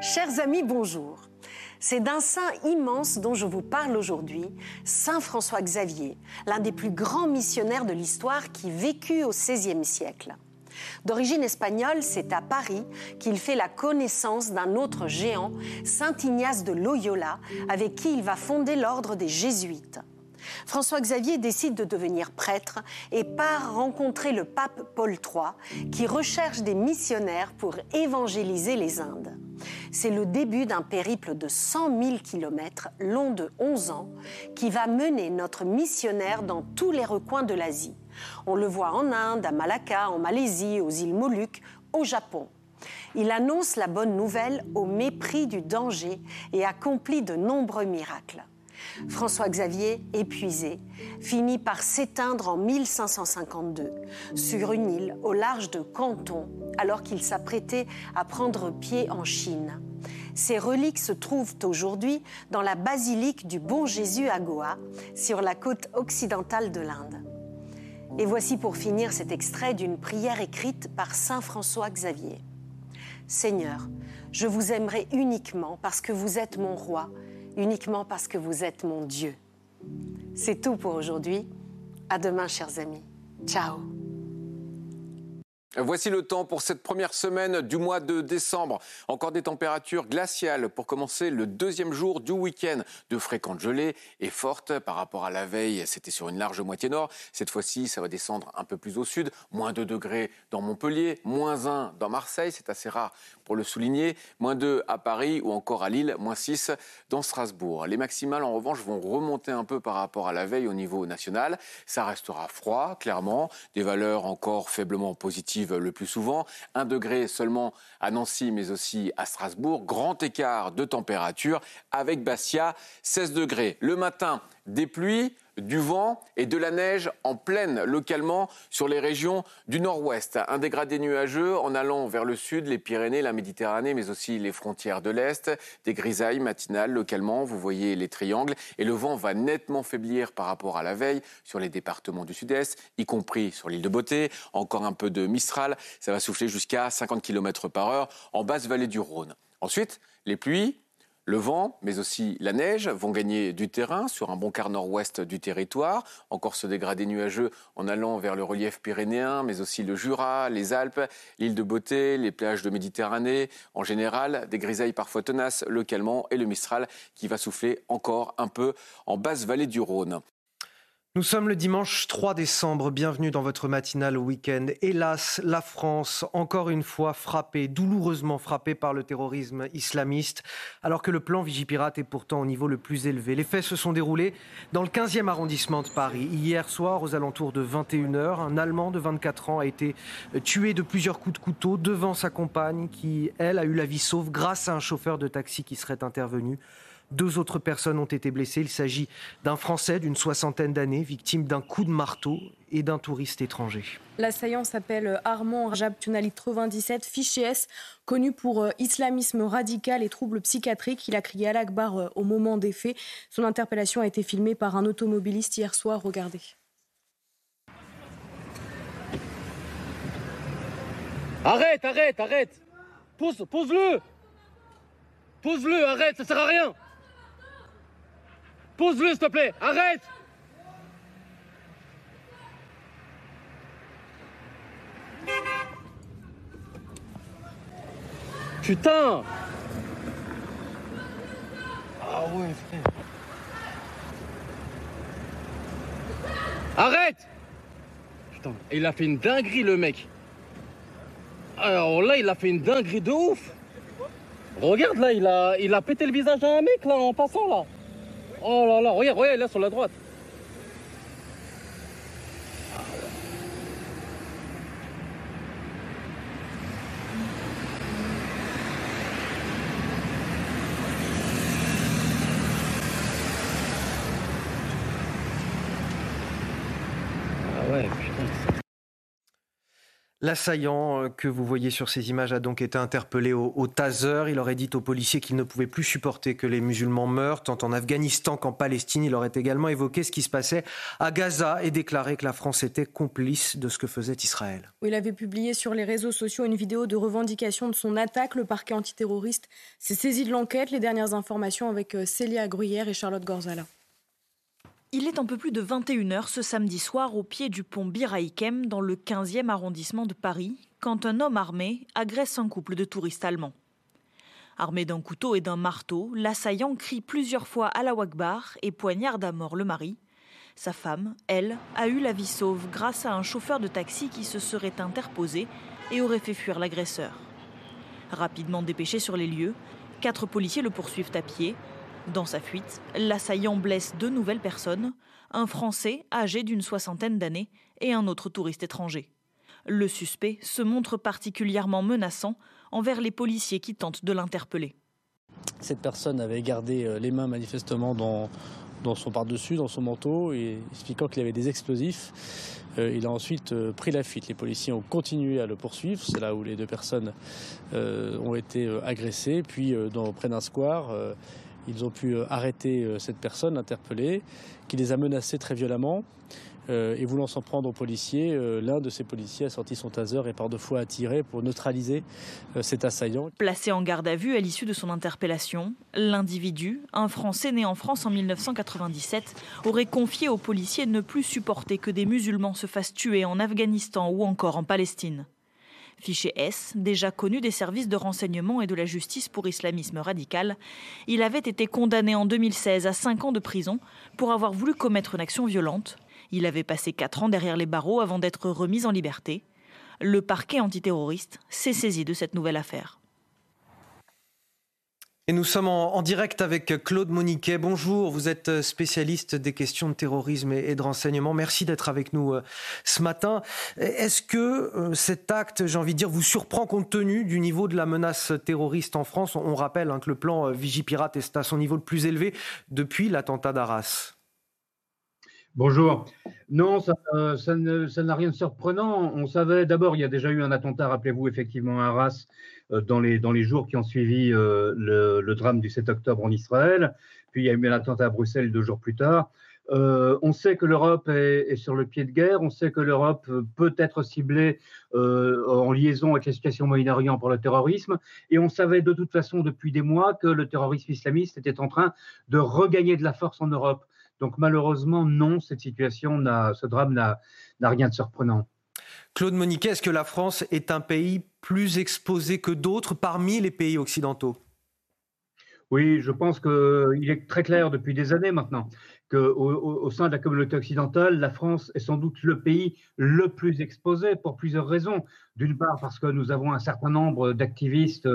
Chers amis, bonjour. C'est d'un saint immense dont je vous parle aujourd'hui, Saint François Xavier, l'un des plus grands missionnaires de l'histoire qui vécut au XVIe siècle. D'origine espagnole, c'est à Paris qu'il fait la connaissance d'un autre géant, Saint Ignace de Loyola, avec qui il va fonder l'ordre des Jésuites. François Xavier décide de devenir prêtre et part rencontrer le pape Paul III, qui recherche des missionnaires pour évangéliser les Indes. C'est le début d'un périple de 100 000 kilomètres, long de 11 ans, qui va mener notre missionnaire dans tous les recoins de l'Asie. On le voit en Inde, à Malacca, en Malaisie, aux îles Moluques, au Japon. Il annonce la bonne nouvelle au mépris du danger et accomplit de nombreux miracles. François Xavier, épuisé, finit par s'éteindre en 1552 sur une île au large de Canton, alors qu'il s'apprêtait à prendre pied en Chine. Ses reliques se trouvent aujourd'hui dans la basilique du Bon Jésus à Goa, sur la côte occidentale de l'Inde. Et voici pour finir cet extrait d'une prière écrite par Saint François Xavier. Seigneur, je vous aimerai uniquement parce que vous êtes mon roi, uniquement parce que vous êtes mon Dieu. C'est tout pour aujourd'hui. À demain, chers amis. Ciao. Voici le temps pour cette première semaine du mois de décembre. Encore des températures glaciales pour commencer le deuxième jour du week-end. De fréquentes gelées et fortes par rapport à la veille. C'était sur une large moitié nord. Cette fois-ci, ça va descendre un peu plus au sud. Moins 2 degrés dans Montpellier, moins 1 dans Marseille. C'est assez rare pour le souligner. Moins 2 à Paris ou encore à Lille. Moins 6 dans Strasbourg. Les maximales, en revanche, vont remonter un peu par rapport à la veille au niveau national. Ça restera froid, clairement. Des valeurs encore faiblement positives le plus souvent. Un degré seulement à Nancy, mais aussi à Strasbourg. Grand écart de température avec Bastia, 16 degrés. Le matin, des pluies du vent et de la neige en pleine localement sur les régions du nord-ouest. Un dégradé nuageux en allant vers le sud, les Pyrénées, la Méditerranée, mais aussi les frontières de l'Est. Des grisailles matinales localement, vous voyez les triangles. Et le vent va nettement faiblir par rapport à la veille sur les départements du sud-est, y compris sur l'île de Beauté. Encore un peu de Mistral, ça va souffler jusqu'à 50 km par heure en basse vallée du Rhône. Ensuite, les pluies le vent, mais aussi la neige, vont gagner du terrain sur un bon quart nord-ouest du territoire. Encore se dégrader nuageux en allant vers le relief pyrénéen, mais aussi le Jura, les Alpes, l'île de Beauté, les plages de Méditerranée. En général, des grisailles parfois tenaces localement et le Mistral qui va souffler encore un peu en basse vallée du Rhône. Nous sommes le dimanche 3 décembre. Bienvenue dans votre matinale week-end. Hélas, la France, encore une fois frappée, douloureusement frappée par le terrorisme islamiste, alors que le plan Vigipirate est pourtant au niveau le plus élevé. Les faits se sont déroulés dans le 15e arrondissement de Paris. Hier soir, aux alentours de 21h, un Allemand de 24 ans a été tué de plusieurs coups de couteau devant sa compagne qui, elle, a eu la vie sauve grâce à un chauffeur de taxi qui serait intervenu. Deux autres personnes ont été blessées. Il s'agit d'un Français d'une soixantaine d'années, victime d'un coup de marteau et d'un touriste étranger. L'assaillant s'appelle Armand Rajab Tunali 97, fiché S, connu pour euh, islamisme radical et troubles psychiatriques. Il a crié à l'Akbar euh, au moment des faits. Son interpellation a été filmée par un automobiliste hier soir. Regardez. Arrête, arrête, arrête Pose, pose-le Pose-le, arrête, ça sert à rien Pose-le, s'il te plaît. Arrête Putain Ah ouais, frère. Arrête Putain, il a fait une dinguerie, le mec. Alors là, il a fait une dinguerie de ouf. Regarde, là, il a, il a pété le visage à un mec, là, en passant, là. Oh là là, regarde, regarde, là sur la droite. L'assaillant euh, que vous voyez sur ces images a donc été interpellé au, taser. Il aurait dit aux policiers qu'il ne pouvait plus supporter que les musulmans meurent, tant en Afghanistan qu'en Palestine. Il aurait également évoqué ce qui se passait à Gaza et déclaré que la France était complice de ce que faisait Israël. Il avait publié sur les réseaux sociaux une vidéo de revendication de son attaque. Le parquet antiterroriste s'est saisi de l'enquête. Les dernières informations avec euh, Célia Gruyère et Charlotte Gorzala. Il est un peu plus de 21h ce samedi soir au pied du pont Bir dans le 15e arrondissement de Paris quand un homme armé agresse un couple de touristes allemands. Armé d'un couteau et d'un marteau, l'assaillant crie plusieurs fois à la Wakbar et poignarde à mort le mari. Sa femme, elle, a eu la vie sauve grâce à un chauffeur de taxi qui se serait interposé et aurait fait fuir l'agresseur. Rapidement dépêché sur les lieux, quatre policiers le poursuivent à pied dans sa fuite, l'assaillant blesse deux nouvelles personnes, un Français âgé d'une soixantaine d'années et un autre touriste étranger. Le suspect se montre particulièrement menaçant envers les policiers qui tentent de l'interpeller. Cette personne avait gardé euh, les mains manifestement dans, son par-dessus, dans son manteau, et expliquant qu'il avait des explosifs. Euh, il a ensuite euh, pris la fuite. Les policiers ont continué à le poursuivre. C'est là où les deux personnes ont été agressées. Puis, dans, d'un square, ils ont pu euh, arrêter euh, cette personne, l'interpeller, qui les a menacés très violemment. Euh, et voulant s'en prendre aux policiers, l'un de ces policiers a sorti son taser et par deux fois a tiré pour neutraliser cet assaillant. Placé en garde à vue à l'issue de son interpellation, l'individu, un Français né en France en 1997, aurait confié aux policiers ne plus supporter que des musulmans se fassent tuer en Afghanistan ou encore en Palestine. Fiché S, déjà connu des services de renseignement et de la justice pour islamisme radical, il avait été condamné en 2016 à 5 ans de prison pour avoir voulu commettre une action violente. Il avait passé 4 ans derrière les barreaux avant d'être remis en liberté. Le parquet antiterroriste s'est saisi de cette nouvelle affaire. Et nous sommes en, direct avec Claude Moniquet. Bonjour, vous êtes spécialiste des questions de terrorisme et, de renseignement. Merci d'être avec nous euh, ce matin. Est-ce que euh, cet acte, j'ai envie de dire, vous surprend compte tenu du niveau de la menace terroriste en France? On rappelle hein, que le plan euh, Vigipirate est à son niveau le plus élevé depuis l'attentat d'Arras. Bonjour. Non, ça, n'a rien de surprenant. On savait, d'abord, il y a déjà eu un attentat, rappelez-vous, effectivement, à Arras, dans, les, dans les jours qui ont suivi euh, le, drame du 7 octobre en Israël. Puis il y a eu un attentat à Bruxelles deux jours plus tard. Euh, on sait que l'Europe est, sur le pied de guerre, on sait que l'Europe peut être ciblée en liaison avec la situation au Moyen-Orient pour le terrorisme, et on savait de toute façon depuis des mois que le terrorisme islamiste était en train de regagner de la force en Europe. Donc malheureusement, non, cette situation, ce drame n'a rien de surprenant. Claude Moniquet, est-ce que la France est un pays plus exposé que d'autres parmi les pays occidentaux? Oui, je pense qu'il est très clair depuis des années maintenant qu'au au, sein de la communauté occidentale, la France est sans doute le pays le plus exposé pour plusieurs raisons. D'une part, parce que nous avons un certain nombre d'activistes,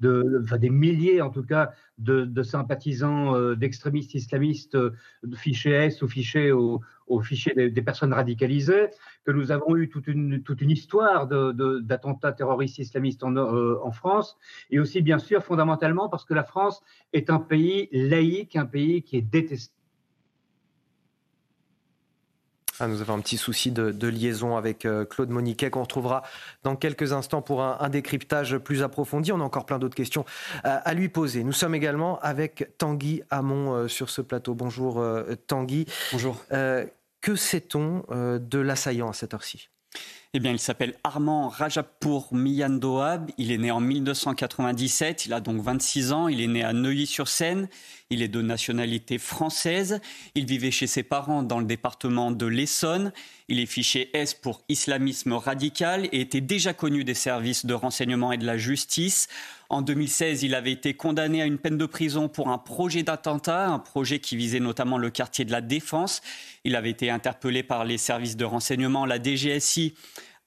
des milliers en tout cas, de, sympathisants euh, d'extrémistes islamistes euh, fichés S ou fichés au, fichier des, personnes radicalisées, que nous avons eu toute une, histoire d'attentats terroristes islamistes euh, en France, et aussi bien sûr fondamentalement parce que la France est un pays laïque, un pays qui est détesté ah, nous avons un petit souci de, liaison avec euh, Claude Moniquet qu'on retrouvera dans quelques instants pour un, décryptage plus approfondi. On a encore plein d'autres questions euh, à lui poser. Nous sommes également avec Tanguy Hamon euh, sur ce plateau. Bonjour Tanguy. Bonjour. que sait-on de l'assaillant à cette heure-ci? Eh bien, il s'appelle Armand Rajapour Miyandoab. Il est né en 1997. Il a donc 26 ans. Il est né à Neuilly-sur-Seine. Il est de nationalité française. Il vivait chez ses parents dans le département de l'Essonne. Il est fiché S pour islamisme radical et était déjà connu des services de renseignement et de la justice. En 2016, il avait été condamné à une peine de prison pour un projet d'attentat, un projet qui visait notamment le quartier de la Défense. Il avait été interpellé par les services de renseignement, la DGSI,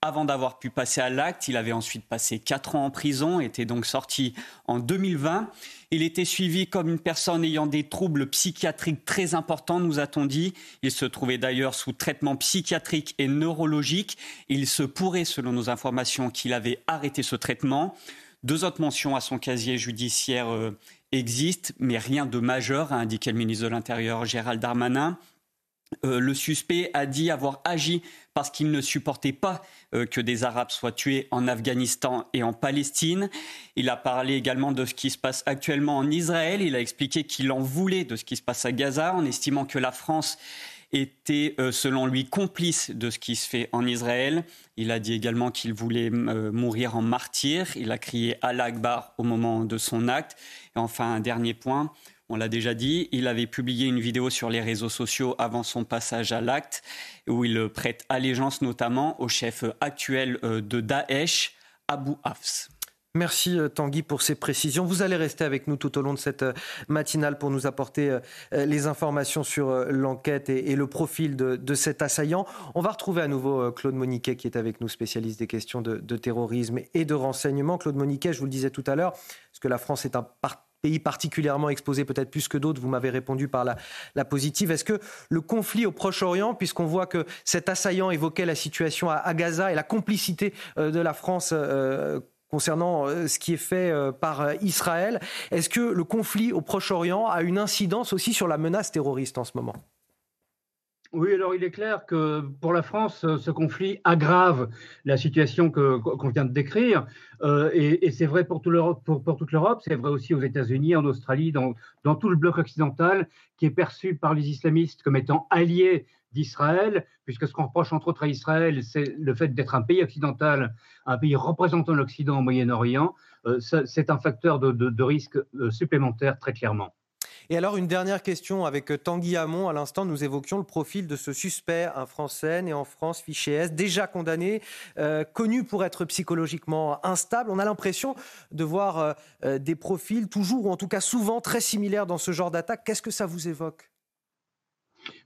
avant d'avoir pu passer à l'acte. Il avait ensuite passé quatre ans en prison, était donc sorti en 2020. Il était suivi comme une personne ayant des troubles psychiatriques très importants, nous a-t-on dit. Il se trouvait d'ailleurs sous traitement psychiatrique et neurologique. Il se pourrait, selon nos informations, qu'il avait arrêté ce traitement. Deux autres mentions à son casier judiciaire euh, existent, mais rien de majeur, a indiqué le ministre de l'Intérieur Gérald Darmanin. Euh, le suspect a dit avoir agi parce qu'il ne supportait pas euh, que des Arabes soient tués en Afghanistan et en Palestine. Il a parlé également de ce qui se passe actuellement en Israël. Il a expliqué qu'il en voulait de ce qui se passe à Gaza en estimant que la France était, euh, selon lui, complice de ce qui se fait en Israël. Il a dit également qu'il voulait mourir en martyr. Il a crié Allah Akbar au moment de son acte. Et enfin, un dernier point on l'a déjà dit, il avait publié une vidéo sur les réseaux sociaux avant son passage à l'acte, où il prête allégeance notamment au chef actuel euh, de Daesh, Abu Hafs. Merci euh, Tanguy pour ces précisions. Vous allez rester avec nous tout au long de cette euh, matinale pour nous apporter les informations sur l'enquête et le profil de, cet assaillant. On va retrouver à nouveau Claude Moniquet qui est avec nous, spécialiste des questions de, terrorisme et de renseignement. Claude Moniquet, je vous le disais tout à l'heure, parce que la France est un pays particulièrement exposé, peut-être plus que d'autres, vous m'avez répondu par la, positive. Est-ce que le conflit au Proche-Orient, puisqu'on voit que cet assaillant évoquait la situation à, Gaza et la complicité euh, de la France euh, concernant euh, ce qui est fait par Israël, est-ce que le conflit au Proche-Orient a une incidence aussi sur la menace terroriste en ce moment? Oui, alors il est clair que pour la France, ce conflit aggrave la situation qu'on vient de décrire. Euh, et, c'est vrai pour, pour, toute l'Europe, c'est vrai aussi aux États-Unis, en Australie, dans, dans, tout le bloc occidental, qui est perçu par les islamistes comme étant allié d'Israël, puisque ce qu'on reproche entre autres à Israël, c'est le fait d'être un pays occidental, un pays représentant l'Occident au Moyen-Orient. Euh, c'est un facteur de, risque euh, supplémentaire, très clairement. Et alors, une dernière question avec euh, Tanguy Hamon. À l'instant, nous évoquions le profil de ce suspect, un Français né en France, fiché S, déjà condamné, connu pour être psychologiquement instable. On a l'impression de voir des profils toujours, ou en tout cas souvent, très similaires dans ce genre d'attaque. Qu'est-ce que ça vous évoque?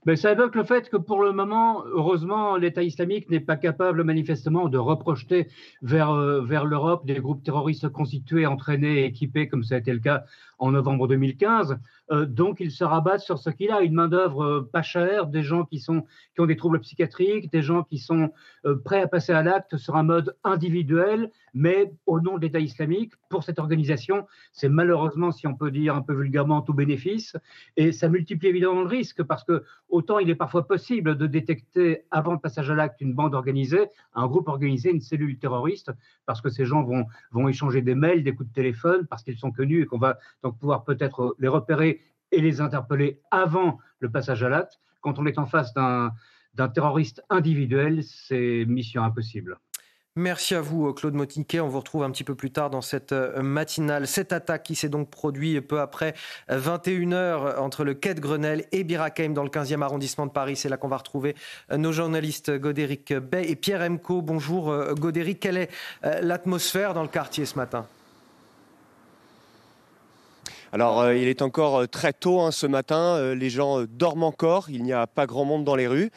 Ben, ça évoque le fait que pour le moment, heureusement, l'État islamique n'est pas capable manifestement de reprojeter vers, vers l'Europe des groupes terroristes constitués, entraînés et équipés, comme ça a été le cas en novembre 2015. Euh, donc, il se rabattent sur ce qu'il a, une main-d'œuvre euh, pas chère, des gens qui, sont, qui ont des troubles psychiatriques, des gens qui sont euh, prêts à passer à l'acte sur un mode individuel, mais au nom de l'État islamique. Pour cette organisation, c'est malheureusement, si on peut dire un peu vulgairement, tout bénéfice. Et ça multiplie évidemment le risque, parce que autant il est parfois possible de détecter, avant le passage à l'acte, une bande organisée, un groupe organisé, une cellule terroriste, parce que ces gens vont, vont échanger des mails, des coups de téléphone, parce qu'ils sont connus et qu'on va donc pouvoir peut-être les repérer et les interpeller avant le passage à l'acte. Quand on est en face d'un terroriste individuel, c'est mission impossible. Merci à vous, Claude Motinquet. On vous retrouve un petit peu plus tard dans cette euh, matinale. Cette attaque qui s'est donc produite peu après 21h euh, entre le quai de Grenelle et Birakeim dans le 15e arrondissement de Paris. C'est là qu'on va retrouver euh, nos journalistes Godéric Bay et Pierre Emco. Bonjour Godéric, quelle est l'atmosphère dans le quartier ce matin? Alors, euh, il est encore euh, très tôt hein, ce matin. Euh, les gens dorment encore. Il n'y a pas grand monde dans les rues.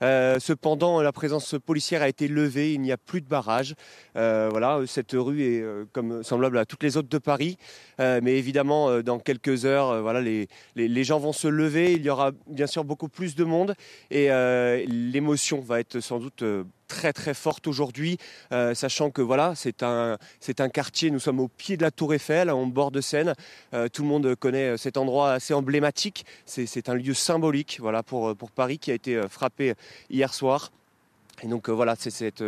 Cependant, la présence policière a été levée. Il n'y a plus de barrage. voilà, cette rue est comme semblable à toutes les autres de Paris. mais évidemment, dans quelques heures, voilà, les, les, gens vont se lever. Il y aura bien sûr beaucoup plus de monde et l'émotion va être sans doute très très forte aujourd'hui, euh, sachant que voilà, c'est un, c'est un quartier, nous sommes au pied de la Tour Eiffel, en bord de Seine. Euh, tout le monde connaît euh, cet endroit assez emblématique. C'est, un lieu symbolique voilà, pour, pour Paris qui a été frappé hier soir. Et donc voilà, c'est cette,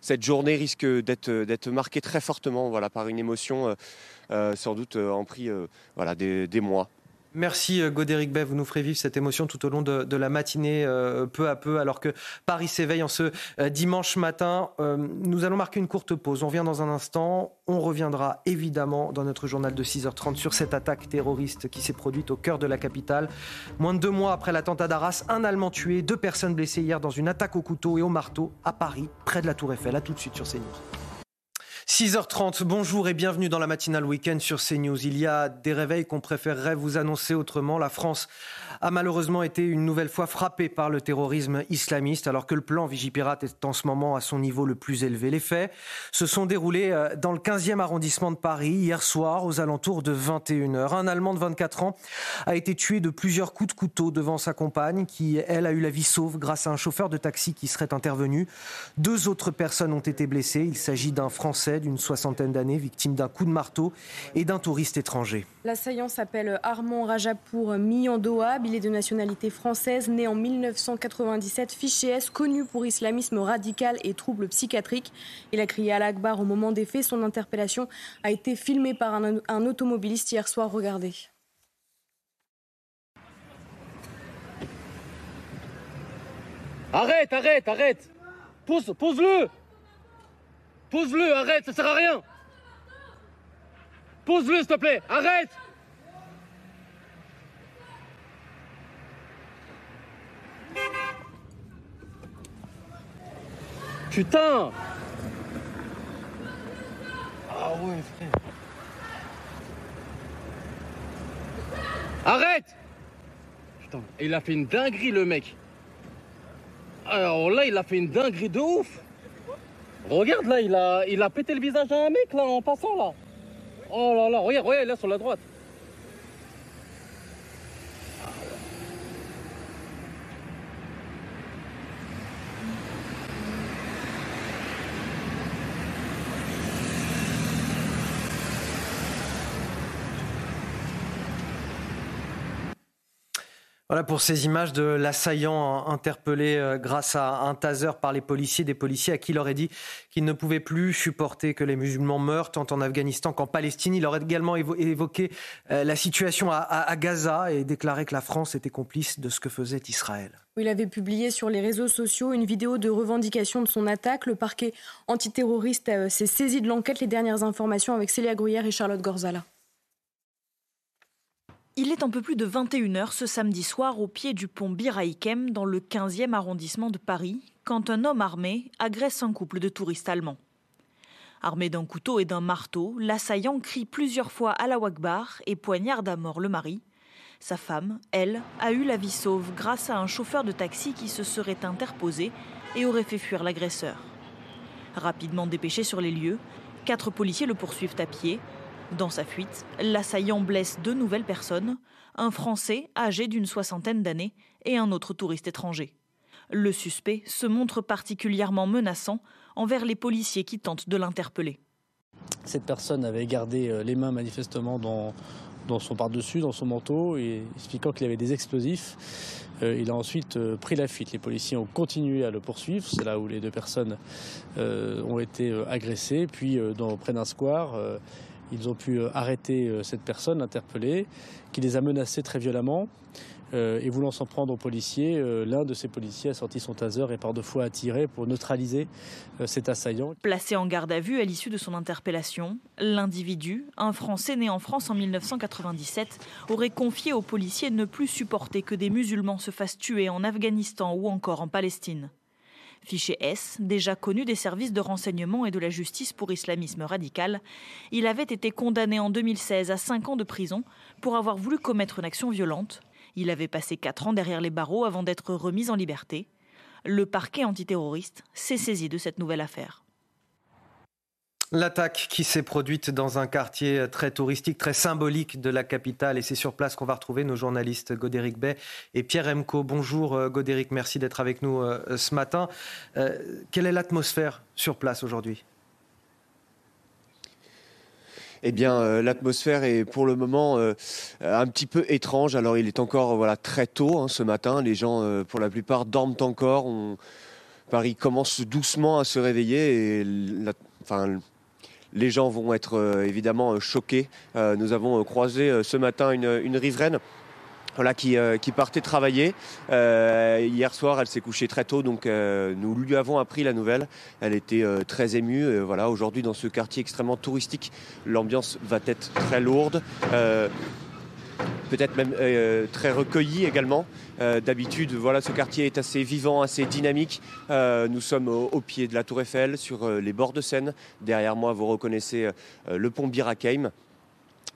cette journée risque d'être, d'être marquée très fortement voilà, par une émotion sans doute en prix voilà, des mois. Merci euh, Godéric Bay, vous nous ferez vivre cette émotion tout au long de, la matinée, euh, peu à peu, alors que Paris s'éveille en ce euh, dimanche matin. nous allons marquer une courte pause, on revient dans un instant, on reviendra évidemment dans notre journal de 6h30 sur cette attaque terroriste qui s'est produite au cœur de la capitale. Moins de deux mois après l'attentat d'Arras, un Allemand tué, deux personnes blessées hier dans une attaque au couteau et au marteau à Paris, près de la Tour Eiffel. A tout de suite sur CNews. 6h30, bonjour et bienvenue dans la matinale week-end sur CNews. Il y a des réveils qu'on préférerait vous annoncer autrement. La France a malheureusement été une nouvelle fois frappée par le terrorisme islamiste, alors que le plan Vigipirate est en ce moment à son niveau le plus élevé. Les faits se sont déroulés euh, dans le 15e arrondissement de Paris hier soir aux alentours de 21h. Un Allemand de 24 ans a été tué de plusieurs coups de couteau devant sa compagne qui, elle, a eu la vie sauve grâce à un chauffeur de taxi qui serait intervenu. Deux autres personnes ont été blessées. Il s'agit d'un Français d'une soixantaine d'années, victime d'un coup de marteau et d'un touriste étranger. L'assaillant s'appelle Armand Rajapour Miandoab. Il est de nationalité française, né en 1997, fiché S, connu pour islamisme radical et troubles psychiatriques. Il a crié à l'Akbar au moment des faits. Son interpellation a été filmée par un, un automobiliste hier soir. Regardez. Arrête, arrête, arrête Pose, pose-le Pose-le, arrête, ça sert à rien Pose-le, s'il te plaît, arrête Putain Ah ouais, frère. Arrête Putain, il a fait une dinguerie, le mec. Alors là, il a fait une dinguerie de ouf. Regarde là, il a, il a pété le visage à un mec là en passant là. Oh là là, regarde, regarde là sur la droite. Voilà pour ces images de l'assaillant interpellé euh, grâce à un taser par les policiers, des policiers à qui il aurait dit qu'il ne pouvait plus supporter que les musulmans meurent tant en Afghanistan qu'en Palestine. Il aurait également évoqué euh, la situation à Gaza et déclaré que la France était complice de ce que faisait Israël. Il avait publié sur les réseaux sociaux une vidéo de revendication de son attaque. Le parquet antiterroriste euh, s'est saisi de l'enquête. Les dernières informations avec Célia Gruyère et Charlotte Gorzala. Il est un peu plus de 21h ce samedi soir au pied du pont Bir dans le 15e arrondissement de Paris quand un homme armé agresse un couple de touristes allemands. Armé d'un couteau et d'un marteau, l'assaillant crie plusieurs fois à la Wakbar et poignarde à mort le mari. Sa femme, elle, a eu la vie sauve grâce à un chauffeur de taxi qui se serait interposé et aurait fait fuir l'agresseur. Rapidement dépêché sur les lieux, quatre policiers le poursuivent à pied dans sa fuite, l'assaillant blesse deux nouvelles personnes, un Français âgé d'une soixantaine d'années et un autre touriste étranger. Le suspect se montre particulièrement menaçant envers les policiers qui tentent de l'interpeller. Cette personne avait gardé euh, les mains manifestement dans, son par-dessus, dans son manteau, et expliquant qu'il avait des explosifs. Euh, il a ensuite euh, pris la fuite. Les policiers ont continué à le poursuivre. C'est là où les deux personnes ont été agressées. Puis, dans, près d'un square, ils ont pu euh, arrêter euh, cette personne interpellée, qui les a menacés très violemment. Euh, et voulant s'en prendre aux policiers, l'un de ces policiers a sorti son taser et par deux fois a tiré pour neutraliser cet assaillant. Placé en garde à vue à l'issue de son interpellation, l'individu, un Français né en France en 1997, aurait confié aux policiers ne plus supporter que des musulmans se fassent tuer en Afghanistan ou encore en Palestine. Fiché S, déjà connu des services de renseignement et de la justice pour islamisme radical, il avait été condamné en 2016 à 5 ans de prison pour avoir voulu commettre une action violente. Il avait passé 4 ans derrière les barreaux avant d'être remis en liberté. Le parquet antiterroriste s'est saisi de cette nouvelle affaire. L'attaque qui s'est produite dans un quartier très touristique, très symbolique de la capitale. Et c'est sur place qu'on va retrouver nos journalistes Godéric Bay et Pierre Emco. Bonjour euh, Godéric, merci d'être avec nous euh, ce matin. Euh, quelle est l'atmosphère sur place aujourd'hui? Eh bien, l'atmosphère est pour le moment un petit peu étrange. Alors, il est encore voilà très tôt hein, ce matin. Les gens, pour la plupart, dorment encore. Paris commence doucement à se réveiller et enfin, les gens vont être euh, évidemment euh, choqués. Euh, nous avons croisé ce matin une, riveraine. qui, partait travailler. hier soir, elle s'est couchée très tôt, donc nous lui avons appris la nouvelle. Elle était très émue. voilà, aujourd'hui, dans ce quartier extrêmement touristique, l'ambiance va être très lourde peut-être même très recueilli également. Euh, d'habitude, voilà, ce quartier est assez vivant, assez dynamique. Euh, nous sommes au, pied de la Tour Eiffel, sur les bords de Seine. Derrière moi, vous reconnaissez le pont Birakeim.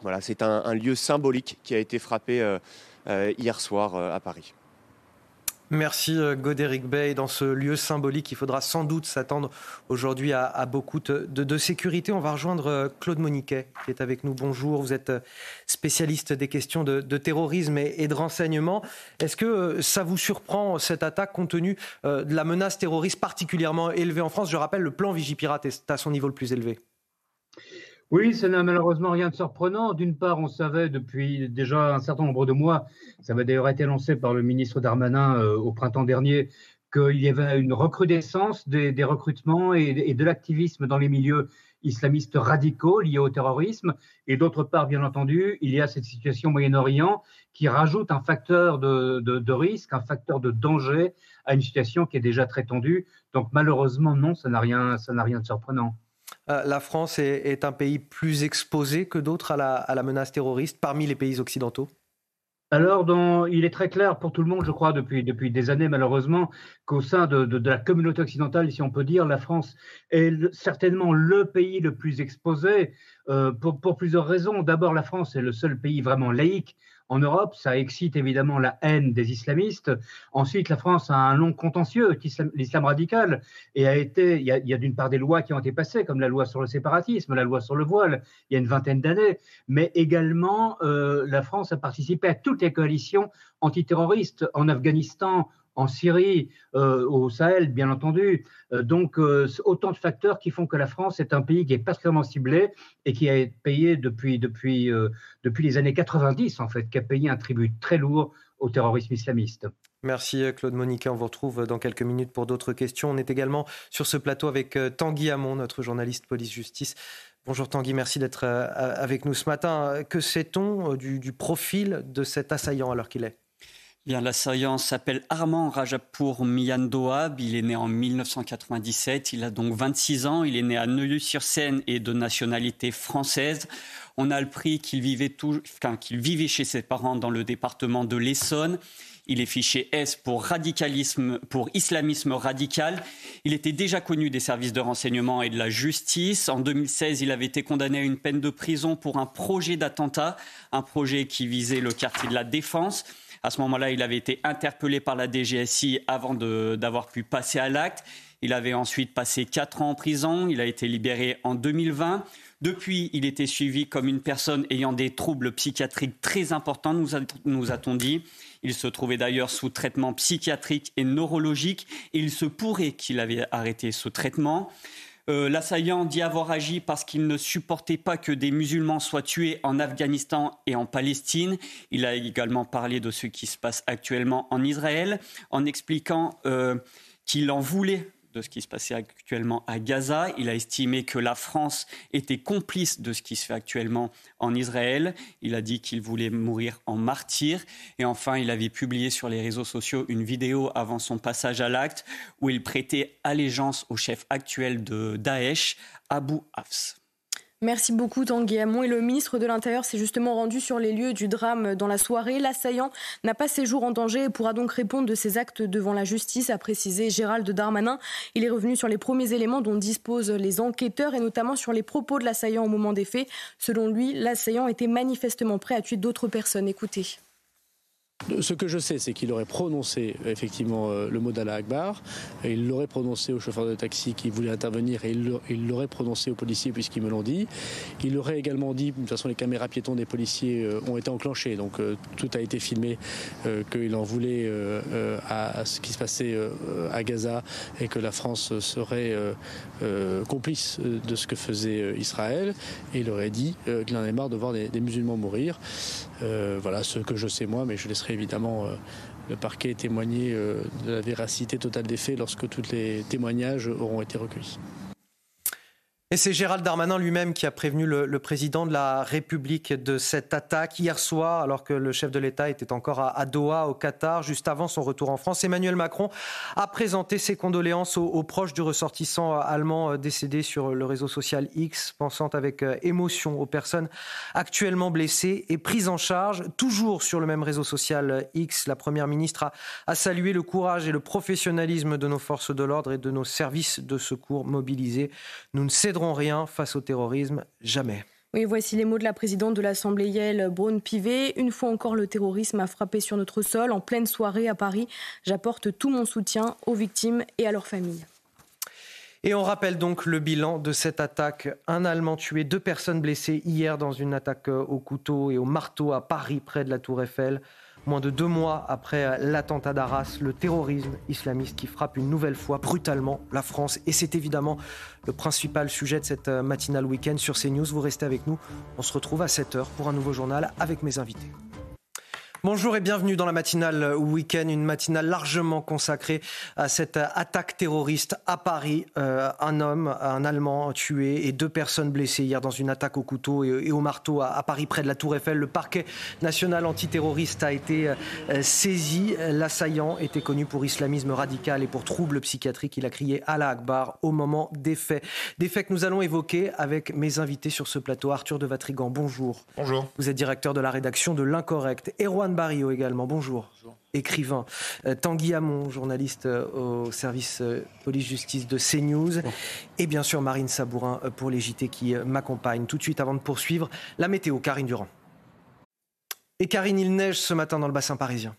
Voilà, c'est un, lieu symbolique qui a été frappé hier soir à Paris. Merci euh, Godéric Bay. Dans ce lieu symbolique, il faudra sans doute s'attendre aujourd'hui à, beaucoup de, sécurité. On va rejoindre euh, Claude Moniquet qui est avec nous. Bonjour, vous êtes euh, spécialiste des questions de, terrorisme et, de renseignement. Est-ce que ça vous surprend cette attaque compte tenu de la menace terroriste particulièrement élevée en France? Je rappelle, le plan Vigipirate est à son niveau le plus élevé. Oui, ça n'a malheureusement rien de surprenant. D'une part, on savait depuis déjà un certain nombre de mois, ça avait d'ailleurs été lancé par le ministre Darmanin euh, au printemps dernier, qu'il y avait une recrudescence des, recrutements et, de l'activisme dans les milieux islamistes radicaux liés au terrorisme. Et d'autre part, bien entendu, il y a cette situation au Moyen-Orient qui rajoute un facteur de, risque, un facteur de danger à une situation qui est déjà très tendue. Donc malheureusement, non, ça n'a rien, rien de surprenant. Euh, la France est, un pays plus exposé que d'autres à la menace terroriste parmi les pays occidentaux? Alors, il est très clair pour tout le monde, je crois, depuis, des années, malheureusement, qu'au sein de, la communauté occidentale, si on peut dire, la France est certainement le pays le plus exposé euh, pour, pour, plusieurs raisons. D'abord, la France est le seul pays vraiment laïque en Europe. Ça excite évidemment la haine des islamistes. Ensuite, la France a un long contentieux, l'islam radical, et a été, il y a, d'une part des lois qui ont été passées, comme la loi sur le séparatisme, la loi sur le voile, il y a une vingtaine d'années, mais également euh, la France a participé à toutes les coalitions antiterroristes en Afghanistan, en Syrie, euh, au Sahel, bien entendu. Euh, donc, euh, autant de facteurs qui font que la France est un pays qui est particulièrement ciblé et qui a payé depuis, depuis, depuis les années 90, en fait, qui a payé un tribut très lourd au terrorisme islamiste. Merci Claude Monique. On vous retrouve dans quelques minutes pour d'autres questions. On est également sur ce plateau avec Tanguy Hamon, notre journaliste police-justice. Bonjour Tanguy, merci d'être avec nous ce matin. Que sait-on du, du profil de cet assaillant alors qu'il est? Bien, l'assaillant s'appelle Armand Rajapour Miyandoab. Il est né en 1997. Il a donc 26 ans. Il est né à Neuilly-sur-Seine et de nationalité française. On a appris qu'il vivait, qu'il vivait chez ses parents dans le département de l'Essonne. Il est fiché S pour radicalisme, pour islamisme radical. Il était déjà connu des services de renseignement et de la justice. En 2016, il avait été condamné à une peine de prison pour un projet d'attentat, un projet qui visait le quartier de la Défense. À ce moment-là, il avait été interpellé par la DGSI avant d'avoir pu passer à l'acte. Il avait ensuite passé quatre ans en prison. Il a été libéré en 2020. Depuis, il était suivi comme une personne ayant des troubles psychiatriques très importants, nous, a-t-on dit. Il se trouvait d'ailleurs sous traitement psychiatrique et neurologique. Il se pourrait qu'il avait arrêté ce traitement. Euh, l'assaillant dit avoir agi parce qu'il ne supportait pas que des musulmans soient tués en Afghanistan et en Palestine. Il a également parlé de ce qui se passe actuellement en Israël en expliquant euh, qu'il en voulait de ce qui se passait actuellement à Gaza. Il a estimé que la France était complice de ce qui se fait actuellement en Israël. Il a dit qu'il voulait mourir en martyr. Et enfin, il avait publié sur les réseaux sociaux une vidéo avant son passage à l'acte où il prêtait allégeance au chef actuel de Daesh, Abu Hafs. Merci beaucoup Tanguy Hamon. Et le ministre de l'Intérieur s'est justement rendu sur les lieux du drame dans la soirée. L'assaillant n'a pas ses jours en danger et pourra donc répondre de ses actes devant la justice, a précisé Gérald Darmanin. Il est revenu sur les premiers éléments dont disposent les enquêteurs et notamment sur les propos de l'assaillant au moment des faits. Selon lui, l'assaillant était manifestement prêt à tuer d'autres personnes. Écoutez. Ce que je sais, c'est qu'il aurait prononcé effectivement euh, le mot d'Allah Akbar, il l'aurait prononcé au chauffeur de taxi qui voulait intervenir, et il l'aurait prononcé aux policiers puisqu'ils me l'ont dit. Il aurait également dit, de toute façon les caméras piétons des policiers euh, ont été enclenchées, donc euh, tout a été filmé, qu'il en voulait à, ce qui se passait à Gaza et que la France serait complice de ce que faisait Israël. Et il aurait dit qu'il en avait marre de voir des musulmans mourir. voilà ce que je sais moi, mais je laisserai évidemment euh, le parquet témoigner euh, de la véracité totale des faits lorsque tous les témoignages auront été recueillis. Et c'est Gérald Darmanin lui-même qui a prévenu le, président de la République de cette attaque hier soir, alors que le chef de l'État était encore à, Doha, au Qatar, juste avant son retour en France. Emmanuel Macron a présenté ses condoléances aux, proches du ressortissant allemand décédé sur le réseau social X, pensant avec euh, émotion aux personnes actuellement blessées et prises en charge. Toujours sur le même réseau social X, la Première ministre a, a salué le courage et le professionnalisme de nos forces de l'ordre et de nos services de secours mobilisés. Nous ne céderons rien face au terrorisme, jamais. Oui, voici les mots de la présidente de l'Assemblée Yael Braun-Pivet. Une fois encore, le terrorisme a frappé sur notre sol en pleine soirée à Paris. J'apporte tout mon soutien aux victimes et à leurs familles. Et on rappelle donc le bilan de cette attaque. Un Allemand tué, deux personnes blessées hier dans une attaque au couteau et au marteau à Paris, près de la Tour Eiffel. Moins de deux mois après l'attentat d'Arras, le terrorisme islamiste qui frappe une nouvelle fois brutalement la France. Et c'est évidemment le principal sujet de cette matinale week-end sur CNews. Vous restez avec nous. On se retrouve à 7h pour un nouveau journal avec mes invités. Bonjour et bienvenue dans la matinale week-end, une matinale largement consacrée à cette attaque terroriste à Paris. Euh, un homme, un Allemand tué et deux personnes blessées hier dans une attaque au couteau et, au marteau à, Paris près de la Tour Eiffel. Le parquet national antiterroriste a été euh, saisi. L'assaillant était connu pour islamisme radical et pour troubles psychiatriques. Il a crié Allah Akbar au moment des faits. Des faits que nous allons évoquer avec mes invités sur ce plateau. Arthur de Vatrigan, bonjour. Bonjour. Vous êtes directeur de la rédaction de L'Incorrect. Erwan Barrio également, bonjour. Écrivain. Euh, Tanguy Hamon, journaliste euh, au service euh, police-justice de CNews. Et bien sûr Marine Sabourin pour les JT qui m'accompagnent. Tout de suite avant de poursuivre, la météo, Karine Durand. Et Karine, il neige ce matin dans le bassin parisien.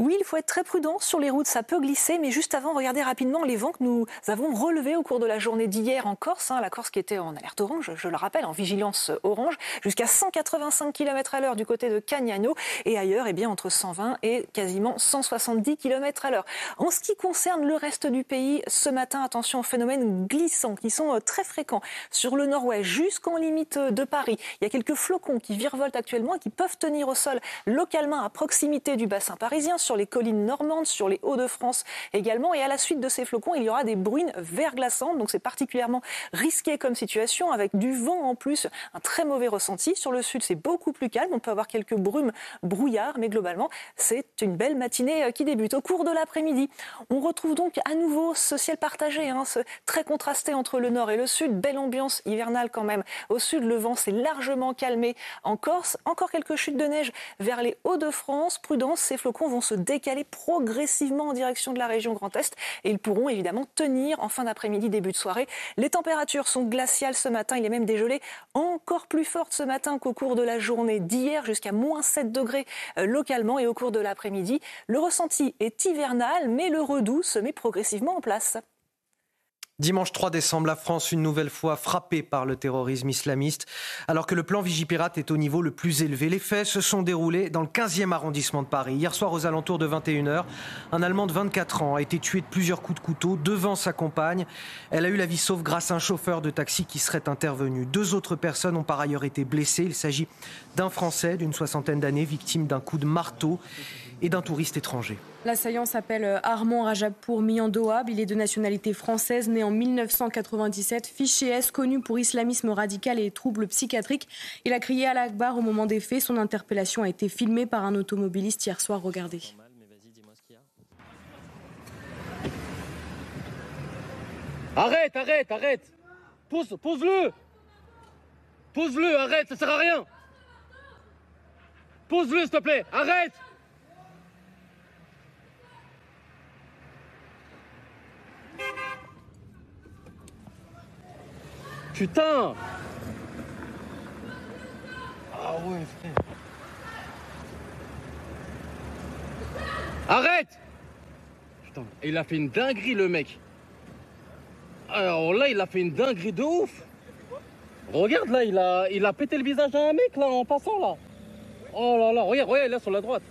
Oui, il faut être très prudent sur les routes, ça peut glisser, mais juste avant, regardez rapidement les vents que nous avons relevés au cours de la journée d'hier en Corse, hein, la Corse qui était en alerte orange, je le rappelle, en vigilance orange, jusqu'à 185 km à l'heure du côté de Cagnano et ailleurs, eh bien, entre 120 et quasiment 170 km à l'heure. En ce qui concerne le reste du pays, ce matin, attention aux phénomènes glissants qui sont euh, très fréquents sur le nord-ouest jusqu'en limite de Paris. Il y a quelques flocons qui virevoltent actuellement et qui peuvent tenir au sol localement à proximité du bassin parisien les collines normandes, sur les Hauts-de-France également. Et à la suite de ces flocons, il y aura des bruines verglaçantes. Donc c'est particulièrement risqué comme situation avec du vent en plus, un très mauvais ressenti. Sur le sud, c'est beaucoup plus calme. On peut avoir quelques brumes, brouillards, mais globalement, c'est une belle matinée euh, qui débute. Au cours de l'après-midi, on retrouve donc à nouveau ce ciel partagé, hein, ce très contrasté entre le nord et le sud. Belle ambiance hivernale quand même. Au sud, le vent s'est largement calmé en Corse. Encore quelques chutes de neige vers les Hauts-de-France. Prudence, ces flocons vont se décaler progressivement en direction de la région Grand Est et ils pourront évidemment tenir en fin d'après-midi, début de soirée. Les températures sont glaciales ce matin, il a même des encore plus fortes ce matin qu'au cours de la journée d'hier, jusqu'à moins 7 degrés euh, localement et au cours de l'après-midi. Le ressenti est hivernal, mais le redout se met progressivement en place. Dimanche 3 décembre, la France, une nouvelle fois frappée par le terrorisme islamiste, alors que le plan Vigipirate est au niveau le plus élevé. Les faits se sont déroulés dans le 15e arrondissement de Paris. Hier soir, aux alentours de 21h, un Allemand de 24 ans a été tué de plusieurs coups de couteau devant sa compagne. Elle a eu la vie sauve grâce à un chauffeur de taxi qui serait intervenu. Deux autres personnes ont par ailleurs été blessées. Il s'agit d'un Français d'une soixantaine d'années, victime d'un coup de marteau et d'un touriste étranger. L'assaillant s'appelle euh, Armand Rajapour Miandoab. Il est de nationalité française, né en 1997, fiché S, connu pour islamisme radical et troubles psychiatriques. Il a crié à l'Akbar au moment des faits. Son interpellation a été filmée par un automobiliste hier soir. Regardez. Arrête, arrête, arrête Pose, pose-le Pose-le, arrête, ça sert à rien Pose-le, s'il te plaît, arrête Putain Ah ouais, frère. Arrête Putain, il a fait une dinguerie, le mec. Alors là, il a fait une dinguerie de ouf. Regarde, là, il a, il a pété le visage à un mec, là, en passant, là. Oh là là, regarde, regarde, là, sur la droite.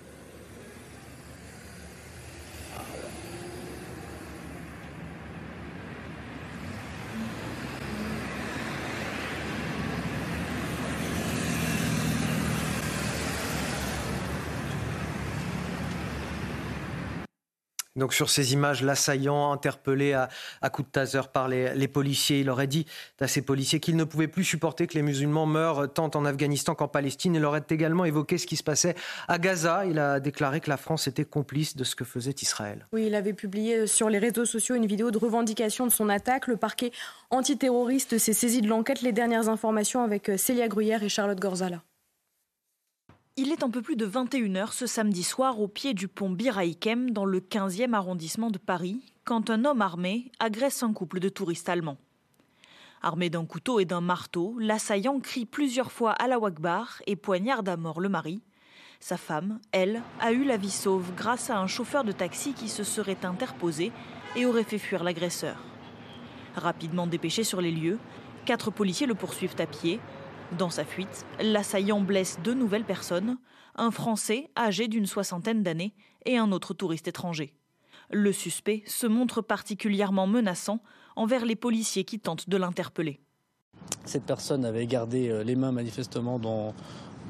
Donc sur ces images, l'assaillant interpellé à, coups de taser par les, policiers, il aurait dit à ces policiers qu'il ne pouvait plus supporter que les musulmans meurent tant en Afghanistan qu'en Palestine. Il aurait également évoqué ce qui se passait à Gaza. Il a déclaré que la France était complice de ce que faisait Israël. Oui, il avait publié sur les réseaux sociaux une vidéo de revendication de son attaque. Le parquet antiterroriste s'est saisi de l'enquête. Les dernières informations avec Célia Gruyère et Charlotte Gorzala. Il est un peu plus de 21h ce samedi soir au pied du pont Bir dans le 15e arrondissement de Paris quand un homme armé agresse un couple de touristes allemands. Armé d'un couteau et d'un marteau, l'assaillant crie plusieurs fois à la Wakbar et poignarde à mort le mari. Sa femme, elle, a eu la vie sauve grâce à un chauffeur de taxi qui se serait interposé et aurait fait fuir l'agresseur. Rapidement dépêché sur les lieux, quatre policiers le poursuivent à pied Dans sa fuite, l'assaillant blesse deux nouvelles personnes, un Français âgé d'une soixantaine d'années et un autre touriste étranger. Le suspect se montre particulièrement menaçant envers les policiers qui tentent de l'interpeller. Cette personne avait gardé euh, les mains manifestement dans,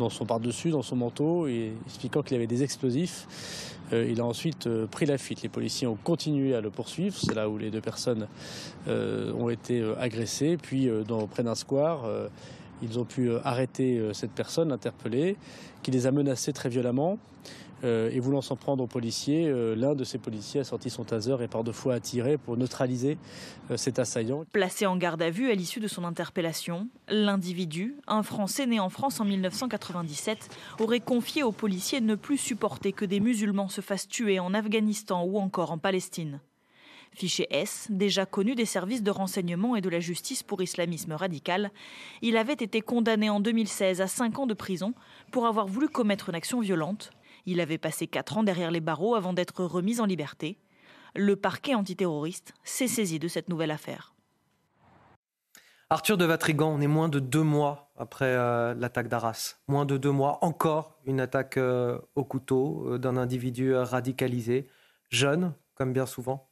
son par-dessus, dans son manteau, et expliquant qu'il avait des explosifs. Euh, il a ensuite euh, pris la fuite. Les policiers ont continué à le poursuivre. C'est là où les deux personnes ont été agressées. Puis, dans, d'un square, ils ont pu arrêter cette personne, l'interpeller, qui les a menacés très violemment. Euh, et voulant s'en prendre aux policiers, euh, l'un de ces policiers a sorti son taser et par deux fois a tiré pour neutraliser euh, cet assaillant. Placé en garde à vue à l'issue de son interpellation, l'individu, un Français né en France en 1997, aurait confié aux policiers ne plus supporter que des musulmans se fassent tuer en Afghanistan ou encore en Palestine. Fiché S, déjà connu des services de renseignement et de la justice pour islamisme radical, il avait été condamné en 2016 à 5 ans de prison pour avoir voulu commettre une action violente il avait passé quatre ans derrière les barreaux avant d'être remis en liberté. Le parquet antiterroriste s'est saisi de cette nouvelle affaire. Arthur de Vatrigan, on est moins de deux mois après euh, l'attaque d'Arras. Moins de deux mois, encore une attaque euh, au couteau euh, d'un individu radicalisé, jeune, comme bien souvent.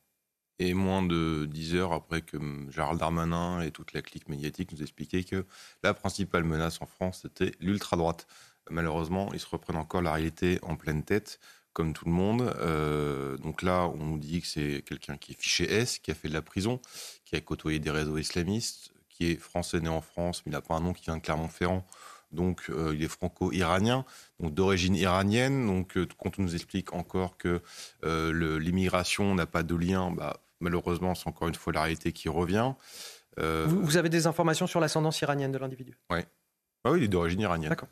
Et moins de dix heures après que Gérald Darmanin et toute la clique médiatique nous expliquaient que la principale menace en France, c'était l'ultra-droite malheureusement, ils se reprennent encore la réalité en pleine tête, comme tout le monde. Euh, donc là, on nous dit que c'est quelqu'un qui est fiché S, qui a fait de la prison, qui a côtoyé des réseaux islamistes, qui est français né en France, mais il n'a pas un nom qui vient de Clermont-Ferrand. Donc, euh, il est franco-iranien, donc d'origine iranienne. Donc, euh, quand on nous explique encore que l'immigration n'a pas de lien, bah, malheureusement, c'est encore une fois la réalité qui revient. Vous, vous, avez des informations sur l'ascendance iranienne de l'individu? Oui. Ah oui, il est d'origine iranienne. D'accord.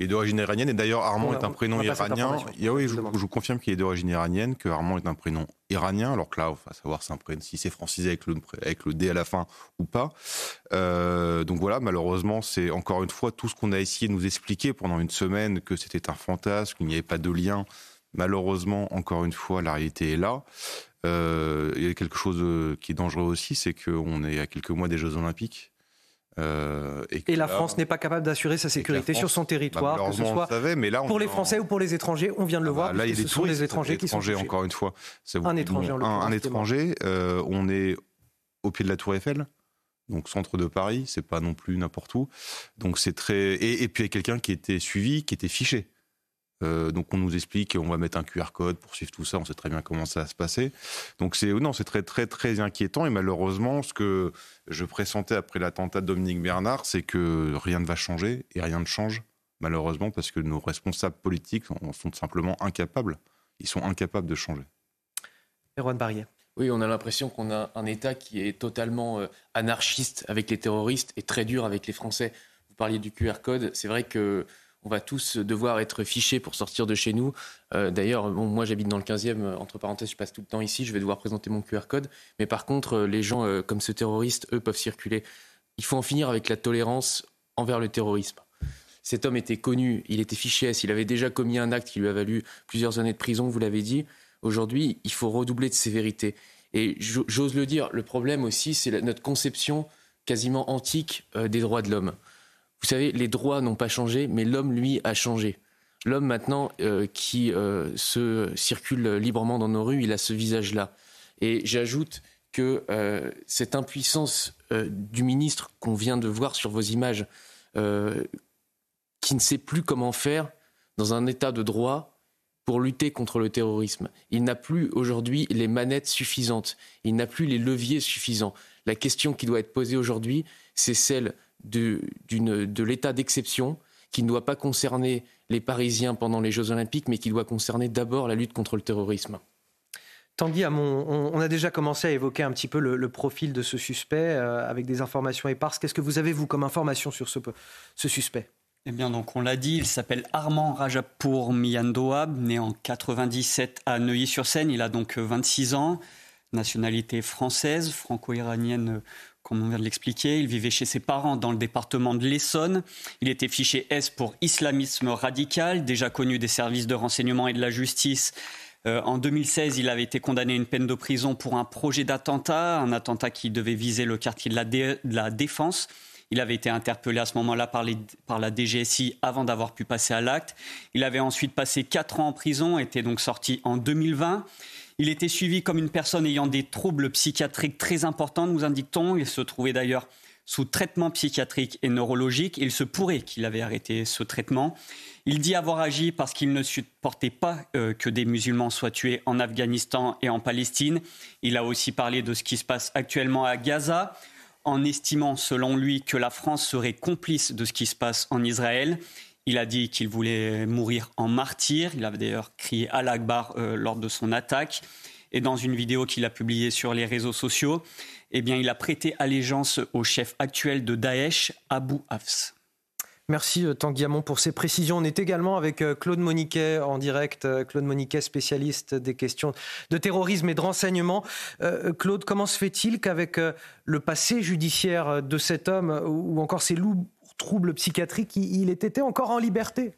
Il est d'origine iranienne et d'ailleurs Armand est un prénom iranien. oui, je, vous confirme qu'il est d'origine iranienne, que Armand est un prénom iranien. Alors que là, va savoir si c'est francisé avec le, avec le D à la fin ou pas. Euh, donc voilà, malheureusement, c'est encore une fois tout ce qu'on a essayé de nous expliquer pendant une semaine que c'était un fantasme, qu'il n'y avait pas de lien. Malheureusement, encore une fois, la réalité est là. Euh, il y a quelque chose euh, qui est dangereux aussi, c'est qu'on est à quelques mois des Jeux Olympiques. Euh, et, la France n'est pas capable d'assurer sa sécurité sur son territoire, bah, que ce soit mais là, pour les Français ou pour les étrangers. On vient de le ah voir. Bah, là, il y a des sont les étrangers qui sont encore une fois. un étranger. un, étranger. Euh, on est au pied de la Tour Eiffel. Donc centre de Paris, c'est pas non plus n'importe où. Donc c'est très et, et puis il y a quelqu'un qui était suivi, qui était fiché. Euh, donc on nous explique qu'on va mettre un QR code pour suivre tout ça. On sait très bien comment ça va se passer. Donc c'est non, c'est très très très inquiétant et malheureusement, ce que je pressentais après l'attentat de Dominique Bernard, c'est que rien ne va changer et rien ne change malheureusement parce que nos responsables politiques sont simplement incapables. Ils sont incapables de changer. Erwan Barrier. Oui, on a l'impression qu'on a un État qui est totalement euh, anarchiste avec les terroristes et très dur avec les Français. Vous parliez du QR code. C'est vrai que on va tous devoir être fichés pour sortir de chez nous. Euh, d'ailleurs, moi j'habite dans le 15e, euh, entre parenthèses, je passe tout le temps ici, je vais devoir présenter mon QR code. Mais par contre, euh, les gens comme ce terroriste, eux, peuvent circuler. Il faut en finir avec la tolérance envers le terrorisme. Cet homme était connu, il était fiché il avait déjà commis un acte qui lui a valu plusieurs années de prison, vous l'avez dit. Aujourd'hui, il faut redoubler de sévérité. Et j'ose le dire, le problème aussi, c'est notre conception quasiment antique des droits de l'homme. Vous savez, les droits n'ont pas changé, mais l'homme, lui, a changé. L'homme, maintenant, euh, qui euh, se circule librement dans nos rues, il a ce visage-là. Et j'ajoute que euh, cette impuissance du ministre qu'on vient de voir sur vos images, qui ne sait plus comment faire dans un état de droit pour lutter contre le terrorisme. Il n'a plus aujourd'hui les manettes suffisantes, il n'a plus les leviers suffisants. La question qui doit être posée aujourd'hui, c'est celle de, de l'état d'exception qui ne doit pas concerner les Parisiens pendant les Jeux Olympiques, mais qui doit concerner d'abord la lutte contre le terrorisme. Tanguy on, a déjà commencé à évoquer un petit peu le, profil de ce suspect euh, avec des informations éparses. Qu'est-ce que vous avez, vous, comme information sur ce, ce suspect? Eh bien, donc, on l'a dit, il s'appelle Armand Rajapour Miandoab, né en 97 à Neuilly-sur-Seine. Il a donc 26 ans, nationalité française, franco-iranienne comme on vient de l'expliquer. Il vivait chez ses parents dans le département de l'Essonne. Il était fiché S pour islamisme radical, déjà connu des services de renseignement et de la justice. Euh, en 2016, il avait été condamné à une peine de prison pour un projet d'attentat, un attentat qui devait viser le quartier de la, Défense. Il avait été interpellé à ce moment-là par, par, la DGSI avant d'avoir pu passer à l'acte. Il avait ensuite passé quatre ans en prison, était donc sorti en 2020. Il était suivi comme une personne ayant des troubles psychiatriques très importants, nous indique-t-on. Il se trouvait d'ailleurs sous traitement psychiatrique et neurologique. Il se pourrait qu'il avait arrêté ce traitement. Il dit avoir agi parce qu'il ne supportait pas euh, que des musulmans soient tués en Afghanistan et en Palestine. Il a aussi parlé de ce qui se passe actuellement à Gaza, en estimant, selon lui, que la France serait complice de ce qui se passe en Israël. Il a dit qu'il voulait mourir en martyr. Il avait d'ailleurs crié à l'Akbar euh, lors de son attaque. Et dans une vidéo qu'il a publiée sur les réseaux sociaux, eh il a prêté allégeance au chef actuel de Daesh, Abu Hafs. Merci euh, Tanguy pour ces précisions. On est également avec euh, Claude Moniquet en direct. Claude Moniquet, spécialiste des questions de terrorisme et de renseignement. Claude, comment se fait-il qu'avec le passé judiciaire de cet homme ou encore ses loups troubles psychiatriques, il était encore en liberté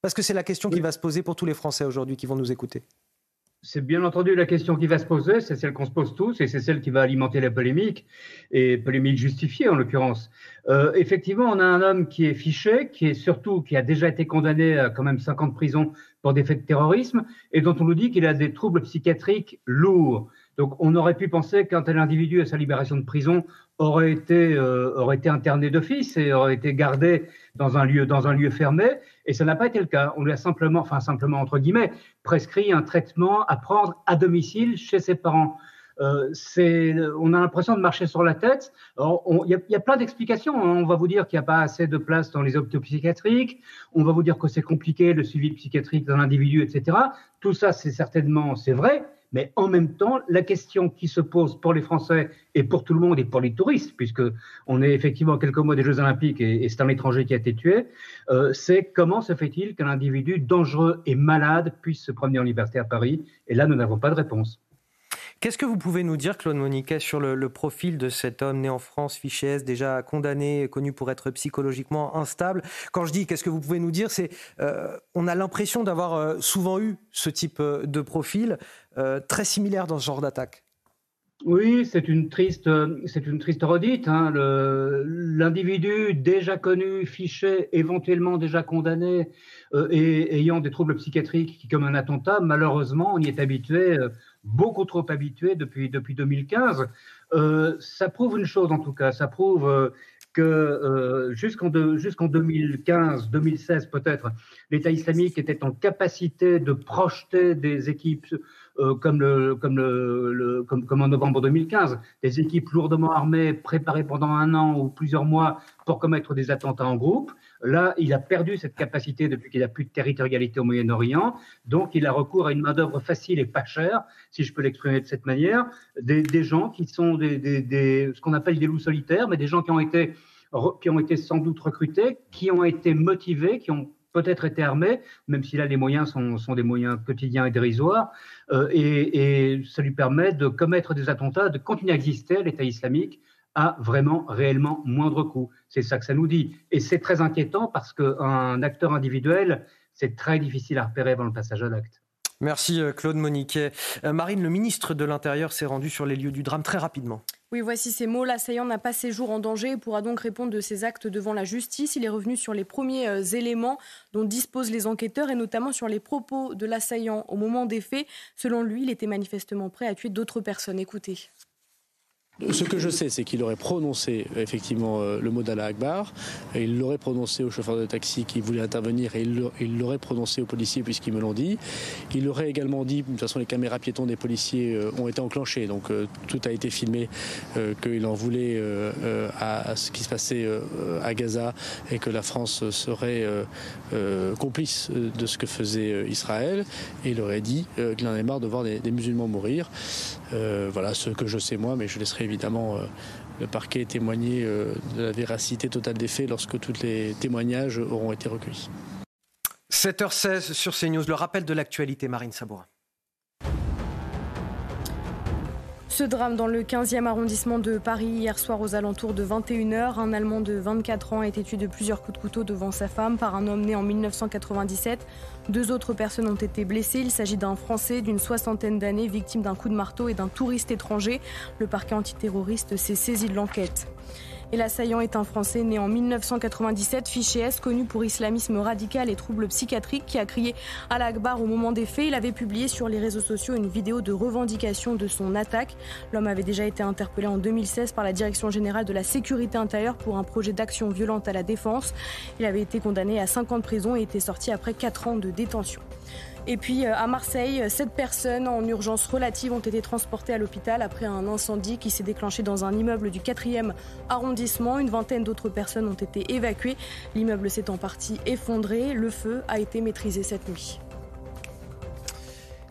Parce que c'est la question qui va se poser pour tous les Français aujourd'hui qui vont nous écouter. C'est bien entendu la question qui va se poser, c'est celle qu'on se pose tous et c'est celle qui va alimenter la polémique, et polémique justifiée en l'occurrence. Euh, effectivement, on a un homme qui est fiché, qui est surtout, qui a déjà été condamné à quand même 5 ans de prison pour des faits de terrorisme et dont on nous dit qu'il a des troubles psychiatriques lourds. Donc on aurait pu penser qu'un tel individu à sa libération de prison aurait été, euh, aurait été interné d'office et aurait été gardé dans un lieu, dans un lieu fermé. Et ça n'a pas été le cas. On lui a simplement, enfin simplement entre guillemets, prescrit un traitement à prendre à domicile chez ses parents. Euh, c'est, on a l'impression de marcher sur la tête. Il y, a plein d'explications. Hein. On va vous dire qu'il n'y a pas assez de place dans les hôpitaux psychiatriques. On va vous dire que c'est compliqué le suivi psychiatrique d'un individu, etc. Tout ça, c'est certainement, c'est vrai. Mais en même temps, la question qui se pose pour les Français et pour tout le monde et pour les touristes, puisque on est effectivement quelques mois des Jeux Olympiques et, c'est un étranger qui a été tué, euh, c'est comment se fait-il qu'un individu dangereux et malade puisse se promener en liberté à Paris? Et là, nous n'avons pas de réponse. Qu'est-ce que vous pouvez nous dire, Claude Moniquet, sur le, profil de cet homme né en France, fiché déjà condamné, connu pour être psychologiquement instable? Quand je dis qu'est-ce que vous pouvez nous dire, c'est euh, on a l'impression d'avoir euh, souvent eu ce type euh, de profil très similaire dans ce genre d'attaque. Oui, c'est une triste, c'est une triste redite. Hein. L'individu déjà connu, fiché, éventuellement déjà condamné et ayant des troubles psychiatriques qui, comme un attentat, malheureusement, on y est habitué beaucoup trop habitué depuis, depuis 2015. Euh, ça prouve une chose en tout cas, ça prouve euh, que euh, jusqu'en 2015, 2016 peut-être, l'État islamique était en capacité de projeter des équipes comme, le, comme, le, comme, en novembre 2015, des équipes lourdement armées préparées pendant un an ou plusieurs mois pour commettre des attentats en groupe. Là, il a perdu cette capacité depuis qu'il n'a plus de territorialité au Moyen-Orient. Donc, il a recours à une main-d'œuvre facile et pas chère, si je peux l'exprimer de cette manière, des, gens qui sont ce qu'on appelle des loups solitaires, mais des gens qui ont été qui ont été sans doute recrutés, qui ont été motivés, qui ont peut-être été armés, même si là les moyens sont, des moyens quotidiens et dérisoires, euh, et, et, ça lui permet de commettre des attentats, de continuer à exister, l'État islamique, à vraiment, réellement moindre coût. C'est ça que ça nous dit. Et c'est très inquiétant parce qu'un acteur individuel, c'est très difficile à repérer avant le passage à l'acte. Merci euh, Claude Moniquet. Euh, Marine, le ministre de l'Intérieur s'est rendu sur les lieux du drame très rapidement. Oui, voici ces mots. L'assaillant n'a pas ses jours en danger et pourra donc répondre de ses actes devant la justice. Il est revenu sur les premiers euh, éléments dont disposent les enquêteurs et notamment sur les propos de l'assaillant au moment des faits. Selon lui, il était manifestement prêt à tuer d'autres personnes. Écoutez. Ce que je sais, c'est qu'il aurait prononcé effectivement euh, le mot d'Allah Akbar, il l'aurait prononcé au chauffeur de taxi qui voulait intervenir, et il l'aurait prononcé aux policiers puisqu'ils me l'ont dit. Il l'aurait également dit, de toute façon les caméras piétons des policiers euh, ont été enclenchées, donc euh, tout a été filmé, qu'il en voulait à, ce qui se passait à Gaza et que la France serait complice de ce que faisait Israël, il aurait dit qu'il en avait marre de voir des musulmans mourir. voilà ce que je sais moi, mais je laisserai évidemment euh, le parquet témoigner euh, de la véracité totale des faits lorsque tous les témoignages auront été recueillis. 7h16 sur CNews, le rappel de l'actualité, Marine Sabourin. Ce drame dans le 15e arrondissement de Paris hier soir aux alentours de 21h. Un Allemand de 24 ans a été tué de plusieurs coups de couteau devant sa femme par un homme né en 1997. Deux autres personnes ont été blessées. Il s'agit d'un Français d'une soixantaine d'années, victime d'un coup de marteau et d'un touriste étranger. Le parquet antiterroriste s'est saisi de l'enquête. Et l'assaillant est un Français né en 1997, fiché S, connu pour islamisme radical et troubles psychiatriques, qui a crié à l'Akbar au moment des faits. Il avait publié sur les réseaux sociaux une vidéo de revendication de son attaque. L'homme avait déjà été interpellé en 2016 par la Direction générale de la sécurité intérieure pour un projet d'action violente à la défense. Il avait été condamné à 5 ans de prison et était sorti après 4 ans de détention. Et puis euh, à Marseille, sept personnes en urgence relative ont été transportées à l'hôpital après un incendie qui s'est déclenché dans un immeuble du 4e arrondissement. Une vingtaine d'autres personnes ont été évacuées. L'immeuble s'est en partie effondré. Le feu a été maîtrisé cette nuit.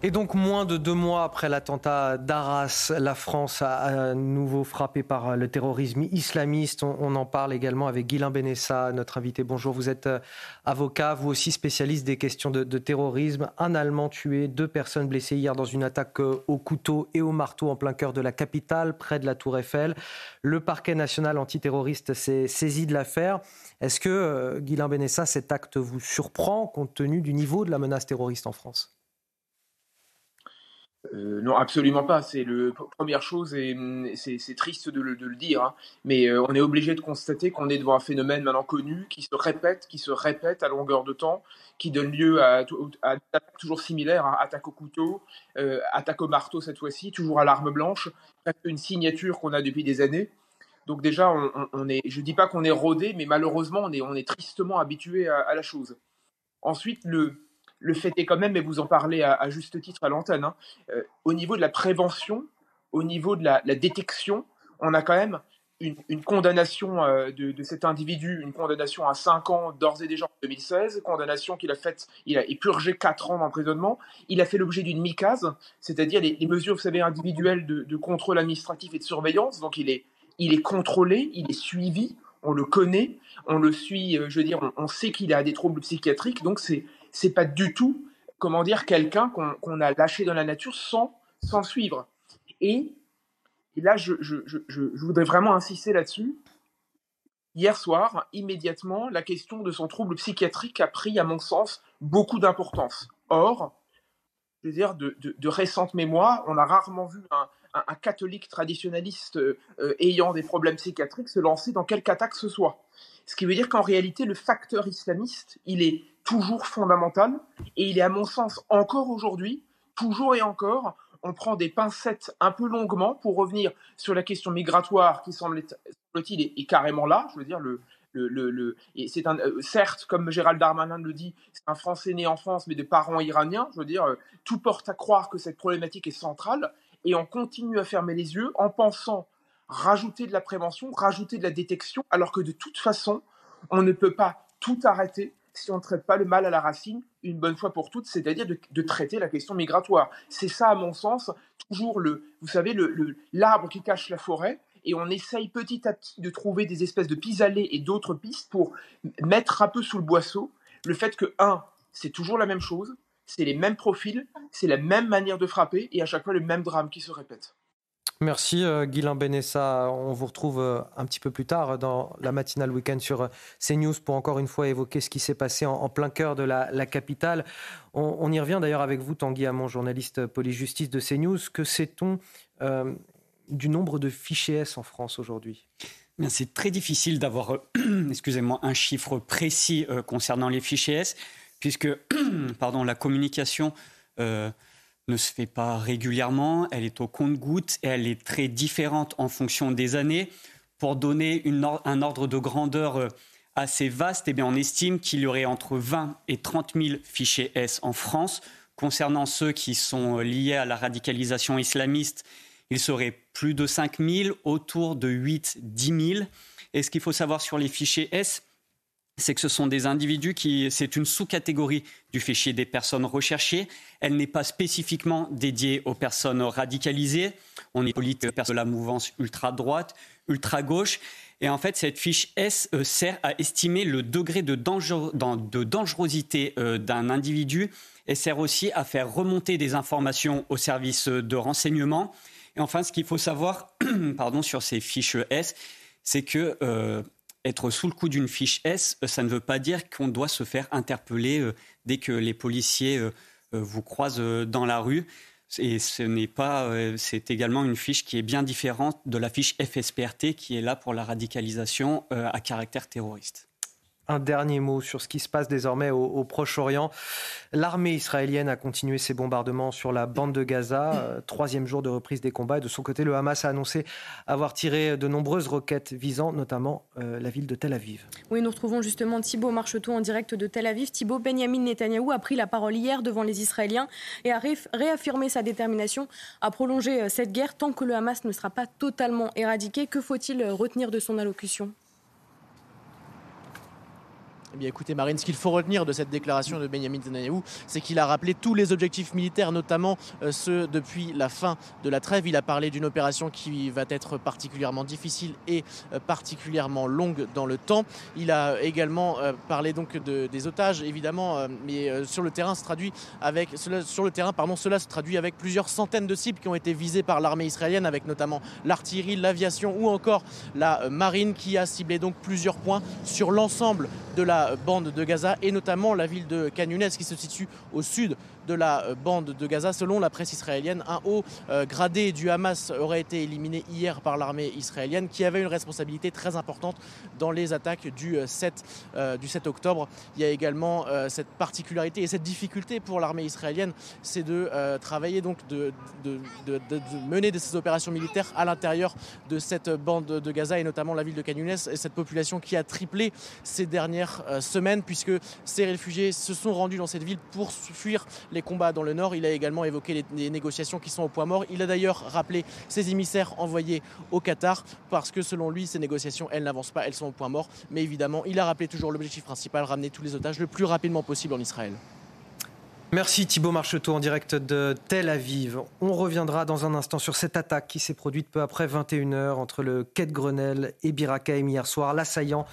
Et donc, moins de deux mois après l'attentat d'Arras, la France a à nouveau frappé par le terrorisme islamiste. On, en parle également avec Guylain Benessa, notre invité. Bonjour, vous êtes euh, avocat, vous aussi spécialiste des questions de, terrorisme. Un Allemand tué, deux personnes blessées hier dans une attaque euh, au couteau et au marteau en plein cœur de la capitale, près de la Tour Eiffel. Le parquet national antiterroriste s'est saisi de l'affaire. Est-ce que, euh, Guylain Benessa, cet acte vous surprend compte tenu du niveau de la menace terroriste en France? Euh, non, absolument pas. C'est la première chose et hum, c'est triste de le, dire, hein. mais euh, on est obligé de constater qu'on est devant un phénomène maintenant connu qui se répète, qui se répète à longueur de temps, qui donne lieu à, à, attaques toujours similaires, hein. attaque au couteau, euh, attaque au marteau cette fois-ci, toujours à l'arme blanche, une signature qu'on a depuis des années. Donc déjà, on, est, je dis pas qu'on est rodé, mais malheureusement, on est, on est tristement habitué à, à la chose. Ensuite, le, le fait est quand même, et vous en parlez à, juste titre à l'antenne, hein, euh, au niveau de la prévention, au niveau de la, détection, on a quand même une, condamnation euh, de, cet individu, une condamnation à 5 ans d'ores et déjà en 2016, condamnation qu'il a faite, il a purgé 4 ans d'emprisonnement, il a fait l'objet d'une MICAS, c'est-à-dire les, mesures, vous savez, individuelles de, contrôle administratif et de surveillance, donc il est, il est contrôlé, il est suivi, on le connaît, on le suit, euh, je veux dire, on, on sait qu'il a des troubles psychiatriques, donc c'est c'est pas du tout, comment dire, quelqu'un qu'on a lâché dans la nature sans, sans suivre. Et, là, je, voudrais vraiment insister là-dessus. Hier soir, immédiatement, la question de son trouble psychiatrique a pris, à mon sens, beaucoup d'importance. Or, je veux dire, de, récente mémoire, on a rarement vu un, catholique traditionnaliste euh, ayant des problèmes psychiatriques se lancer dans quelque attaque que ce soit. Ce qui veut dire qu'en réalité, le facteur islamiste, il est toujours fondamental et il est à mon sens encore aujourd'hui, toujours et encore, on prend des pincettes un peu longuement pour revenir sur la question migratoire qui semble-t-il est, carrément là. Je veux dire, le, le, le, et c'est un, euh, certes, comme Gérald Darmanin le dit, c'est un Français né en France mais de parents iraniens. Je veux dire, euh, tout porte à croire que cette problématique est centrale et on continue à fermer les yeux en pensant rajouter de la prévention, rajouter de la détection, alors que de toute façon, on ne peut pas tout arrêter si on ne traite pas le mal à la racine une bonne fois pour toutes, c'est-à-dire de, traiter la question migratoire. C'est ça, à mon sens, toujours le, vous savez, l'arbre qui cache la forêt, et on essaye petit à petit de trouver des espèces de pis-aller et d'autres pistes pour mettre un peu sous le boisseau le fait que, un, c'est toujours la même chose, c'est les mêmes profils, c'est la même manière de frapper, et à chaque fois le même drame qui se répète. Merci euh, Guylain Benessa. On vous retrouve euh, un petit peu plus tard dans la matinale week-end sur euh, CNews pour encore une fois évoquer ce qui s'est passé en, plein cœur de la, capitale. On, y revient d'ailleurs avec vous, Tanguy Hamon, journaliste police-justice de CNews. Que sait-on du nombre de fichiers S en France aujourd'hui? C'est très difficile d'avoir, excusez-moi, un chiffre précis concernant les fichiers S, puisque, pardon, la communication ne se fait pas régulièrement, elle est au compte-goutte et elle est très différente en fonction des années. Pour donner un ordre de grandeur euh, assez vaste, eh bien, on estime qu'il y aurait entre 20 et 30 000 fichiers S en France. Concernant ceux qui sont liés à la radicalisation islamiste, il serait plus de 5 000, autour de 8-10 000. Et ce qu'il faut savoir sur les fichiers S, c'est que ce sont des individus qui, c'est une sous-catégorie du fichier des personnes recherchées. Elle n'est pas spécifiquement dédiée aux personnes radicalisées. On est politique de la mouvance ultra-droite, ultra-gauche. Et en fait, cette fiche S euh, sert à estimer le degré de, dangerosité euh, d'un individu et sert aussi à faire remonter des informations au service de renseignement. Et enfin, ce qu'il faut savoir pardon, sur ces fiches S, c'est que euh, être sous le coup d'une fiche S, euh, ça ne veut pas dire qu'on doit se faire interpeller euh, dès que les policiers euh, vous croisent dans la rue. Et ce n'est pas, c'est également une fiche qui est bien différente de la fiche FSPRT qui est là pour la radicalisation à caractère terroriste un dernier mot sur ce qui se passe désormais au, Proche-Orient. L'armée israélienne a continué ses bombardements sur la bande de Gaza, euh, troisième jour de reprise des combats. Et de son côté, le Hamas a annoncé avoir tiré de nombreuses roquettes visant notamment euh, la ville de Tel Aviv. Oui, nous retrouvons justement Thibault Marcheteau en direct de Tel Aviv. Thibault, Benjamin Netanyahou a pris la parole hier devant les Israéliens et a réaffirmé sa détermination à prolonger euh, cette guerre tant que le Hamas ne sera pas totalement éradiqué. Que faut-il retenir de son allocution? Eh bien, écoutez, Marine, ce qu'il faut retenir de cette déclaration de Benjamin Netanyahu, c'est qu'il a rappelé tous les objectifs militaires, notamment euh, ceux depuis la fin de la trêve. Il a parlé d'une opération qui va être particulièrement difficile et euh, particulièrement longue dans le temps. Il a également euh, parlé donc de, des otages, évidemment, mais sur le terrain, se traduit avec sur le terrain, pardon, cela se traduit avec plusieurs centaines de cibles qui ont été visées par l'armée israélienne, avec notamment l'artillerie, l'aviation ou encore la marine, qui a ciblé donc plusieurs points sur l'ensemble de la bande de Gaza et notamment la ville de Canunès qui se situe au sud de la euh, bande de Gaza. Selon la presse israélienne, un haut euh, gradé du Hamas aurait été éliminé hier par l'armée israélienne qui avait une responsabilité très importante dans les attaques du 7, euh, du 7 octobre. Il y a également cette particularité et cette difficulté pour l'armée israélienne, c'est de travailler donc de, mener ces opérations militaires à l'intérieur de cette bande de Gaza et notamment la ville de Canunès et cette population qui a triplé ces dernières semaines puisque ces réfugiés se sont rendus dans cette ville pour fuir les combats dans le nord. Il a également évoqué les, négociations qui sont au point mort. Il a d'ailleurs rappelé ses émissaires envoyés au Qatar parce que selon lui, ces négociations, elles n'avancent pas, elles sont au point mort. Mais évidemment, il a rappelé toujours l'objectif principal, ramener tous les otages le plus rapidement possible en Israël. Merci Thibault Marcheteau en direct de Tel Aviv. On reviendra dans un instant sur cette attaque qui s'est produite peu après 21h entre le quai de Grenelle et Birakeim hier soir. L'assaillant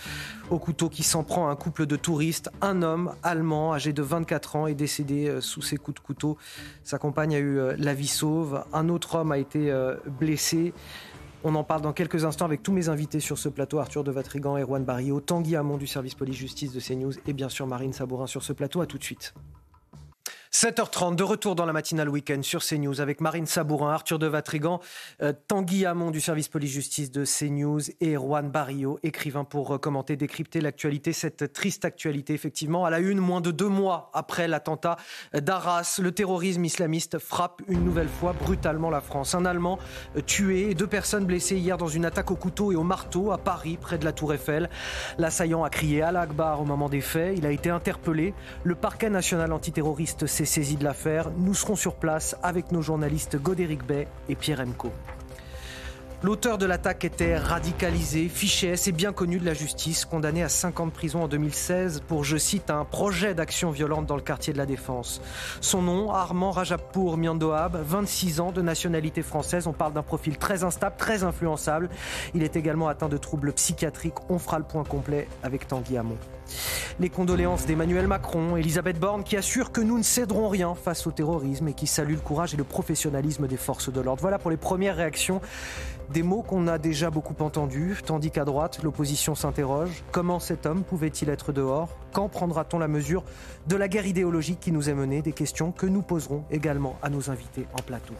au couteau qui s'en prend à un couple de touristes. Un homme allemand âgé de 24 ans est décédé euh, sous ses coups de couteau. Sa compagne a eu euh, la vie sauve. Un autre homme a été euh, blessé. On en parle dans quelques instants avec tous mes invités sur ce plateau, Arthur de Vatrigan, Erwan Barrio, Tanguy Hamon du service police-justice de CNews et bien sûr Marine Sabourin sur ce plateau. À tout de suite. 7h30, de retour dans la matinale week-end sur CNews avec Marine Sabourin, Arthur de Vatrigan, euh, Tanguy Hamon du service police-justice de CNews et Juan Barrio, écrivain pour commenter, décrypter l'actualité, cette triste actualité effectivement. À la une, moins de deux mois après l'attentat d'Arras, le terrorisme islamiste frappe une nouvelle fois brutalement la France. Un Allemand euh, tué et deux personnes blessées hier dans une attaque au couteau et au marteau à Paris, près de la Tour Eiffel. L'assaillant a crié à l'Akbar au moment des faits. Il a été interpellé. Le parquet national antiterroriste s'est saisi de l'affaire. Nous serons sur place avec nos journalistes Godéric Bay et Pierre Emco. L'auteur de l'attaque était radicalisé, fiché S et bien connu de la justice, condamné à 5 ans de prison en 2016 pour, je cite, un projet d'action violente dans le quartier de la Défense. Son nom, Armand Rajapour Miandoab, 26 ans de nationalité française. On parle d'un profil très instable, très influençable. Il est également atteint de troubles psychiatriques. On fera le point complet avec Tanguy Hamon. Les condoléances d'Emmanuel Macron, Elisabeth Borne qui assure que nous ne céderons rien face au terrorisme et qui salue le courage et le professionnalisme des forces de l'ordre. Voilà pour les premières réactions. Des mots qu'on a déjà beaucoup entendus, tandis qu'à droite, l'opposition s'interroge. Comment cet homme pouvait-il être dehors? Quand prendra-t-on la mesure de la guerre idéologique qui nous est menée? Des questions que nous poserons également à nos invités en plateau.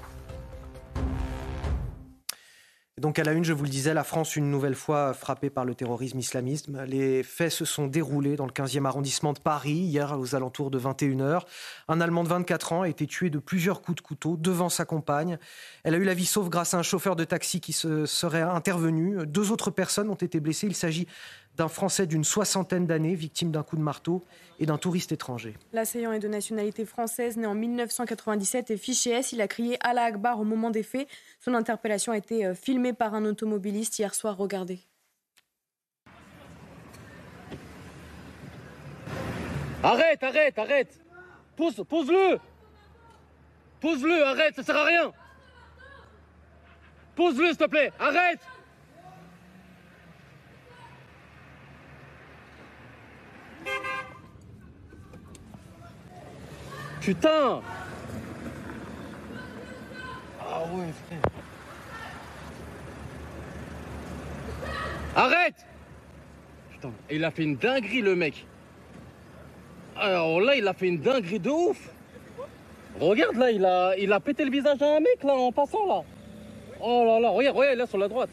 Donc à la une, je vous le disais, la France une nouvelle fois frappée par le terrorisme islamiste. Les faits se sont déroulés dans le 15e arrondissement de Paris hier aux alentours de 21h. Un Allemand de 24 ans a été tué de plusieurs coups de couteau devant sa compagne. Elle a eu la vie sauve grâce à un chauffeur de taxi qui se serait intervenu. Deux autres personnes ont été blessées. Il s'agit d'un Français d'une soixantaine d'années, victime d'un coup de marteau, et d'un touriste étranger. L'assaillant est de nationalité française, né en 1997 et fiché S. Il a crié Allah Akbar au moment des faits. Son interpellation a été euh, filmée par un automobiliste hier soir. Regardez. Arrête, arrête, arrête Pose, pose-le Pose-le, arrête, ça sert à rien Pose-le, s'il te plaît, arrête Putain Ah ouais, frère. Arrête Putain, il a fait une dinguerie, le mec. Alors là, il a fait une dinguerie de ouf. Regarde là, il a, il a pété le visage à un mec là en passant là. Oh là là, regarde, regarde là sur la droite.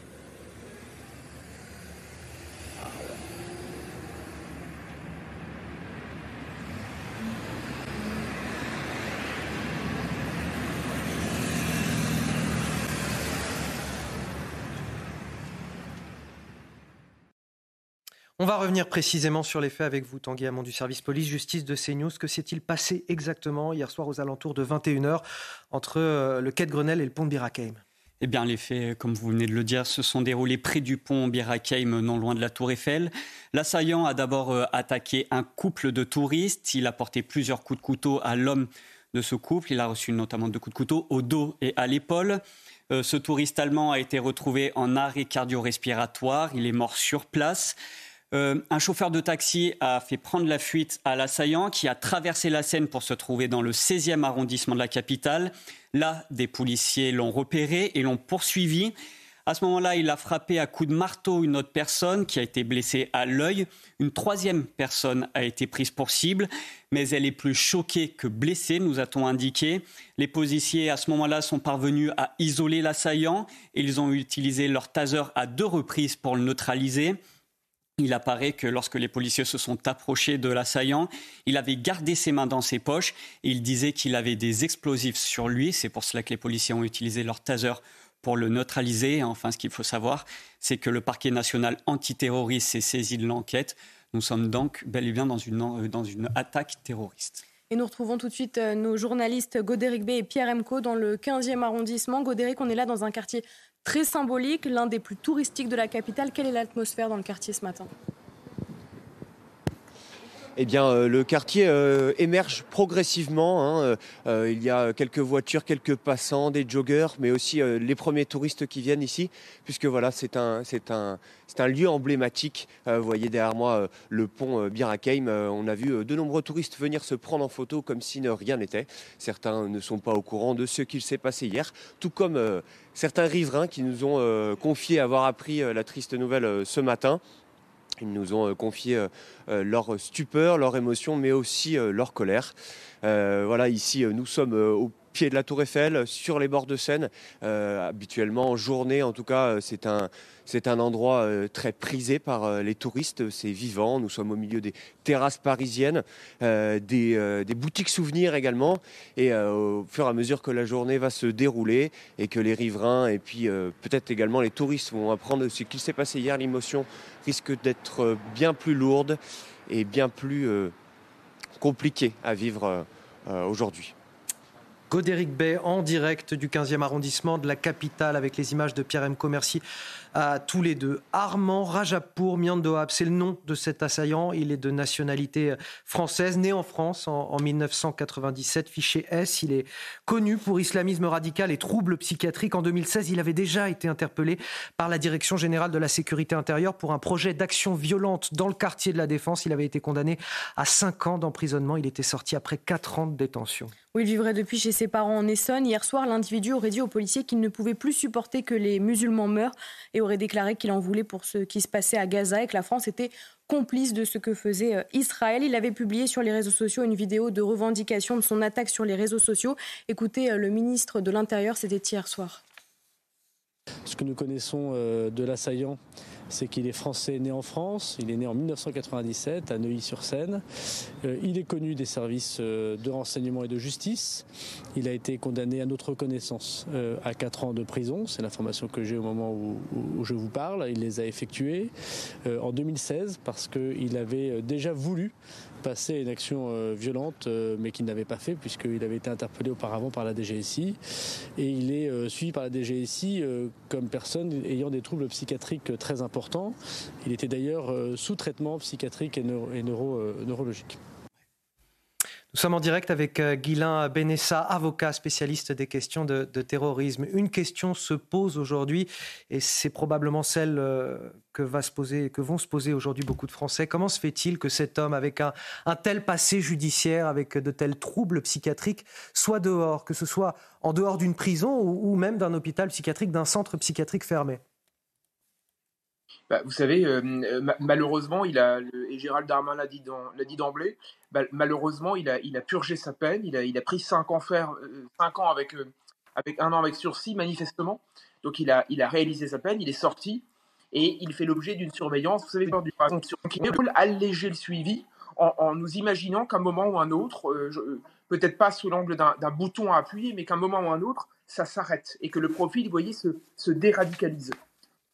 On va revenir précisément sur les faits avec vous, Tanguy Hamon du service police-justice de CNews. Que s'est-il passé exactement hier soir aux alentours de 21h entre euh, le quai de Grenelle et le pont de Birakeim eh bien, les faits, comme vous venez de le dire, se sont déroulés près du pont Birakeim, non loin de la Tour Eiffel. L'assaillant a d'abord euh, attaqué un couple de touristes. Il a porté plusieurs coups de couteau à l'homme de ce couple. Il a reçu notamment deux coups de couteau au dos et à l'épaule. Euh, ce touriste allemand a été retrouvé en arrêt cardio-respiratoire. Il est mort sur place. Euh, un chauffeur de taxi a fait prendre la fuite à l'assaillant qui a traversé la Seine pour se trouver dans le 16e arrondissement de la capitale. Là, des policiers l'ont repéré et l'ont poursuivi. À ce moment-là, il a frappé à coups de marteau une autre personne qui a été blessée à l'œil. Une troisième personne a été prise pour cible, mais elle est plus choquée que blessée, nous a-t-on indiqué. Les policiers, à ce moment-là, sont parvenus à isoler l'assaillant. Ils ont utilisé leur taser à deux reprises pour le neutraliser. Il apparaît que lorsque les policiers se sont approchés de l'assaillant, il avait gardé ses mains dans ses poches et il disait qu'il avait des explosifs sur lui. C'est pour cela que les policiers ont utilisé leur taser pour le neutraliser. Enfin, ce qu'il faut savoir, c'est que le parquet national antiterroriste s'est saisi de l'enquête. Nous sommes donc bel et bien dans une, dans une attaque terroriste. Et nous retrouvons tout de suite euh, nos journalistes Godéric B et Pierre Emco dans le 15e arrondissement. Godéric, on est là dans un quartier très symbolique, l'un des plus touristiques de la capitale. Quelle est l'atmosphère dans le quartier ce matin? Eh bien, euh, le quartier euh, émerge progressivement. Hein. Euh, il y a quelques voitures, quelques passants, des joggers, mais aussi les premiers touristes qui viennent ici, puisque voilà, c'est un, c'est un, c'est un lieu emblématique. vous voyez derrière moi le pont Birakeim. on a vu de nombreux touristes venir se prendre en photo comme si rien n'était. Certains ne sont pas au courant de ce qu'il s'est passé hier, tout comme certains riverains qui nous ont confié avoir appris la triste nouvelle ce matin. Ils nous ont euh, confié euh, euh, leur stupeur, leur émotion, mais aussi leur colère. voilà, ici, nous sommes au pied de la Tour Eiffel, sur les bords de Seine. habituellement, en journée, en tout cas, c'est un, c'est un endroit euh, très prisé par euh, les touristes, c'est vivant. Nous sommes au milieu des terrasses parisiennes, euh, des, boutiques souvenirs également. Et au fur et à mesure que la journée va se dérouler et que les riverains et puis peut-être également les touristes vont apprendre ce qu'il s'est passé hier, l'émotion risque d'être bien plus lourde et bien plus compliquée à vivre aujourd'hui. Godéric Bay en direct du 15e arrondissement de la capitale avec les images de Pierre M. Commercy à tous les deux. Armand Rajapour Miandoab, c'est le nom de cet assaillant. Il est de nationalité française, né en France en, 1997, fiché S. Il est connu pour islamisme radical et troubles psychiatriques. En 2016, il avait déjà été interpellé par la Direction générale de la sécurité intérieure pour un projet d'action violente dans le quartier de la Défense. Il avait été condamné à 5 ans d'emprisonnement. Il était sorti après 4 ans de détention. Oui, il vivrait depuis chez ses parents en Essonne. Hier soir, l'individu aurait dit aux policiers qu'il ne pouvait plus supporter que les musulmans meurent et aurait déclaré qu'il en voulait pour ce qui se passait à Gaza et que la France était complice de ce que faisait euh, Israël. Il avait publié sur les réseaux sociaux une vidéo de revendication de son attaque sur les réseaux sociaux. Écoutez, euh, le ministre de l'Intérieur, c'était hier soir. Ce que nous connaissons euh, de l'assaillant, c'est qu'il est français né en France, il est né en 1997 à Neuilly-sur-Seine. Euh, il est connu des services euh, de renseignement et de justice. Il a été condamné à notre connaissance à 4 ans de prison, c'est l'information que j'ai au moment où, je vous parle. Il les a effectués en 2016 parce qu'il avait déjà voulu passer une action euh, violente, euh, mais qu'il n'avait pas fait puisqu'il avait été interpellé auparavant par la DGSI. Et il est euh, suivi par la DGSI comme personne ayant des troubles psychiatriques très importants. Il était d'ailleurs sous traitement psychiatrique et, neurologique. Nous sommes en direct avec Guilain Benessa, avocat spécialiste des questions de, terrorisme. Une question se pose aujourd'hui, et c'est probablement celle que, va se poser, que vont se poser aujourd'hui beaucoup de Français. Comment se fait-il que cet homme, avec un, tel passé judiciaire, avec de tels troubles psychiatriques, soit dehors, que ce soit en dehors d'une prison ou même d'un hôpital psychiatrique, d'un centre psychiatrique fermé? Bah, vous savez, malheureusement, il a, et Gérald Darmanin l'a dit, d'emblée, bah, malheureusement, il a, purgé sa peine, il a, pris cinq ans, faire, cinq ans avec, avec un an avec sursis, manifestement. Donc il a réalisé sa peine, il est sorti, et il fait l'objet d'une surveillance, vous savez, du qui veut alléger le suivi en, nous imaginant qu'à un moment ou un autre, peut-être pas sous l'angle d'un bouton à appuyer, mais qu'à un moment ou un autre, ça s'arrête et que le profil, vous voyez, se, se déradicalise.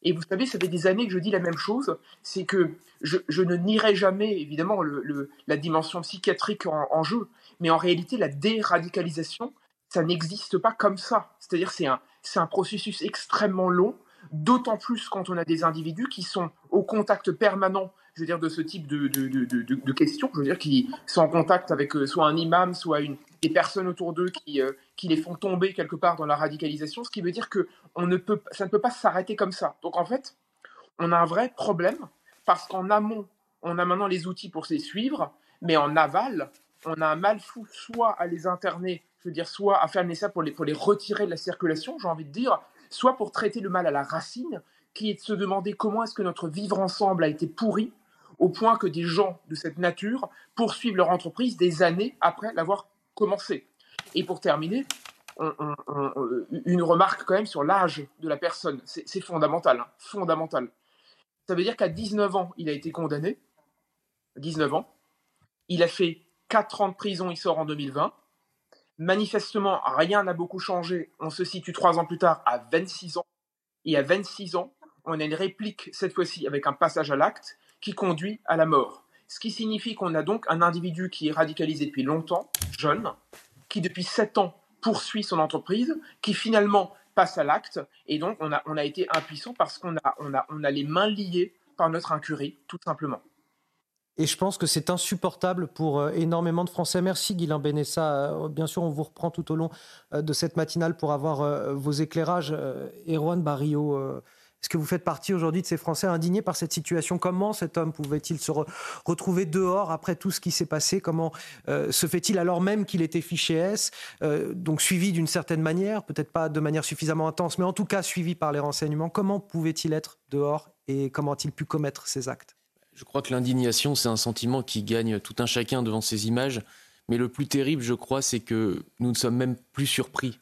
Et vous savez, ça fait des années que je dis la même chose, c'est que je, ne nierai jamais, évidemment, le, la dimension psychiatrique en, jeu, mais en réalité, la déradicalisation, ça n'existe pas comme ça. C'est-à-dire, c'est un, c'est un processus extrêmement long, d'autant plus quand on a des individus qui sont au contact permanent, je veux dire, de ce type de, de, de, questions, je veux dire, qui sont en contact avec euh, soit un imam, soit une, des personnes autour d'eux qui, euh, qui les font tomber quelque part dans la radicalisation, ce qui veut dire que on ne peut, ça ne peut pas s'arrêter comme ça. Donc en fait, on a un vrai problème parce qu'en amont, on a maintenant les outils pour les suivre, mais en aval, on a un mal fou soit à les interner, je veux dire, soit à faire nécessaire pour les, pour les retirer de la circulation, j'ai envie de dire, soit pour traiter le mal à la racine, qui est de se demander comment est-ce que notre vivre ensemble a été pourri, au point que des gens de cette nature poursuivent leur entreprise des années après l'avoir commencé. Et pour terminer, une remarque quand même sur l'âge de la personne. C'est fondamental, hein, fondamental. Ça veut dire qu'à 19 ans, il a été condamné. 19 ans. Il a fait 4 ans de prison, il sort en 2020. Manifestement, rien n'a beaucoup changé. On se situe 3 ans plus tard à 26 ans. Et à 26 ans, on a une réplique, cette fois-ci avec un passage à l'acte, qui conduit à la mort. Ce qui signifie qu'on a donc un individu qui est radicalisé depuis longtemps, jeune, qui depuis 7 ans poursuit son entreprise, qui finalement passe à l'acte, et donc on a, on a été impuissant parce qu'on a, on a, on a les mains liées par notre incurie, tout simplement. Et je pense que c'est insupportable pour euh, énormément de Français. Merci Guilain Benessa. Euh, bien sûr, on vous reprend tout au long euh, de cette matinale pour avoir vos éclairages. Erwan Barrio, est-ce que vous faites partie aujourd'hui de ces Français indignés par cette situation? Comment cet homme pouvait-il se retrouver dehors après tout ce qui s'est passé? Comment se fait-il alors même qu'il était fiché S, donc suivi d'une certaine manière, peut-être pas de manière suffisamment intense, mais en tout cas suivi par les renseignements Comment pouvait-il être dehors et comment a-t-il pu commettre ces actes? Je crois que l'indignation, c'est un sentiment qui gagne tout un chacun devant ces images. Mais le plus terrible, je crois, c'est que nous ne sommes même plus surpris.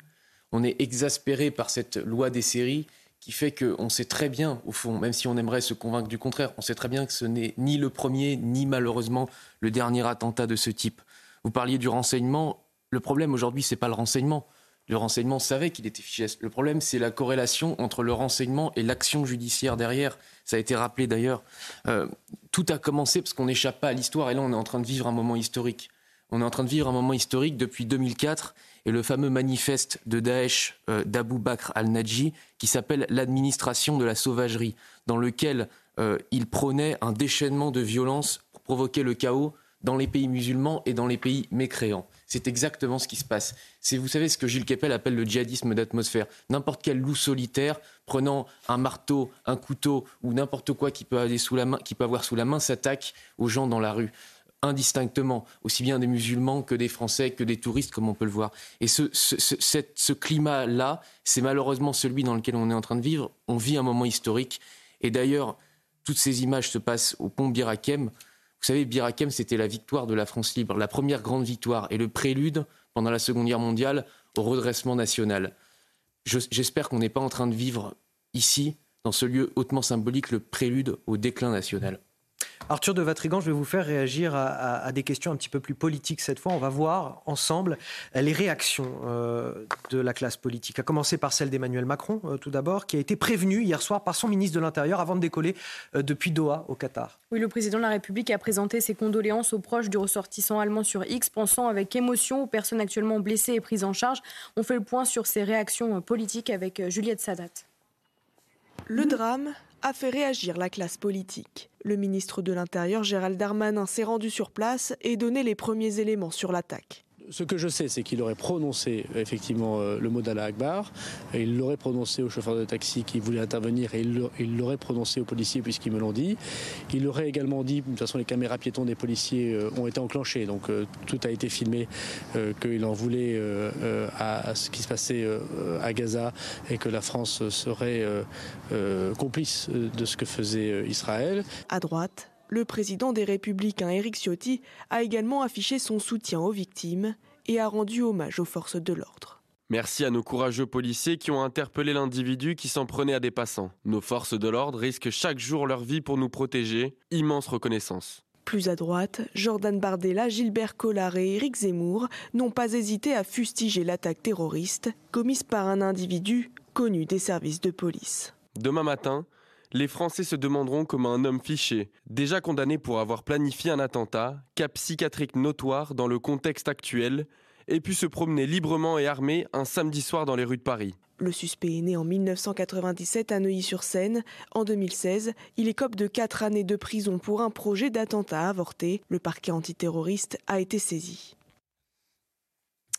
On est exaspéré par cette loi des séries qui fait qu'on sait très bien, au fond, même si on aimerait se convaincre du contraire, on sait très bien que ce n'est ni le premier, ni malheureusement le dernier attentat de ce type. Vous parliez du renseignement. Le problème aujourd'hui, ce n'est pas le renseignement. Le renseignement savait qu'il était fiché. Le problème, c'est la corrélation entre le renseignement et l'action judiciaire derrière. Ça a été rappelé d'ailleurs. Euh, tout a commencé parce qu'on n'échappe pas à l'histoire et là, on est en train de vivre un moment historique. On est en train de vivre un moment historique depuis 2004 et le fameux manifeste de Daesh euh, d'Abu Bakr al-Najji qui s'appelle l'administration de la sauvagerie, dans lequel euh, il prônait un déchaînement de violence pour provoquer le chaos dans les pays musulmans et dans les pays mécréants. C'est exactement ce qui se passe. C'est, vous savez, ce que Gilles Kepel appelle le djihadisme d'atmosphère. N'importe quel loup solitaire, prenant un marteau, un couteau ou n'importe quoi qui peut, aller sous la main, qui peut avoir sous la main, s'attaque aux gens dans la rue indistinctement, aussi bien des musulmans que des Français, que des touristes, comme on peut le voir. Et ce, ce, climat-là, c'est malheureusement celui dans lequel on est en train de vivre. On vit un moment historique. Et d'ailleurs, toutes ces images se passent au pont Birakem. Vous savez, Birakem, c'était la victoire de la France libre, la première grande victoire et le prélude, pendant la Seconde Guerre mondiale, au redressement national. J'espère qu'on n'est pas en train de vivre ici, dans ce lieu hautement symbolique, le prélude au déclin national. Arthur de Vatrigan, je vais vous faire réagir à, des questions un petit peu plus politiques cette fois. On va voir ensemble les réactions euh, de la classe politique, à commencer par celle d'Emmanuel Macron, euh, tout d'abord, qui a été prévenu hier soir par son ministre de l'Intérieur avant de décoller euh, depuis Doha, au Qatar. Oui, le président de la République a présenté ses condoléances aux proches du ressortissant allemand sur X, pensant avec émotion aux personnes actuellement blessées et prises en charge. On fait le point sur ces réactions politiques avec Juliette Sadat. Le drame a fait réagir la classe politique. Le ministre de l'Intérieur Gérald Darmanin s'est rendu sur place et donné les premiers éléments sur l'attaque. Ce que je sais, c'est qu'il aurait prononcé effectivement euh, le mot d'Allah Akbar. Il l'aurait prononcé au chauffeur de taxi qui voulait intervenir et il l'aurait prononcé aux policiers puisqu'ils me l'ont dit. Il l'aurait également dit, de toute façon les caméras piétons des policiers euh, ont été enclenchées, donc euh, tout a été filmé, qu'il en voulait à, ce qui se passait à Gaza et que la France serait complice de ce que faisait Israël. À droite, le président des Républicains, Éric Ciotti, a également affiché son soutien aux victimes et a rendu hommage aux forces de l'ordre. Merci à nos courageux policiers qui ont interpellé l'individu qui s'en prenait à des passants. Nos forces de l'ordre risquent chaque jour leur vie pour nous protéger. Immense reconnaissance. Plus à droite, Jordan Bardella, Gilbert Collard et Éric Zemmour n'ont pas hésité à fustiger l'attaque terroriste commise par un individu connu des services de police. Demain matin, les Français se demanderont comment un homme fiché, déjà condamné pour avoir planifié un attentat, cas psychiatrique notoire dans le contexte actuel, ait pu se promener librement et armé un samedi soir dans les rues de Paris. Le suspect est né en 1997 à Neuilly-sur-Seine. En 2016, il écope de 4 années de prison pour un projet d'attentat avorté. Le parquet antiterroriste a été saisi.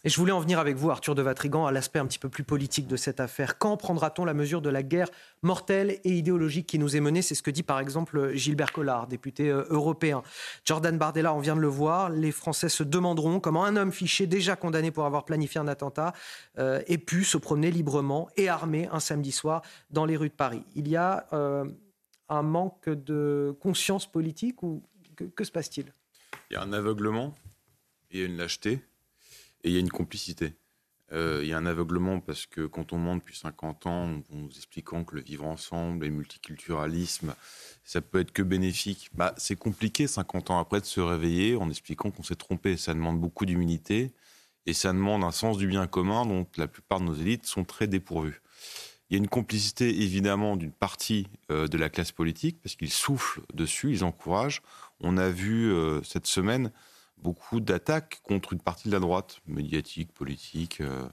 Et je voulais en venir avec vous, Arthur de Vatrigan, à l'aspect un petit peu plus politique de cette affaire. Quand prendra-t-on la mesure de la guerre mortelle et idéologique qui nous est menée? C'est ce que dit par exemple Gilbert Collard, député euh, européen. Jordan Bardella, on vient de le voir, les Français se demanderont comment un homme fiché, déjà condamné pour avoir planifié un attentat, euh, ait pu se promener librement et armé un samedi soir dans les rues de Paris. Il y a euh, un manque de conscience politique ou que, que se passe-t-il? Il y a un aveuglement et une lâcheté et il y a une complicité. Euh, il y a un aveuglement parce que quand on ment depuis 50 ans, en nous expliquant que le vivre ensemble et le multiculturalisme, ça peut être que bénéfique. Bah, c'est compliqué 50 ans après de se réveiller en expliquant qu'on s'est trompé. Ça demande beaucoup d'humilité et ça demande un sens du bien commun dont la plupart de nos élites sont très dépourvues. Il y a une complicité évidemment d'une partie euh, de la classe politique parce qu'ils soufflent dessus, ils encouragent. On a vu euh, cette semaine beaucoup d'attaques contre une partie de la droite, médiatique, politique, euh,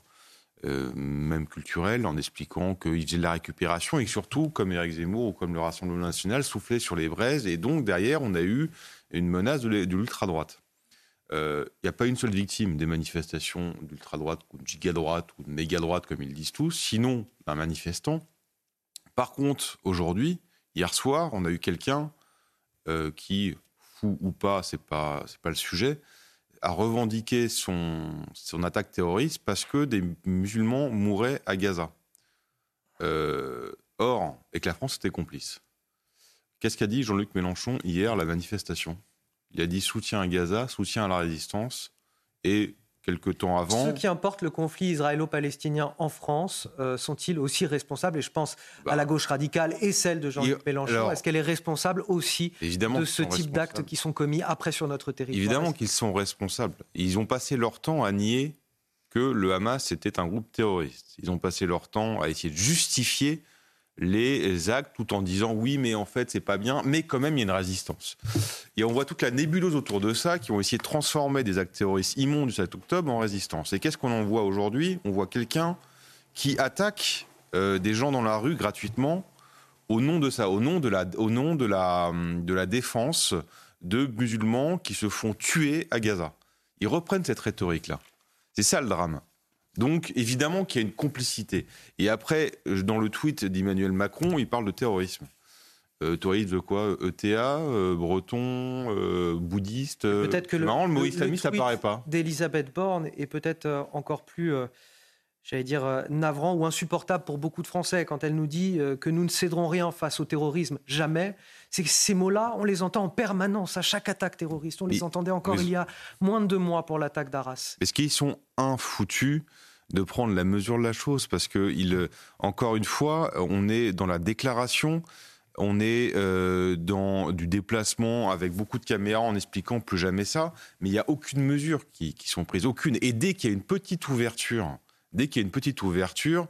euh, même culturelle, en expliquant qu'ils faisaient de la récupération et que surtout, comme Éric Zemmour ou comme le Rassemblement national, soufflaient sur les braises. Et donc, derrière, on a eu une menace de l'ultra-droite. Il euh, n'y a pas une seule victime des manifestations d'ultra-droite ou de giga-droite ou de méga-droite, comme ils disent tous, sinon un manifestant. Par contre, aujourd'hui, hier soir, on a eu quelqu'un qui ou pas, c'est pas pas le sujet, a revendiqué son, son attaque terroriste parce que des musulmans mouraient à Gaza. Euh, or, et que la France était complice. Qu'est-ce qu'a dit Jean-Luc Mélenchon hier à la manifestation? Il a dit soutien à Gaza, soutien à la résistance et quelque temps avant. Ceux qui importent le conflit israélo-palestinien en France euh, sont-ils aussi responsables? Et je pense à bah, la gauche radicale et celle de Jean-Luc Mélenchon. Est-ce qu'elle est responsable aussi de ce type d'actes qui sont commis après sur notre territoire? Évidemment qu'ils sont responsables. Ils ont passé leur temps à nier que le Hamas était un groupe terroriste. Ils ont passé leur temps à essayer de justifier les actes tout en disant oui mais en fait c'est pas bien. Mais quand même il y a une résistance. Et on voit toute la nébuleuse autour de ça qui ont essayé de transformer des actes terroristes immondes du 7 octobre en résistance. Et qu'est-ce qu'on en voit aujourd'hui? On voit quelqu'un qui attaque euh, des gens dans la rue gratuitement au nom de ça au nom de la au nom de la de la défense de musulmans qui se font tuer à Gaza. Ils reprennent cette rhétorique là c'est ça le drame donc évidemment qu'il y a une complicité. Et après, euh, dans le tweet d'Emmanuel Macron, il parle de terrorisme. Euh, terrorisme de quoi? ETA, euh, breton, euh, bouddhiste. Peut-être que le, marrant, le mot islamiste, ça paraît pas. D'Elisabeth Borne est peut-être encore plus j'allais dire, navrant ou insupportable pour beaucoup de Français quand elle nous dit que nous ne céderons rien face au terrorisme, jamais. C'est que ces mots-là, on les entend en permanence à chaque attaque terroriste. On les entendait encore il y a moins de deux mois pour l'attaque d'Arras. Est-ce qu'ils sont infoutus de prendre la mesure de la chose parce que, il, encore une fois, on est dans la déclaration on est euh, dans du déplacement avec beaucoup de caméras en expliquant plus jamais ça, mais il n'y a aucune mesure qui, qui sont prises, aucune. Et dès qu'il y a une petite ouverture dès qu'il y a une petite ouverture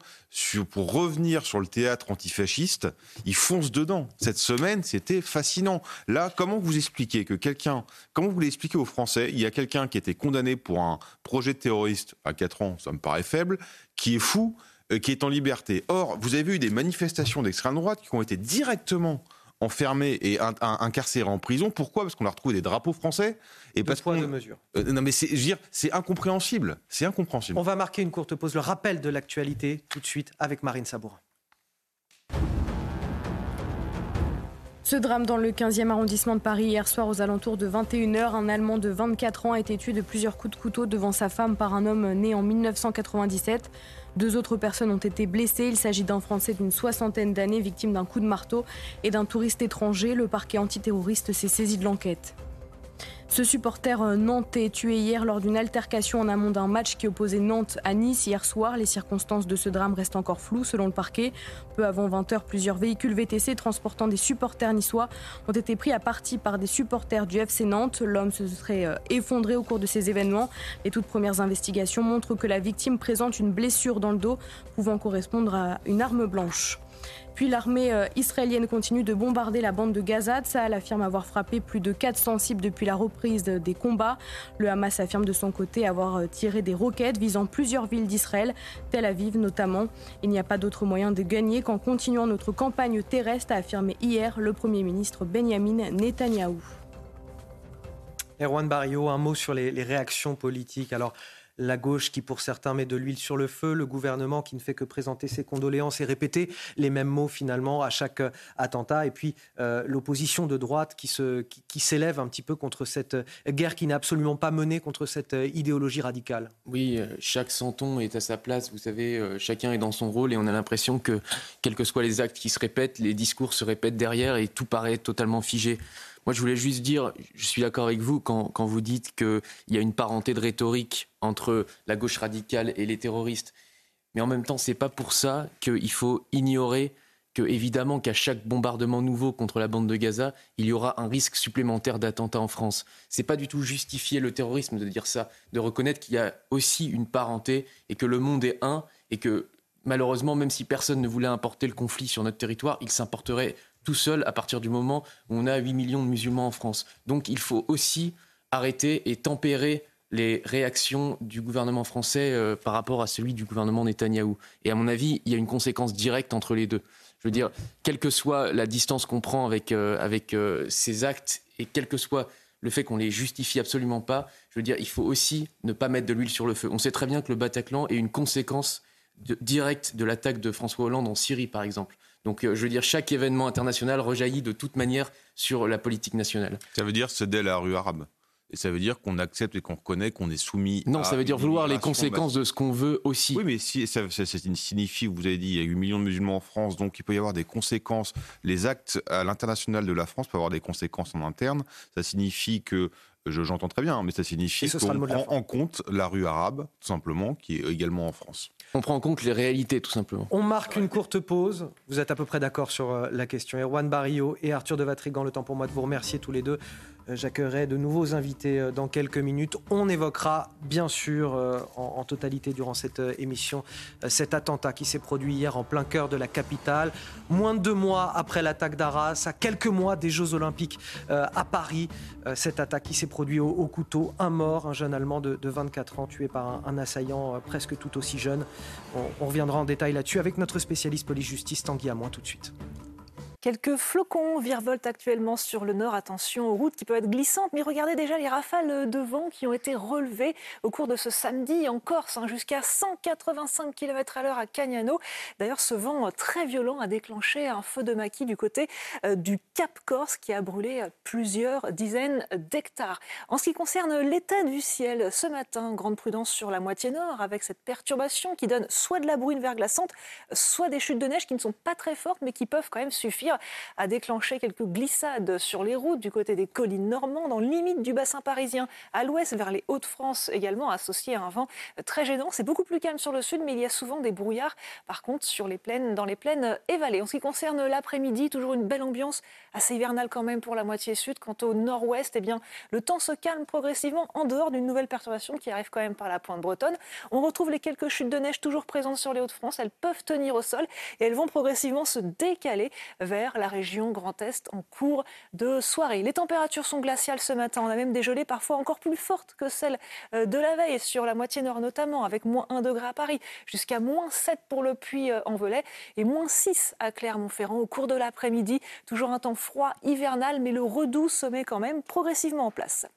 pour revenir sur le théâtre antifasciste, ils foncent dedans. Cette semaine, c'était fascinant. Là, comment vous expliquez que quelqu'un, comment vous l'expliquez aux Français, il y a quelqu'un qui était condamné pour un projet terroriste à 4 ans, ça me paraît faible, qui est fou, euh, qui est en liberté. Or, vous avez vu des manifestations d'extrême droite qui ont été directement enfermés et incarcérés en prison. Pourquoi? Parce qu'on a retrouvé des drapeaux français. Et parce mesure. Euh, non, mais c'est, c'est incompréhensible. C'est incompréhensible. On va marquer une courte pause. Le rappel de l'actualité tout de suite avec Marine Sabourin. Ce drame dans le 15e arrondissement de Paris hier soir aux alentours de 21h, un Allemand de 24 ans a été tué de plusieurs coups de couteau devant sa femme par un homme né en 1997. Deux autres personnes ont été blessées. Il s'agit d'un Français d'une soixantaine d'années victime d'un coup de marteau et d'un touriste étranger. Le parquet antiterroriste s'est saisi de l'enquête. Ce supporter euh, nantais tué hier lors d'une altercation en amont d'un match qui opposait Nantes à Nice hier soir. Les circonstances de ce drame restent encore floues selon le parquet. Peu avant 20h, plusieurs véhicules VTC transportant des supporters niçois ont été pris à partie par des supporters du FC Nantes. L'homme se serait euh, effondré au cours de ces événements. Les toutes premières investigations montrent que la victime présente une blessure dans le dos pouvant correspondre à une arme blanche. Puis l'armée euh, israélienne continue de bombarder la bande de Gaza. Tsahal affirme avoir frappé plus de 400 cibles depuis la reprise des combats. Le Hamas affirme de son côté avoir euh, tiré des roquettes visant plusieurs villes d'Israël, Tel Aviv notamment. Il n'y a pas d'autre moyen de gagner qu'en continuant notre campagne terrestre, a affirmé hier le Premier ministre Benjamin Netanyahou. Erwan Barrio, un mot sur les, réactions politiques. La gauche qui pour certains met de l'huile sur le feu, le gouvernement qui ne fait que présenter ses condoléances et répéter les mêmes mots finalement à chaque euh, attentat, et puis euh, l'opposition de droite qui, s'élève un petit peu contre cette euh, guerre qui n'est absolument pas menée contre cette idéologie radicale. Oui, chaque santon est à sa place, vous savez, chacun est dans son rôle et on a l'impression que, quels que soient les actes qui se répètent, les discours se répètent derrière et tout paraît totalement figé. Moi, je voulais juste dire, je suis d'accord avec vous quand, vous dites qu'il y a une parenté de rhétorique entre la gauche radicale et les terroristes. Mais en même temps, c'est pas pour ça qu'il faut ignorer que, évidemment, qu'à chaque bombardement nouveau contre la bande de Gaza, il y aura un risque supplémentaire d'attentat en France. C'est pas du tout justifier le terrorisme de dire ça, de reconnaître qu'il y a aussi une parenté et que le monde est un et que malheureusement, même si personne ne voulait importer le conflit sur notre territoire, il s'importerait tout seul à partir du moment où on a 8 millions de musulmans en France. Donc il faut aussi arrêter et tempérer les réactions du gouvernement français euh, par rapport à celui du gouvernement Netanyahou. Et à mon avis, il y a une conséquence directe entre les deux. Je veux dire, quelle que soit la distance qu'on prend avec, euh, avec euh, ces actes et quel que soit le fait qu'on les justifie absolument pas, je veux dire, il faut aussi ne pas mettre de l'huile sur le feu. On sait très bien que le Bataclan est une conséquence directe de l'attaque de François Hollande en Syrie, par exemple. Donc, euh, je veux dire, chaque événement international rejaillit de toute manière sur la politique nationale. Ça veut dire céder la rue arabe et ça veut dire qu'on accepte et qu'on reconnaît qu'on est soumis. Non, ça veut dire vouloir les conséquences de ce qu'on veut aussi. Oui, mais si, ça, signifie, vous avez dit, il y a 8 millions de musulmans en France, donc il peut y avoir des conséquences. Les actes à l'international de la France peuvent avoir des conséquences en interne. Ça signifie que j'entends très bien, mais ça signifie qu'on prend en compte la rue arabe, tout simplement, qui est également en France. On prend en compte les réalités, tout simplement. On marque une courte pause. Vous êtes à peu près d'accord sur euh, la question. Erwan Barrio et Arthur de Vatrigan, le temps pour moi de vous remercier tous les deux. Euh, j'accueillerai de nouveaux invités euh, dans quelques minutes. On évoquera, bien sûr, euh, en, totalité durant cette émission, cet attentat qui s'est produit hier en plein cœur de la capitale. Moins de deux mois après l'attaque d'Arras, à quelques mois des Jeux Olympiques à Paris, cette attaque qui s'est produite au, couteau. Un mort, un jeune Allemand de, 24 ans, tué par un, assaillant presque tout aussi jeune. On, reviendra en détail là-dessus avec notre spécialiste police-justice, Tanguy Amoin, tout de suite. Quelques flocons virevoltent actuellement sur le nord. Attention aux routes qui peuvent être glissantes, mais regardez déjà les rafales de vent qui ont été relevées au cours de ce samedi en Corse, hein, jusqu'à 185 km à l'heure à Cagnano. D'ailleurs, ce vent très violent a déclenché un feu de maquis du côté euh, du Cap Corse qui a brûlé plusieurs dizaines d'hectares. En ce qui concerne l'état du ciel, ce matin, grande prudence sur la moitié nord avec cette perturbation qui donne soit de la bruine verglaçante, soit des chutes de neige qui ne sont pas très fortes mais qui peuvent quand même suffire a déclenché quelques glissades sur les routes du côté des collines normandes, en limite du bassin parisien, à l'ouest vers les Hauts-de-France également, associé à un vent très gênant. C'est beaucoup plus calme sur le sud, mais il y a souvent des brouillards, par contre, sur les plaines, dans les plaines et vallées. En ce qui concerne l'après-midi, toujours une belle ambiance, assez hivernale quand même pour la moitié sud. Quant au nord-ouest, eh bien, le temps se calme progressivement en dehors d'une nouvelle perturbation qui arrive quand même par la pointe bretonne. On retrouve les quelques chutes de neige toujours présentes sur les Hauts-de-France. Elles peuvent tenir au sol et elles vont progressivement se décaler vers la région Grand Est en cours de soirée. Les températures sont glaciales ce matin. On a même des gelées parfois encore plus fortes que celles euh, de la veille, sur la moitié nord notamment, avec moins 1 degré à Paris, jusqu'à moins 7 pour le Puy-en-Velay et moins 6 à Clermont-Ferrand. Au cours de l'après-midi, toujours un temps froid hivernal, mais le redoux se quand même progressivement en place.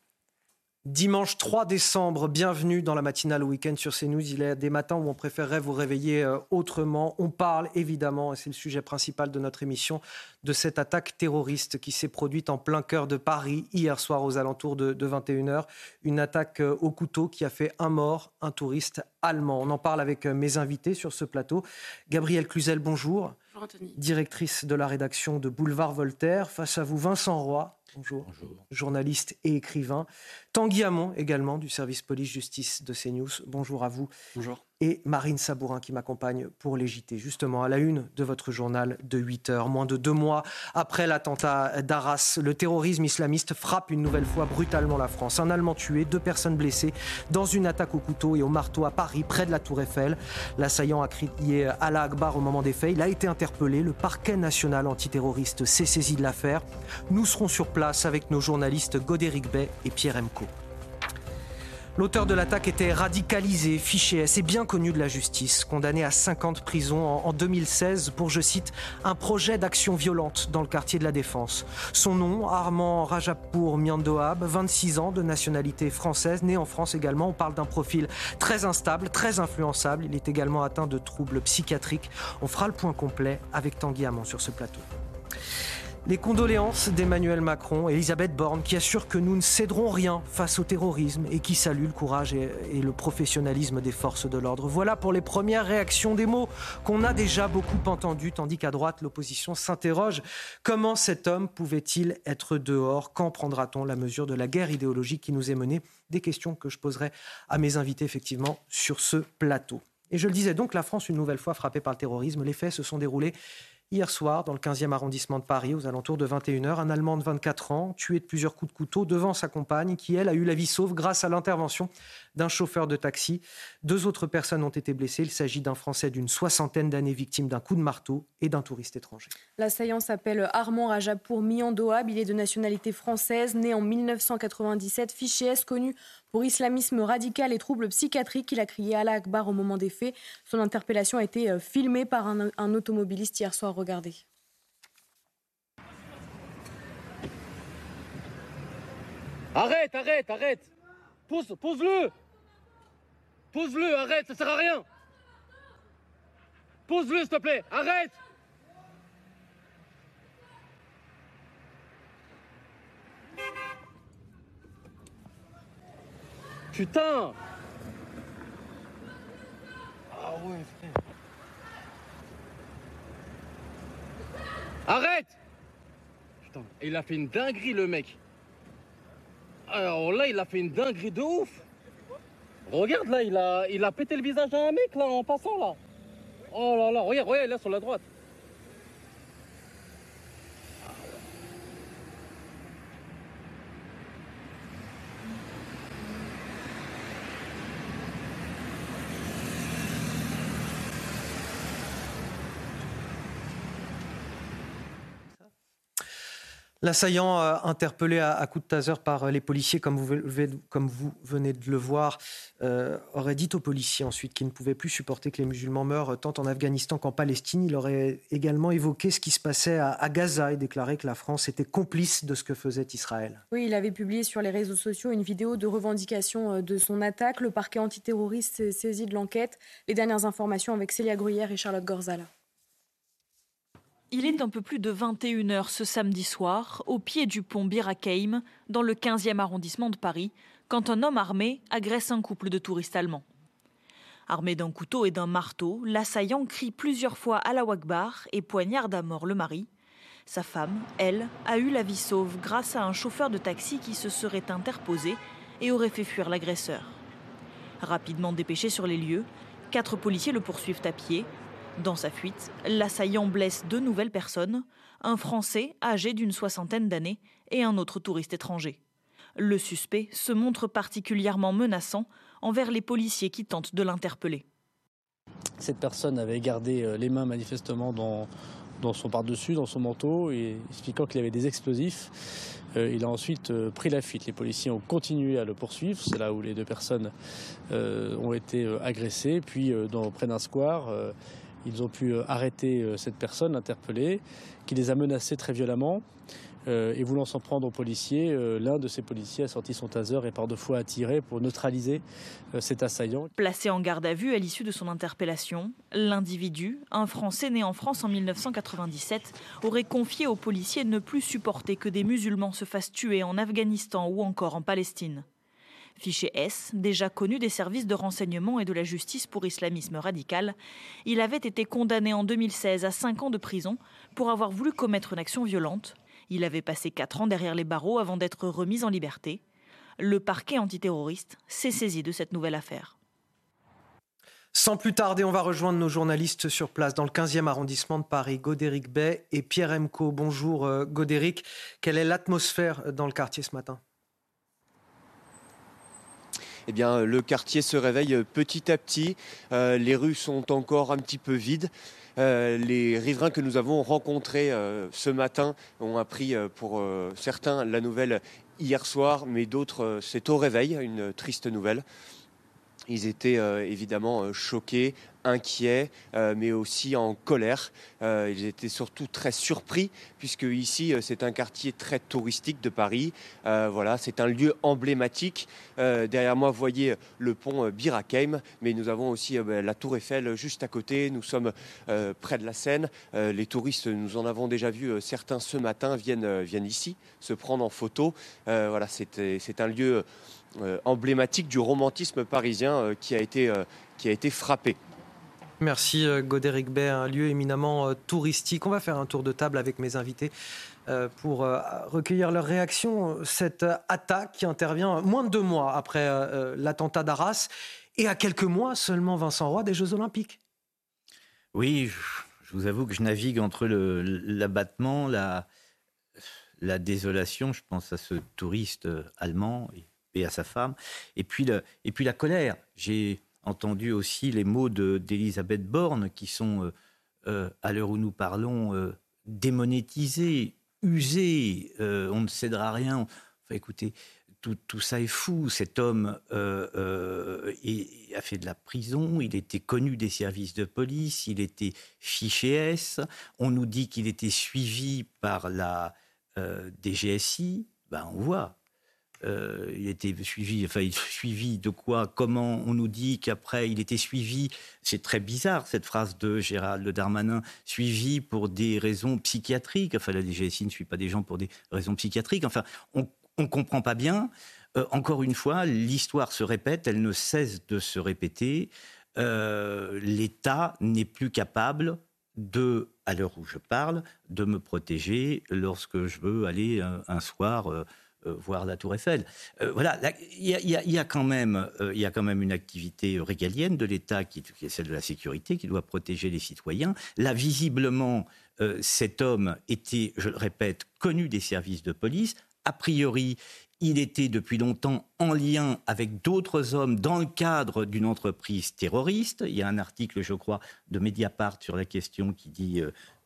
Dimanche 3 décembre, bienvenue dans la matinale week-end sur CNews. Il est des matins où on préférerait vous réveiller euh, autrement. On parle évidemment, et c'est le sujet principal de notre émission, de cette attaque terroriste qui s'est produite en plein cœur de Paris hier soir aux alentours de, 21h. Une attaque euh, au couteau qui a fait un mort, un touriste allemand. On en parle avec euh, mes invités sur ce plateau. Gabrielle Cluzel, bonjour. Bonjour Anthony. Directrice de la rédaction de Boulevard Voltaire. Face à vous, Vincent Roy, Bonjour. Journaliste et écrivain. Tanguy Hamon également du service police-justice de CNews. Bonjour à vous. Bonjour et Marine Sabourin qui m'accompagne pour les justement à la une de votre journal de 8 heures. Moins de deux mois après l'attentat d'Arras, le terrorisme islamiste frappe une nouvelle fois brutalement la France. Un Allemand tué, deux personnes blessées dans une attaque au couteau et au marteau à Paris, près de la Tour Eiffel. L'assaillant a crié Allah Akbar au moment des faits. Il a été interpellé. Le parquet national antiterroriste s'est saisi de l'affaire. Nous serons sur place avec nos journalistes Godéric Bay et Pierre Emco. L'auteur de l'attaque était radicalisé, fiché, assez bien connu de la justice, condamné à 50 prisons en 2016 pour, je cite, un projet d'action violente dans le quartier de la Défense. Son nom, Armand Rajapour Miandoab, 26 ans de nationalité française, né en France également. On parle d'un profil très instable, très influençable. Il est également atteint de troubles psychiatriques. On fera le point complet avec Tanguy Hamon sur ce plateau. Les condoléances d'Emmanuel Macron et Elisabeth Borne qui assurent que nous ne céderons rien face au terrorisme et qui saluent le courage et, le professionnalisme des forces de l'ordre. Voilà pour les premières réactions des mots qu'on a déjà beaucoup entendus, tandis qu'à droite, l'opposition s'interroge. Comment cet homme pouvait-il être dehors? Quand prendra-t-on la mesure de la guerre idéologique qui nous est menée? Des questions que je poserai à mes invités effectivement sur ce plateau. Et je le disais donc, la France, une nouvelle fois frappée par le terrorisme. Les faits se sont déroulés Hier soir, dans le 15e arrondissement de Paris, aux alentours de 21h, un Allemand de 24 ans, tué de plusieurs coups de couteau devant sa compagne, qui, elle, a eu la vie sauve grâce à l'intervention d'un chauffeur de taxi. Deux autres personnes ont été blessées. Il s'agit d'un Français d'une soixantaine d'années victime d'un coup de marteau et d'un touriste étranger. L'assaillant s'appelle Armand Rajapour Miandoab. Il est de nationalité française, né en 1997, fiché S connu pour islamisme radical et troubles psychiatriques. Il a crié Allah Akbar au moment des faits. Son interpellation a été euh, filmée par un, un automobiliste hier soir. Regardez. Arrête, arrête, arrête Pose, pose-le Pose-le, arrête, ça sert à rien Pose-le, s'il te plaît, arrête Putain Ah ouais, frère. Arrête Putain, il a fait une dinguerie, le mec. Alors là, il a fait une dinguerie de ouf. Regarde là, il a, il a pété le visage à un mec là en passant là. Oh là là, regarde, regarde là sur la droite. L'assaillant euh, interpellé à, coup de taser par euh, les policiers, comme vous, venez de le voir, euh, aurait dit aux policiers ensuite qu'il ne pouvait plus supporter que les musulmans meurent tant en Afghanistan qu'en Palestine. Il aurait également évoqué ce qui se passait à, Gaza et déclaré que la France était complice de ce que faisait Israël. Oui, il avait publié sur les réseaux sociaux une vidéo de revendication de son attaque. Le parquet antiterroriste s'est saisi de l'enquête. Les dernières informations avec Célia Gruyère et Charlotte Gorzala. Il est un peu plus de 21h ce samedi soir, au pied du pont Bir dans le 15e arrondissement de Paris, quand un homme armé agresse un couple de touristes allemands. Armé d'un couteau et d'un marteau, l'assaillant crie plusieurs fois à la Wakbar et poignarde à mort le mari. Sa femme, elle, a eu la vie sauve grâce à un chauffeur de taxi qui se serait interposé et aurait fait fuir l'agresseur. Rapidement dépêché sur les lieux, quatre policiers le poursuivent à pied, dans sa fuite, l'assaillant blesse deux nouvelles personnes, un Français âgé d'une soixantaine d'années et un autre touriste étranger. Le suspect se montre particulièrement menaçant envers les policiers qui tentent de l'interpeller. Cette personne avait gardé euh, les mains manifestement dans, son par-dessus, dans son manteau, et expliquant qu'il avait des explosifs. il a ensuite pris la fuite. Les policiers ont continué à le poursuivre. C'est là où les deux personnes ont été agressées. Puis, dans, près d'un square, ils ont pu arrêter cette personne, l'interpeller, qui les a menacés très violemment. Euh, et voulant s'en prendre aux policiers, euh, l'un de ces policiers a sorti son taser et par deux fois a tiré pour neutraliser euh, cet assaillant. Placé en garde à vue à l'issue de son interpellation, l'individu, un Français né en France en 1997, aurait confié aux policiers ne plus supporter que des musulmans se fassent tuer en Afghanistan ou encore en Palestine. Fiché S, déjà connu des services de renseignement et de la justice pour islamisme radical, il avait été condamné en 2016 à 5 ans de prison pour avoir voulu commettre une action violente il avait passé quatre ans derrière les barreaux avant d'être remis en liberté. Le parquet antiterroriste s'est saisi de cette nouvelle affaire. Sans plus tarder, on va rejoindre nos journalistes sur place dans le 15e arrondissement de Paris, Godéric Bay et Pierre Emco. Bonjour euh, Godéric, quelle est l'atmosphère dans le quartier ce matin? Eh bien, le quartier se réveille petit à petit. Euh, les rues sont encore un petit peu vides. Euh, les riverains que nous avons rencontrés euh, ce matin ont appris euh, pour certains la nouvelle hier soir, mais d'autres c'est au réveil, une triste nouvelle. Ils étaient évidemment choqués, inquiets, euh, mais aussi en colère. Euh, ils étaient surtout très surpris, puisque ici, euh, c'est un quartier très touristique de Paris. voilà, c'est un lieu emblématique. derrière moi, vous voyez le pont Bir mais nous avons aussi ben, la Tour Eiffel juste à côté. Nous sommes près de la Seine. les touristes, nous en avons déjà vu certains ce matin, viennent, viennent ici se prendre en photo. voilà, c'est un lieu emblématique du romantisme parisien qui, a été, qui a été frappé. Merci euh, Godéric Bay, un lieu éminemment euh, touristique. On va faire un tour de table avec mes invités euh, pour recueillir leurs réactions. Cette attaque qui intervient moins de deux mois après l'attentat d'Arras et à quelques mois seulement, Vincent Roy, des Jeux Olympiques. Oui, je vous avoue que je navigue entre l'abattement, la, la désolation, je pense à ce touriste allemand et à sa femme, et puis, et puis la colère. J'ai entendu aussi les mots d'Elisabeth Borne qui sont, euh, euh, à l'heure où nous parlons, euh, démonétisés, usés, on ne cédera rien. Enfin, écoutez, tout, tout, ça est fou. Cet homme a fait de la prison, il était connu des services de police, il était fiché S. On nous dit qu'il était suivi par la DGSI. Ben, on voit, euh, il était suivi, enfin, suivi de quoi Comment on nous dit qu'après il était suivi C'est très bizarre cette phrase de Gérald Darmanin, suivi pour des raisons psychiatriques. Enfin, la DGSI ne suit pas des gens pour des raisons psychiatriques. Enfin, on ne comprend pas bien. Euh, encore une fois, l'histoire se répète, elle ne cesse de se répéter. Euh, L'État n'est plus capable de, à l'heure où je parle, de me protéger lorsque je veux aller un, soir euh, voir la Tour Eiffel. Euh, voilà, il y, a quand même, euh, il y a quand même une activité régalienne de l'État qui, est celle de la sécurité, qui doit protéger les citoyens. Là, visiblement, cet homme était, je le répète, connu des services de police. A priori, il était depuis longtemps en lien avec d'autres hommes dans le cadre d'une entreprise terroriste. Il y a un article, je crois, de Mediapart sur la question qui dit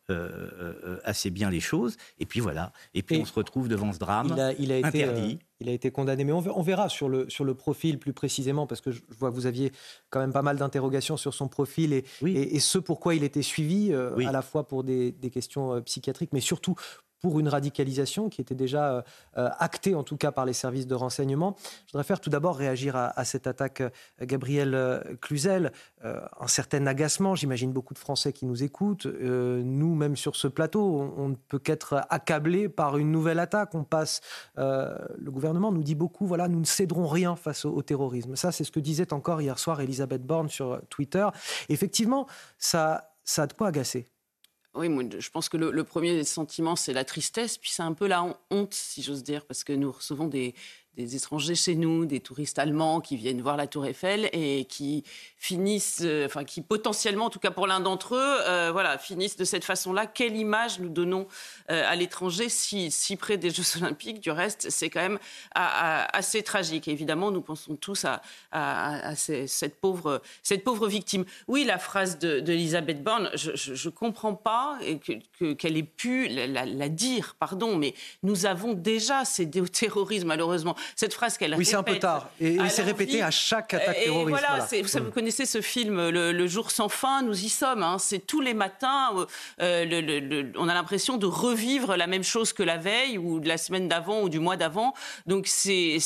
euh, assez bien les choses. Et puis voilà. Et puis on se retrouve devant ce drame il a, été, interdit. Euh, il a été condamné. Mais on, verra sur le, sur le profil plus précisément, parce que je vois que vous aviez quand même pas mal d'interrogations sur son profil et, et, ce pourquoi il était suivi, à la fois pour des, des questions psychiatriques, mais surtout pour une radicalisation qui était déjà euh, euh, actée, en tout cas par les services de renseignement. Je voudrais faire tout d'abord réagir à, cette attaque euh, Gabriel Cluzel. un certain agacement, j'imagine beaucoup de Français qui nous écoutent. nous, même sur ce plateau, on, ne peut qu'être accablé par une nouvelle attaque. On passe, le gouvernement nous dit beaucoup, voilà, nous ne céderons rien face au, terrorisme. Ça, c'est ce que disait encore hier soir Elisabeth Borne sur Twitter. Effectivement, ça, ça a de quoi agacer. Oui, moi, je pense que le, premier sentiment, c'est la tristesse, puis c'est un peu la honte, si j'ose dire, parce que nous recevons des, des étrangers chez nous, des touristes allemands qui viennent voir la Tour Eiffel et qui finissent, euh, enfin qui potentiellement, en tout cas pour l'un d'entre eux, euh, voilà, finissent de cette façon-là. Quelle image nous donnons euh, à l'étranger si, près des Jeux Olympiques? Du reste, c'est quand même assez tragique. évidemment, nous pensons tous à, cette, pauvre, cette pauvre victime. Oui, la phrase d'Elisabeth de, Borne, je ne comprends pas qu'elle que, ait pu la, la, dire, pardon, mais nous avons déjà cédé au terrorisme, malheureusement cette phrase qu'elle Oui, c'est un peu tard. Et, c'est répété à chaque attaque terroriste. Voilà, Vous, connaissez ce film, le, jour sans fin, nous y sommes. Hein. c'est tous les matins, euh, le, on a l'impression de revivre la même chose que la veille ou de la semaine d'avant ou du mois d'avant. Donc c'est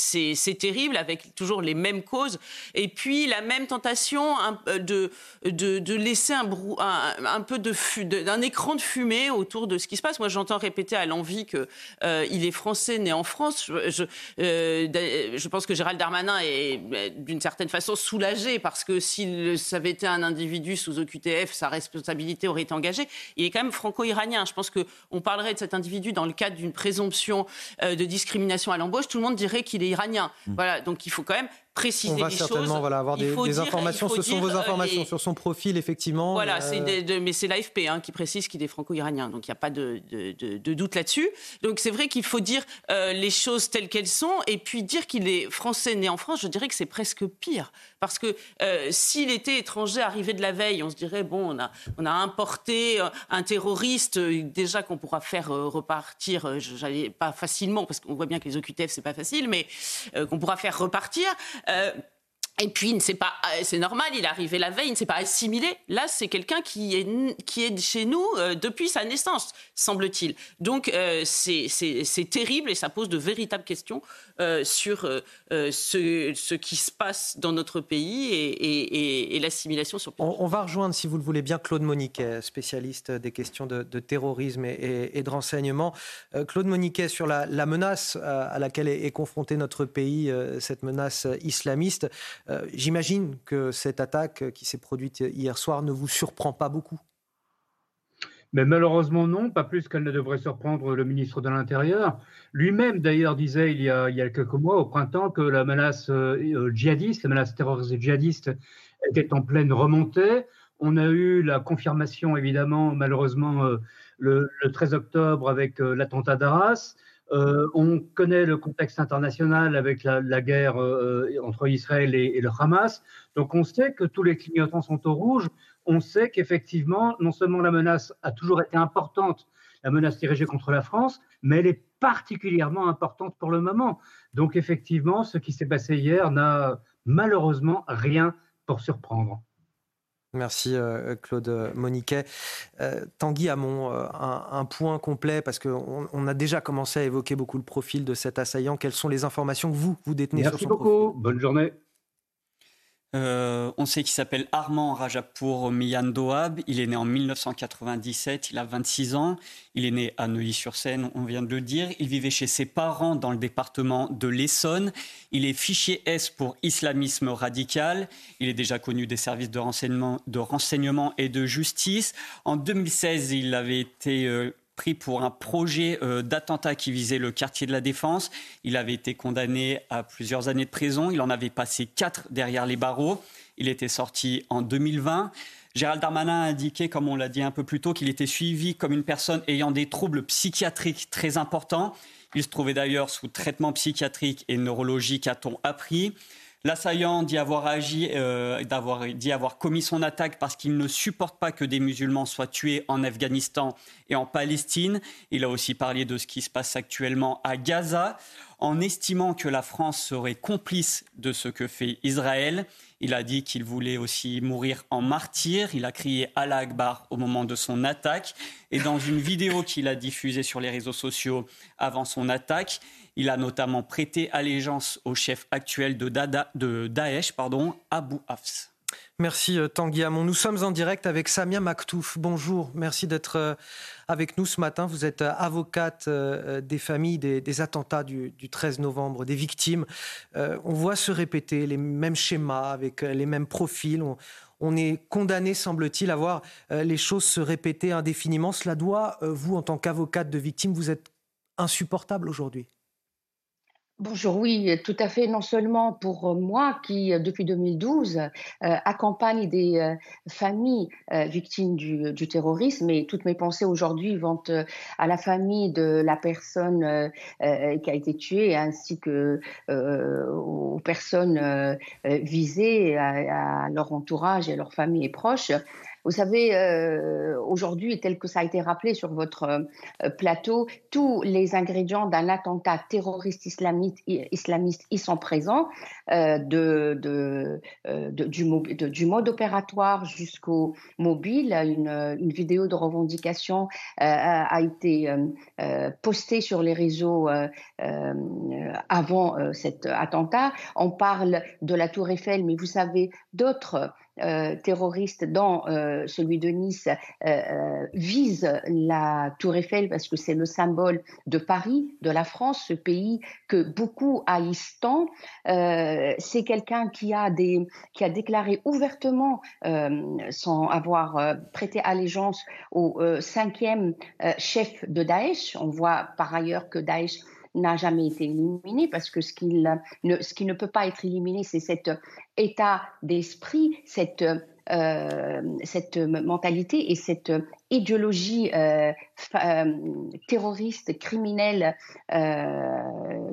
terrible, avec toujours les mêmes causes. Et puis la même tentation euh, de, de, de laisser un, un, un peu d'un écran de fumée autour de ce qui se passe. Moi, j'entends répéter à l'envie qu'il euh, est français, né en France. Je, je, euh, je pense que Gérald Darmanin est euh, d'une certaine façon soulagé parce que s'il avait été un individu sous OQTF, sa responsabilité aurait été engagée. Il est quand même franco-iranien. Je pense qu'on parlerait de cet individu dans le cadre d'une présomption euh, de discrimination à l'embauche. Tout le monde dirait qu'il est iranien. Mmh. Voilà, donc il faut quand même préciser On va certainement Voilà, avoir des, informations. Ce sont vos informations sur son profil, effectivement. Voilà, mais c'est l'AFP hein, qui précise qu'il est franco-iranien, donc il n'y a pas de, doute là-dessus. Donc c'est vrai qu'il faut dire les choses telles qu'elles sont, et puis dire qu'il est français né en France, je dirais que c'est presque pire. Parce que euh, s'il était étranger arrivé de la veille, on se dirait, bon, on a, importé euh, un terroriste, euh, déjà qu'on pourra faire repartir, j'allais pas facilement, parce qu'on voit bien que les OQTF, c'est pas facile, mais qu'on pourra faire repartir. Et puis, pas, euh, c'est normal, il est arrivé la veille, il ne s'est pas assimilé. Là, c'est quelqu'un qui est, qui est chez nous euh, depuis sa naissance, semble-t-il. Donc, euh, c'est terrible et ça pose de véritables questions sur ce, ce, qui se passe dans notre pays et, et, l'assimilation sur on, on, va rejoindre, si vous le voulez bien, Claude Moniquet, spécialiste des questions de, terrorisme et, de renseignement. Claude Moniquet, sur la, la menace à laquelle est, est confronté notre pays, cette menace islamiste. Euh, j'imagine que cette attaque qui s'est produite hier soir ne vous surprend pas beaucoup. Mais malheureusement non, pas plus qu'elle ne devrait surprendre le ministre de l'Intérieur. Lui-même d'ailleurs disait il y, a, quelques mois, au printemps, que la menace euh, djihadiste, la menace terroriste djihadiste était en pleine remontée. On a eu la confirmation évidemment malheureusement euh, le, 13 octobre avec l'attentat d'Arras. Euh, on connaît le contexte international avec la, guerre euh, entre Israël et, le Hamas. Donc on sait que tous les clignotants sont au rouge. On sait qu'effectivement, non seulement la menace a toujours été importante, la menace dirigée contre la France, mais elle est particulièrement importante pour le moment. Donc effectivement, ce qui s'est passé hier n'a malheureusement rien pour surprendre. Merci euh, Claude Moniquet. Euh, Tanguy Hamon, euh, un, point complet parce qu'on on a déjà commencé à évoquer beaucoup le profil de cet assaillant. Quelles sont les informations que vous, vous détenez sur son beaucoup. Bonne journée. Euh, on sait qu'il s'appelle Armand Rajapour Miyandoab. Il est né en 1997. Il a 26 ans. Il est né à Neuilly-sur-Seine, on vient de le dire. Il vivait chez ses parents dans le département de l'Essonne. Il est fichier S pour islamisme radical. Il est déjà connu des services de renseignement, de renseignement et de justice. En 2016, il avait été euh, pris pour un projet euh, d'attentat qui visait le quartier de la Défense. Il avait été condamné à plusieurs années de prison. Il en avait passé quatre derrière les barreaux. Il était sorti en 2020. Gérald Darmanin a indiqué, comme on l'a dit un peu plus tôt, qu'il était suivi comme une personne ayant des troubles psychiatriques très importants. Il se trouvait d'ailleurs sous traitement psychiatrique et neurologique, a-t-on appris. L'assaillant dit avoir agi, euh, d'avoir avoir commis son attaque parce qu'il ne supporte pas que des musulmans soient tués en Afghanistan et en Palestine. Il a aussi parlé de ce qui se passe actuellement à Gaza, en estimant que la France serait complice de ce que fait Israël. Il a dit qu'il voulait aussi mourir en martyr. Il a crié Allah Akbar au moment de son attaque. Et dans une vidéo qu'il a diffusée sur les réseaux sociaux avant son attaque, il a notamment prêté allégeance au chef actuel de, Daesh, pardon, Abu Hafs. Merci euh, Tanguy Hamon. Nous sommes en direct avec Samia Maktouf. Bonjour, merci d'être euh, avec nous ce matin. Vous êtes euh, avocate des familles des, attentats du, 13 novembre, des victimes. on voit se répéter les mêmes schémas avec les mêmes profils. On, est condamné, semble-t-il, à voir les choses se répéter indéfiniment. Cela doit, vous, en tant qu'avocate de victime, vous êtes insupportable aujourd'hui. Bonjour, oui, tout à fait. Non seulement pour moi qui, euh, depuis 2012, euh, accompagne des euh, familles victimes du, du, terrorisme, mais toutes mes pensées aujourd'hui vont à la famille de la personne qui a été tuée, ainsi que aux personnes visées, à, à, leur entourage et à leur famille et proches. Vous savez, euh, aujourd'hui, tel que ça a été rappelé sur votre euh, plateau, tous les ingrédients d'un attentat terroriste islamiste, islamiste y sont présents, euh, de, du, mode opératoire jusqu'au mobile. Une, vidéo de revendication a été postée sur les réseaux avant cet attentat. On parle de la Tour Eiffel, mais vous savez, d'autres euh, terroristes, dont euh, celui de Nice, euh, vise la Tour Eiffel parce que c'est le symbole de Paris, de la France, ce pays que beaucoup haïssent tant. c'est quelqu'un qui a qui a déclaré ouvertement, sans avoir prêté allégeance au cinquième chef de Daesh. On voit par ailleurs que Daesh n'a jamais été éliminé parce que ce, qui ne peut pas être éliminé, c'est cet état d'esprit, cette, euh, cette mentalité et cette idéologie euh, euh, terroriste, criminelle,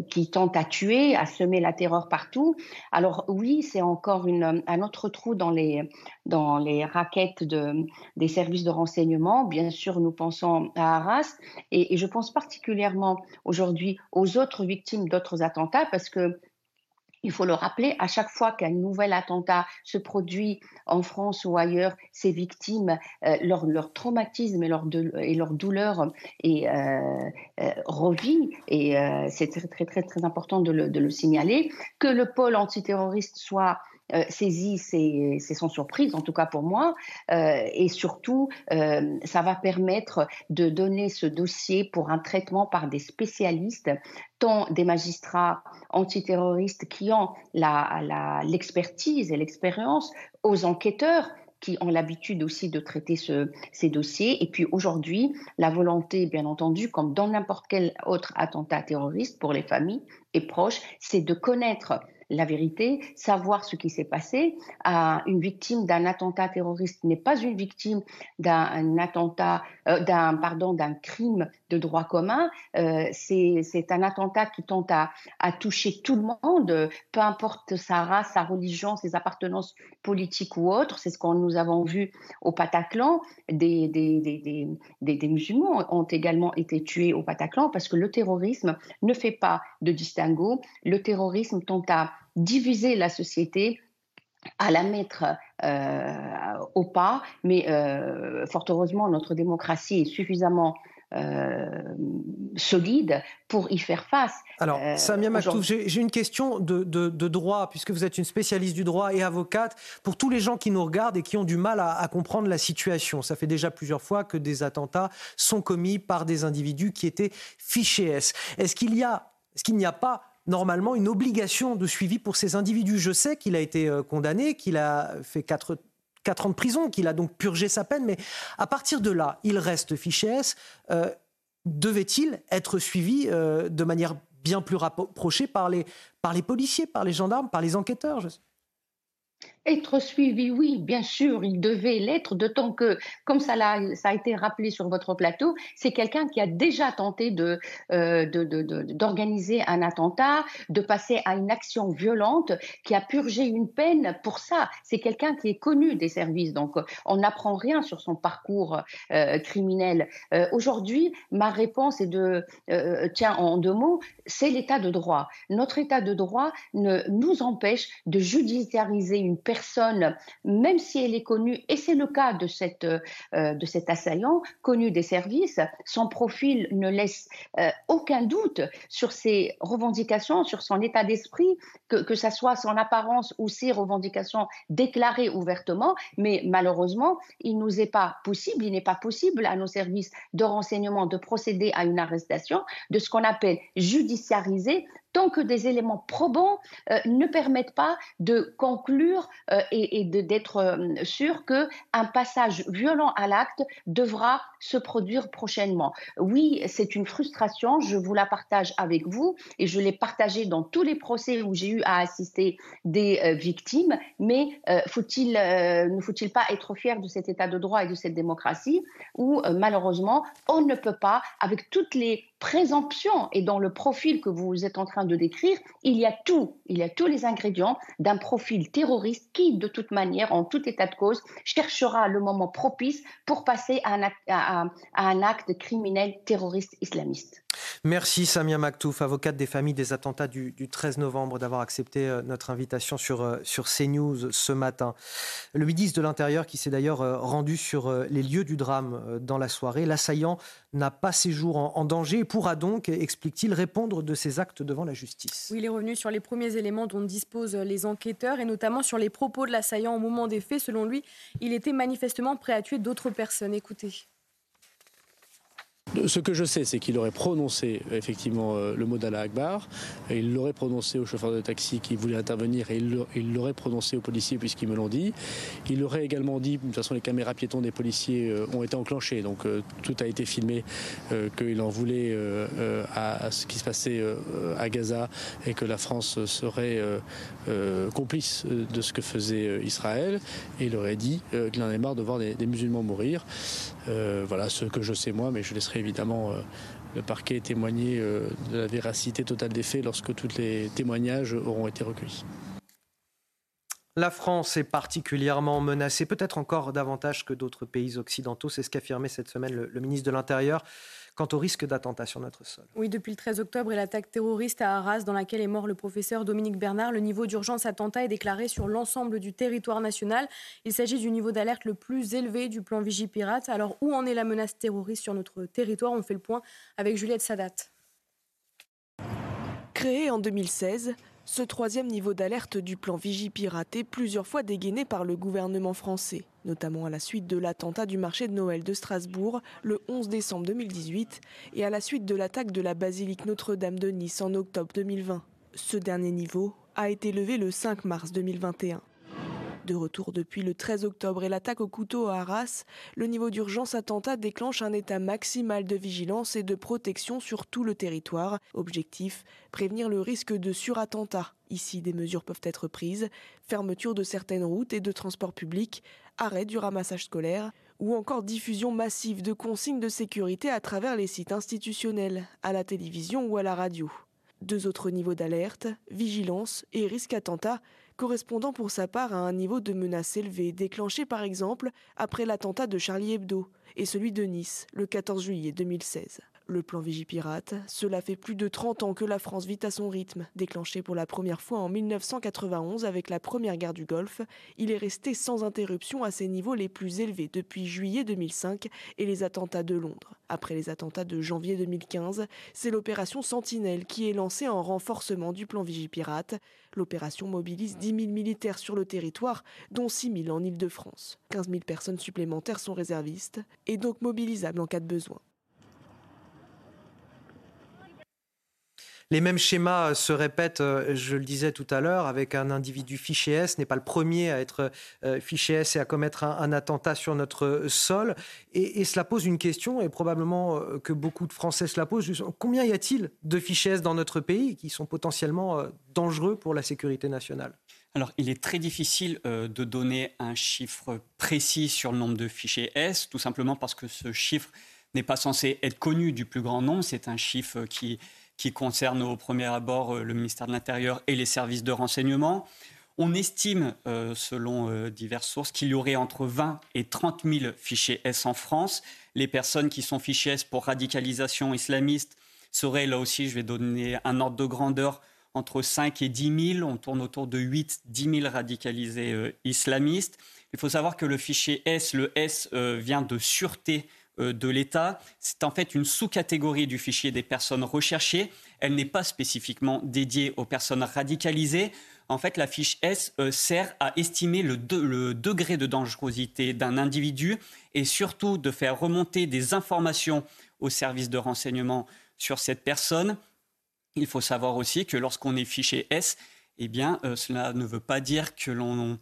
qui tente à tuer, à semer la terreur partout. Alors oui, c'est encore un autre trou dans les, dans les raquettes de, des services de renseignement. Bien sûr, nous pensons à Arras et, et je pense particulièrement aujourd'hui aux autres victimes d'autres attentats parce que il faut le rappeler, à chaque fois qu'un nouvel attentat se produit en France ou ailleurs, ces victimes, euh, leur, traumatisme et leur, douleur euh, euh, revit, et c'est très, très, très, important de le signaler. Que le pôle antiterroriste soit euh, saisi, c'est sans surprise, en tout cas pour moi. Euh, et surtout, euh, ça va permettre de donner ce dossier pour un traitement par des spécialistes, tant des magistrats antiterroristes qui ont l'expertise et l'expérience, aux enquêteurs qui ont l'habitude aussi de traiter ce, ces dossiers. Et puis aujourd'hui, la volonté, bien entendu, comme dans n'importe quel autre attentat terroriste pour les familles et proches, c'est de connaître la vérité, savoir ce qui s'est passé. une victime d'un attentat terroriste n'est pas une victime d'un attentat, euh, d'un pardon, d'un crime de droit commun. Euh, c'est un attentat qui tente à, toucher tout le monde, peu importe sa race, sa religion, ses appartenances politiques ou autres. C'est ce que nous avons vu au Pataclan. Des, des, des, musulmans ont également été tués au Pataclan parce que le terrorisme ne fait pas de distinguo. Le terrorisme tente à diviser la société à la mettre euh, au pas, mais euh, fort heureusement, notre démocratie est suffisamment euh, solide pour y faire face. Alors, Samia Maktouf, j'ai une question de, de, droit, puisque vous êtes une spécialiste du droit et avocate. Pour tous les gens qui nous regardent et qui ont du mal à, à comprendre la situation, ça fait déjà plusieurs fois que des attentats sont commis par des individus qui étaient fichés S. Est-ce qu'il y a, est-ce qu'il n'y a pas normalement une obligation de suivi pour ces individus. Je sais qu'il a été euh, condamné, qu'il a fait 4 ans de prison, qu'il a donc purgé sa peine, mais à partir de là, il reste fiché S. Euh, devait-il être suivi euh, de manière bien plus rapprochée par les policiers, par les gendarmes, par les enquêteurs? Être suivi, oui, bien sûr, il devait l'être, d'autant que, comme ça, ça, a été rappelé sur votre plateau, c'est quelqu'un qui a déjà tenté de, euh, d'organiser un attentat, de passer à une action violente, qui a purgé une peine pour ça. C'est quelqu'un qui est connu des services, donc on n'apprend rien sur son parcours euh, criminel. Euh, aujourd'hui, ma réponse est de, tiens, en deux mots, c'est l'état de droit. Notre état de droit ne nous empêche de judiciariser une personne personne, même si elle est connue, et c'est le cas de, cette, euh, de cet assaillant, connu des services, son profil ne laisse euh, aucun doute sur ses revendications, sur son état d'esprit, que, que ce soit son apparence ou ses revendications déclarées ouvertement, mais malheureusement, il nous est pas possible, il n'est pas possible à nos services de renseignement de procéder à une arrestation de ce qu'on appelle judiciariser tant que des éléments probants euh, ne permettent pas de conclure et, d'être sûr qu'un passage violent à l'acte devra se produire prochainement. Oui, c'est une frustration, je vous la partage avec vous et je l'ai partagée dans tous les procès où j'ai eu à assister des victimes, mais faut-il, ne faut-il pas être fier de cet état de droit et de cette démocratie où malheureusement on ne peut pas, avec toutes les présomptions et dans le profil que vous êtes en train de décrire, il y a tout, il y a tous les ingrédients d'un profil terroriste qui, de toute manière, en tout état de cause, cherchera le moment propice pour passer à, un acte criminel terroriste islamiste. Merci Samia Maktouf, avocate des familles des attentats du, 13 novembre, d'avoir accepté euh, notre invitation sur, euh, sur CNews ce matin. Le ministre de l'Intérieur qui s'est d'ailleurs euh, rendu sur les lieux du drame dans la soirée, l'assaillant n'a pas ses jours en, danger et pourra donc, explique-t-il, répondre de ses actes devant la justice. Oui, il est revenu sur les premiers éléments dont disposent les enquêteurs et notamment sur les propos de l'assaillant au moment des faits. Selon lui, il était manifestement prêt à tuer d'autres personnes. Écoutez. Ce que je sais, c'est qu'il aurait prononcé effectivement euh, le mot d'Allah Akbar, il l'aurait prononcé au chauffeur de taxi qui voulait intervenir, et il l'aurait prononcé aux policiers puisqu'ils me l'ont dit. Il aurait également dit, de toute façon les caméras piétons des policiers euh, ont été enclenchées, donc euh, tout a été filmé, qu'il en voulait à, ce qui se passait à Gaza et que la France serait complice de ce que faisait Israël. Et il aurait dit qu'il en avait marre de voir des musulmans mourir. voilà ce que je sais moi, mais je laisserai évidemment euh, le parquet témoigner euh, de la véracité totale des faits lorsque tous les témoignages auront été recueillis. La France est particulièrement menacée, peut-être encore davantage que d'autres pays occidentaux. C'est ce qu'affirmait cette semaine le, ministre de l'Intérieur quant au risque d'attentat sur notre sol. Oui, depuis le 13 octobre et l'attaque terroriste à Arras dans laquelle est mort le professeur Dominique Bernard, le niveau d'urgence attentat est déclaré sur l'ensemble du territoire national. Il s'agit du niveau d'alerte le plus élevé du plan Vigipirate. Alors où en est la menace terroriste sur notre territoire? On fait le point avec Juliette Sadat. Créé en 2016, ce troisième niveau d'alerte du plan Vigipirate est plusieurs fois dégainé par le gouvernement français, notamment à la suite de l'attentat du marché de Noël de Strasbourg le 11 décembre 2018 et à la suite de l'attaque de la basilique Notre-Dame de Nice en octobre 2020. Ce dernier niveau a été levé le 5 mars 2021. De retour depuis le 13 octobre et l'attaque au couteau à Arras, le niveau d'urgence attentat déclenche un état maximal de vigilance et de protection sur tout le territoire. Objectif, prévenir le risque de surattentat. Ici, des mesures peuvent être prises, fermeture de certaines routes et de transports publics, arrêt du ramassage scolaire, ou encore diffusion massive de consignes de sécurité à travers les sites institutionnels, à la télévision ou à la radio. Deux autres niveaux d'alerte, vigilance et risque attentat, correspondant pour sa part à un niveau de menace élevé, déclenché par exemple après l'attentat de Charlie Hebdo et celui de Nice le 14 juillet 2016. Le plan Vigipirate, cela fait plus de 30 ans que la France vit à son rythme. Déclenché pour la première fois en 1991 avec la première guerre du Golfe, il est resté sans interruption à ses niveaux les plus élevés depuis juillet 2005 et les attentats de Londres. Après les attentats de janvier 2015, c'est l'opération Sentinelle qui est lancée en renforcement du plan Vigipirate. L'opération mobilise 10 000 militaires sur le territoire, dont 6 000 en Ile-de-France. 15 000 personnes supplémentaires sont réservistes et donc mobilisables en cas de besoin. Les mêmes schémas se répètent, euh, je le disais tout à l'heure, avec un individu fiché S, n'est pas le premier à être euh, fiché S et à commettre un, attentat sur notre sol. Et, cela pose une question, et probablement euh, que beaucoup de Français se la posent. Combien y a-t-il de fichiers S dans notre pays qui sont potentiellement dangereux pour la sécurité nationale? Alors, il est très difficile de donner un chiffre précis sur le nombre de fichiers S, tout simplement parce que ce chiffre n'est pas censé être connu du plus grand nombre. C'est un chiffre qui qui concerne au premier abord euh, le ministère de l'Intérieur et les services de renseignement. On estime, euh, selon euh, diverses sources, qu'il y aurait entre 20 et 30 000 fichiers S en France. Les personnes qui sont fichées S pour radicalisation islamiste seraient, là aussi, je vais donner un ordre de grandeur, entre 5 et 10 000. On tourne autour de 8 10 000 radicalisés islamistes. Il faut savoir que le fichier S, le S vient de sûreté de l'État. C'est en fait une sous-catégorie du fichier des personnes recherchées. Elle n'est pas spécifiquement dédiée aux personnes radicalisées. En fait, la fiche S euh, sert à estimer le, degré de dangerosité d'un individu et surtout de faire remonter des informations au service de renseignement sur cette personne. Il faut savoir aussi que lorsqu'on est fiché S, eh bien, euh, cela ne veut pas dire que l'on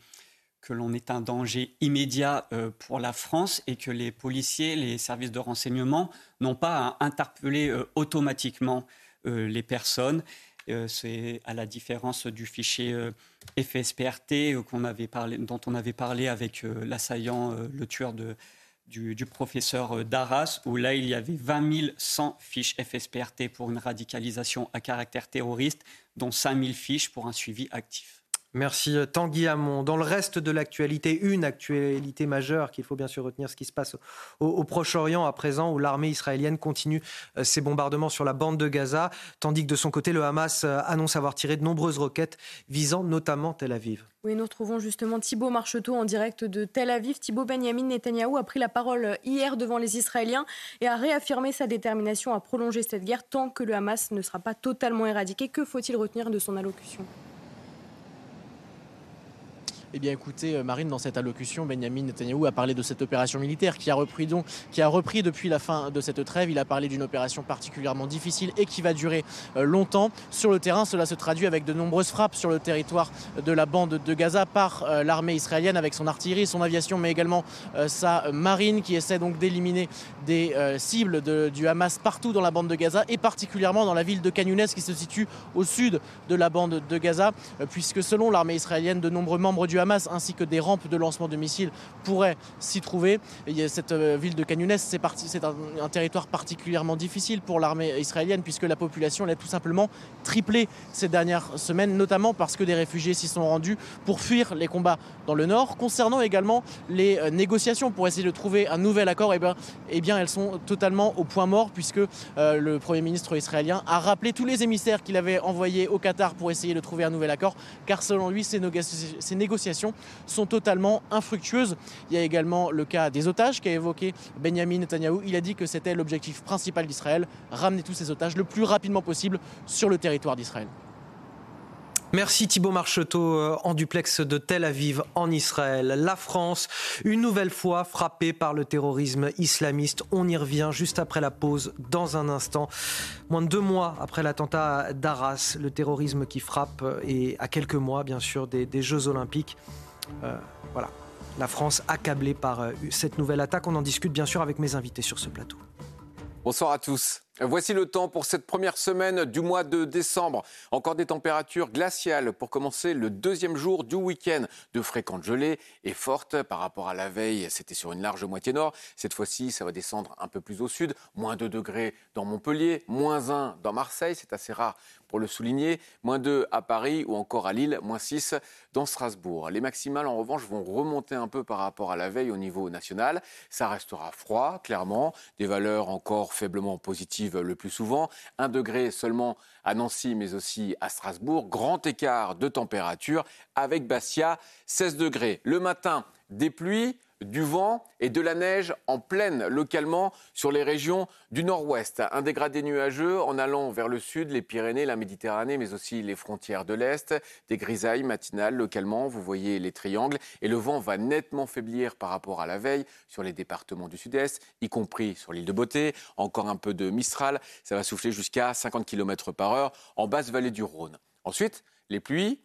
que l'on est un danger immédiat pour la France et que les policiers, les services de renseignement n'ont pas à interpeller automatiquement les personnes. C'est à la différence du fichier FSPRT dont on avait parlé avec l'assaillant, le tueur de, du, professeur euh, Darras, où là, il y avait 20 100 fiches FSPRT pour une radicalisation à caractère terroriste, dont 5 000 fiches pour un suivi actif. Merci euh, Tanguy Hamon. Dans le reste de l'actualité, une actualité majeure qu'il faut bien sûr retenir, ce qui se passe au, Proche-Orient à présent, où l'armée israélienne continue euh, ses bombardements sur la bande de Gaza, tandis que de son côté, le Hamas annonce avoir tiré de nombreuses roquettes visant notamment Tel Aviv. Oui, nous retrouvons justement Thibault Marcheteau en direct de Tel Aviv. Thibault Benjamin Netanyahou a pris la parole hier devant les Israéliens et a réaffirmé sa détermination à prolonger cette guerre tant que le Hamas ne sera pas totalement éradiqué. Que faut-il retenir de son allocution? Eh bien, écoutez, euh, Marine, dans cette allocution, Benjamin Netanyahu a parlé de cette opération militaire qui a repris, donc, qui a repris depuis la fin de cette trêve. Il a parlé d'une opération particulièrement difficile et qui va durer euh, longtemps. Sur le terrain, cela se traduit avec de nombreuses frappes sur le territoire de la bande de Gaza par euh, l'armée israélienne avec son artillerie, son aviation, mais également sa marine qui essaie donc d'éliminer des cibles du Hamas partout dans la bande de Gaza et particulièrement dans la ville de Kanyounes qui se situe au sud de la bande de Gaza, puisque selon l'armée israélienne, de nombreux membres du Hamas ainsi que des rampes de lancement de missiles pourraient s'y trouver. Et cette euh, ville de Canyones, c'est un, territoire particulièrement difficile pour l'armée israélienne puisque la population a tout simplement triplé ces dernières semaines, notamment parce que des réfugiés s'y sont rendus pour fuir les combats dans le nord. Concernant également les euh, négociations pour essayer de trouver un nouvel accord, eh bien, eh bien elles sont totalement au point mort puisque euh, le Premier ministre israélien a rappelé tous les émissaires qu'il avait envoyés au Qatar pour essayer de trouver un nouvel accord, car selon lui, ces négociations sont totalement infructueuses. Il y a également le cas des otages qu'a évoqué Benjamin Netanyahou. Il a dit que c'était l'objectif principal d'Israël, ramener tous ces otages le plus rapidement possible sur le territoire d'Israël. Merci Thibault Marcheteau euh, en duplex de Tel Aviv en Israël. La France, une nouvelle fois frappée par le terrorisme islamiste. On y revient juste après la pause dans un instant. Moins de deux mois après l'attentat d'Arras, le terrorisme qui frappe euh, et à quelques mois bien sûr des, Jeux olympiques. Euh, voilà, la France accablée par cette nouvelle attaque. On en discute bien sûr avec mes invités sur ce plateau. Bonsoir à tous. Voici le temps pour cette première semaine du mois de décembre. Encore des températures glaciales pour commencer le deuxième jour du week-end. De fréquentes gelées et fortes par rapport à la veille. C'était sur une large moitié nord. Cette fois-ci, ça va descendre un peu plus au sud. Moins 2 degrés dans Montpellier, moins 1 dans Marseille. C'est assez rare pour le souligner. Moins 2 à Paris ou encore à Lille. Moins 6 dans Strasbourg. Les maximales, en revanche, vont remonter un peu par rapport à la veille au niveau national. Ça restera froid, clairement. Des valeurs encore faiblement positives le plus souvent. Un degré seulement à Nancy, mais aussi à Strasbourg. Grand écart de température avec Bastia, 16 degrés. Le matin, des pluies du vent et de la neige en pleine localement sur les régions du nord-ouest. Un dégradé nuageux en allant vers le sud, les Pyrénées, la Méditerranée, mais aussi les frontières de l'Est. Des grisailles matinales localement, vous voyez les triangles. Et le vent va nettement faiblir par rapport à la veille sur les départements du sud-est, y compris sur l'île de Beauté. Encore un peu de Mistral, ça va souffler jusqu'à 50 km par heure en basse vallée du Rhône. Ensuite, les pluies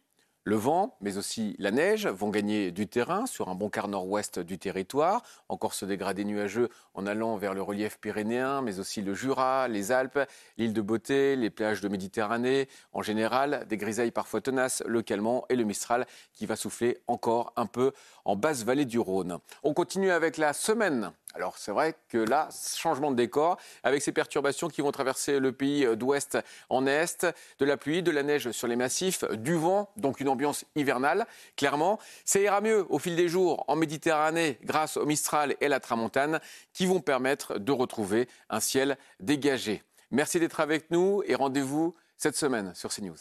le vent, mais aussi la neige, vont gagner du terrain sur un bon quart nord-ouest du territoire. Encore se dégrader nuageux en allant vers le relief pyrénéen, mais aussi le Jura, les Alpes, l'île de Beauté, les plages de Méditerranée. En général, des grisailles parfois tenaces localement et le Mistral qui va souffler encore un peu en basse vallée du Rhône. On continue avec la semaine alors c'est vrai que là, changement de décor, avec ces perturbations qui vont traverser le pays euh, d'ouest en est, de la pluie, de la neige sur les massifs, du vent, donc une ambiance hivernale, clairement. Ça ira mieux au fil des jours en Méditerranée grâce au Mistral et la Tramontane qui vont permettre de retrouver un ciel dégagé. Merci d'être avec nous et rendez-vous cette semaine sur CNews.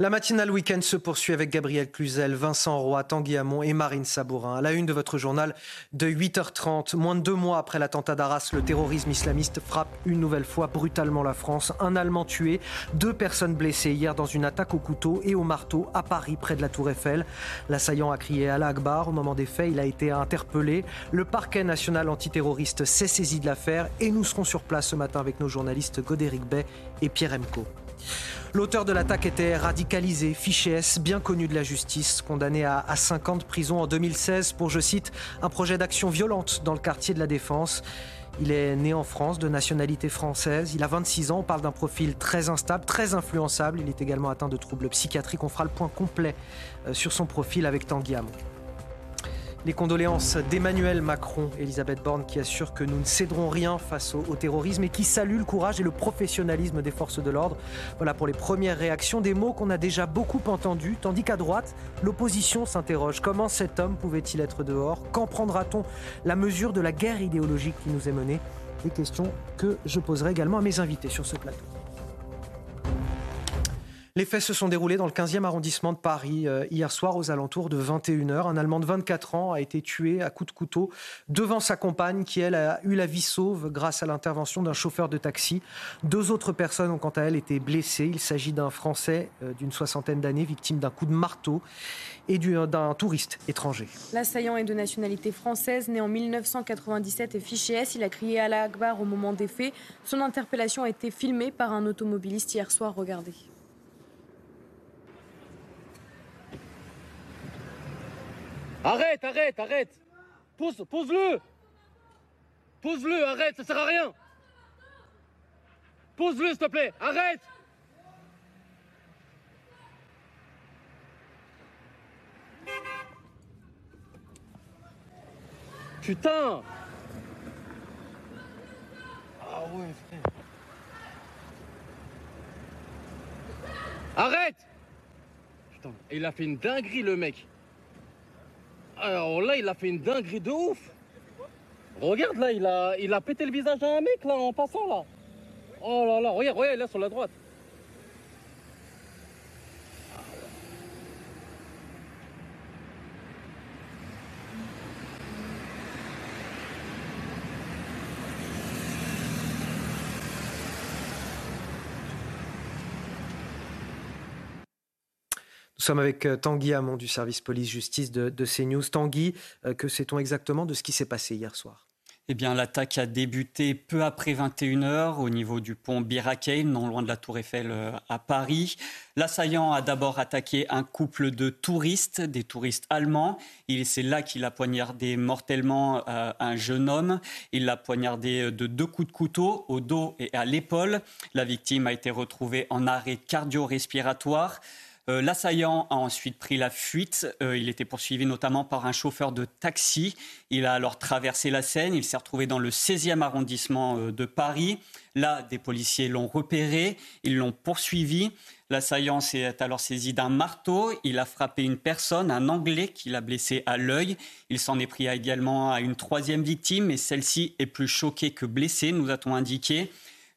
La matinale week-end se poursuit avec Gabriel Cluzel, Vincent Roy, Tanguy Hamon et Marine Sabourin. À la une de votre journal de 8h30, moins de deux mois après l'attentat d'Arras, le terrorisme islamiste frappe une nouvelle fois brutalement la France. Un Allemand tué, deux personnes blessées hier dans une attaque au couteau et au marteau à Paris, près de la Tour Eiffel. L'assaillant a crié à Akbar. Au moment des faits, il a été interpellé. Le parquet national antiterroriste s'est saisi de l'affaire et nous serons sur place ce matin avec nos journalistes Godéric Bay et Pierre Emco. L'auteur de l'attaque était radicalisé, fiché S, bien connu de la justice, condamné à, à 5 ans de prison en 2016 pour, je cite, un projet d'action violente dans le quartier de la Défense. Il est né en France, de nationalité française. Il a 26 ans. On parle d'un profil très instable, très influençable. Il est également atteint de troubles psychiatriques. On fera le point complet euh, sur son profil avec Tanguy. Les condoléances d'Emmanuel Macron, Elisabeth Borne, qui assure que nous ne céderons rien face au, terrorisme et qui salue le courage et le professionnalisme des forces de l'ordre. Voilà pour les premières réactions, des mots qu'on a déjà beaucoup entendus, tandis qu'à droite, l'opposition s'interroge. Comment cet homme pouvait-il être dehors? Quand prendra-t-on? La mesure de la guerre idéologique qui nous est menée? Des questions que je poserai également à mes invités sur ce plateau. Les faits se sont déroulés dans le 15e arrondissement de Paris euh, hier soir aux alentours de 21h. Un Allemand de 24 ans a été tué à coups de couteau devant sa compagne qui, elle, a eu la vie sauve grâce à l'intervention d'un chauffeur de taxi. Deux autres personnes ont quant à elles été blessées. Il s'agit d'un Français euh, d'une soixantaine d'années victime d'un coup de marteau et d'un touriste étranger. L'assaillant est de nationalité française, né en 1997 et fiché S. Il a crié à la Akbar au moment des faits. Son interpellation a été filmée par un automobiliste hier soir. Regardez. Arrête, arrête, arrête. Pose, pose-le. Pose-le, arrête, ça sert à rien. Pose-le, s'il te plaît, arrête. Putain. Ah ouais, frère. Arrête. Putain, il a fait une dinguerie, le mec alors là, il a fait une dinguerie de ouf. Regarde là, il a, il a pété le visage à un mec là en passant là. Oh là là, regarde, regarde là sur la droite. Nous sommes avec euh, Tanguy Hamon du service police-justice de, de, CNews. Tanguy, euh, que sait-on exactement de ce qui s'est passé hier soir? Eh bien, l'attaque a débuté peu après 21h au niveau du pont Birakeim, non loin de la Tour Eiffel euh, à Paris. L'assaillant a d'abord attaqué un couple de touristes, des touristes allemands. C'est là qu'il a poignardé mortellement un jeune homme. Il l'a poignardé de deux coups de couteau au dos et à l'épaule. La victime a été retrouvée en arrêt cardio-respiratoire. Euh, L'assaillant a ensuite pris la fuite. Euh, il était poursuivi notamment par un chauffeur de taxi. Il a alors traversé la Seine. Il s'est retrouvé dans le 16e arrondissement euh, de Paris. Là, des policiers l'ont repéré. Ils l'ont poursuivi. L'assaillant s'est alors saisi d'un marteau. Il a frappé une personne, un Anglais, qui l'a blessé à l'œil. Il s'en est pris également à une troisième victime, mais celle-ci est plus choquée que blessée, nous a-t-on indiqué.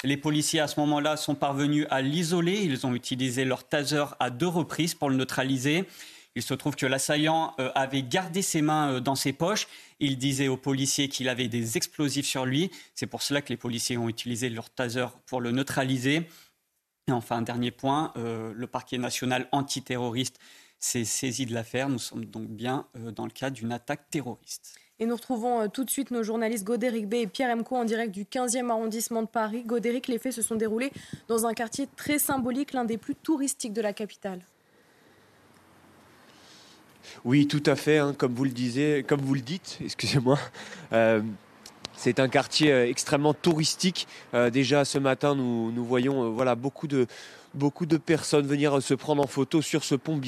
Les policiers, à ce moment-là, sont parvenus à l'isoler. Ils ont utilisé leur taser à deux reprises pour le neutraliser. Il se trouve que l'assaillant euh, avait gardé ses mains euh, dans ses poches. Il disait aux policiers qu'il avait des explosifs sur lui. C'est pour cela que les policiers ont utilisé leur taser pour le neutraliser. Et enfin, dernier point, euh, le parquet national antiterroriste s'est saisi de l'affaire. Nous sommes donc bien dans le cas d'une attaque terroriste. Et nous retrouvons euh, tout de suite nos journalistes Godéric B et Pierre Emco en direct du 15e arrondissement de Paris. Godéric, les faits se sont déroulés dans un quartier très symbolique, l'un des plus touristiques de la capitale. Oui, tout à fait, hein, comme vous le disiez, comme vous le dites, excusez-moi. Euh, c'est un quartier euh, extrêmement touristique. déjà ce matin, nous, nous voyons voilà, beaucoup de, beaucoup de personnes venir se prendre en photo sur ce pont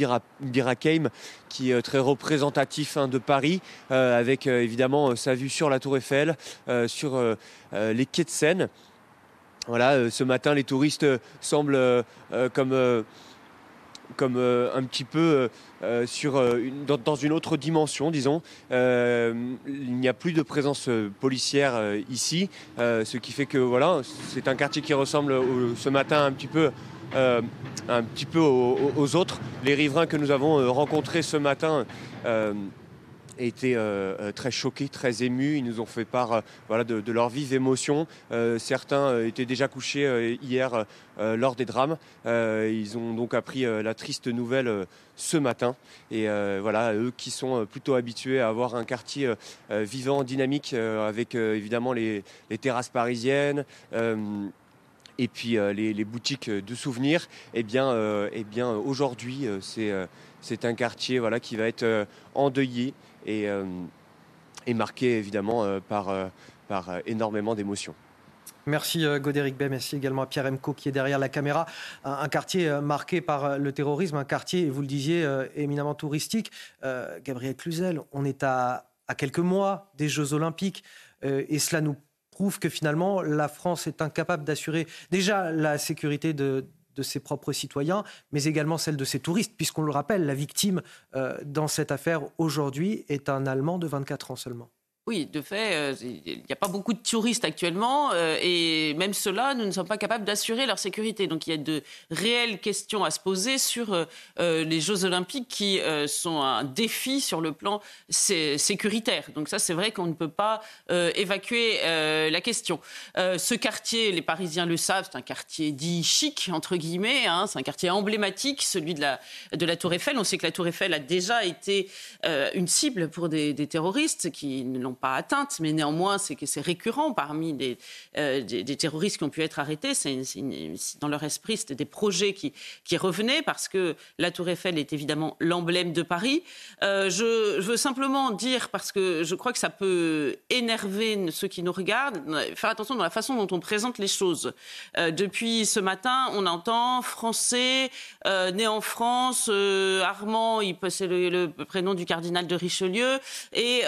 Birakeim qui est très représentatif hein, de Paris euh, avec euh, évidemment sa vue sur la tour Eiffel, euh, sur les quais de Seine. Voilà, ce matin les touristes semblent comme comme un petit peu sur, dans, une autre dimension, disons. il n'y a plus de présence policière ici, ce qui fait que voilà, c'est un quartier qui ressemble ce matin un petit peu euh, un petit peu aux, autres. Les riverains que nous avons euh, rencontrés ce matin euh, étaient très choqués, très émus. Ils nous ont fait part voilà, de, leur vive émotion. certains étaient déjà couchés hier lors des drames. ils ont donc appris la triste nouvelle ce matin. Et voilà, eux qui sont plutôt habitués à avoir un quartier vivant, dynamique, avec évidemment les, terrasses parisiennes et puis les, boutiques de souvenirs. Eh bien, eh bien aujourd'hui, c'est c'est un quartier voilà, qui va être endeuillé et, et marqué évidemment par, par énormément d'émotions. Merci euh, Godéric Bay, merci également à Pierre Emco qui est derrière la caméra. Un, quartier euh, marqué par euh, le terrorisme, un quartier, vous le disiez, éminemment touristique. Gabriel Cluzel, on est à, quelques mois des Jeux Olympiques et cela nous prouve que finalement la France est incapable d'assurer déjà la sécurité de, ses propres citoyens, mais également celle de ses touristes, puisqu'on le rappelle, la victime dans cette affaire aujourd'hui est un Allemand de 24 ans seulement. Oui, de fait, euh, il n'y a pas beaucoup de touristes actuellement euh, et même ceux-là, nous ne sommes pas capables d'assurer leur sécurité. Donc il y a de réelles questions à se poser sur euh, les Jeux olympiques qui sont un défi sur le plan sécuritaire. Donc ça, c'est vrai qu'on ne peut pas évacuer la question. ce quartier, les Parisiens le savent, c'est un quartier dit chic, entre guillemets. Hein, c'est un quartier emblématique, celui de la, Tour Eiffel. On sait que la Tour Eiffel a déjà été une cible pour des, des terroristes qui ne l'ont pas atteinte, mais néanmoins, c'est que c'est récurrent parmi des, euh, des, terroristes qui ont pu être arrêtés. C'est, dans leur esprit, c'était des projets qui, revenaient parce que la Tour Eiffel est évidemment l'emblème de Paris. Euh, je, veux simplement dire, parce que je crois que ça peut énerver ceux qui nous regardent, faire attention dans la façon dont on présente les choses. Euh, depuis ce matin, on entend français, né en France, Armand, c'est le, le, prénom du cardinal de Richelieu, et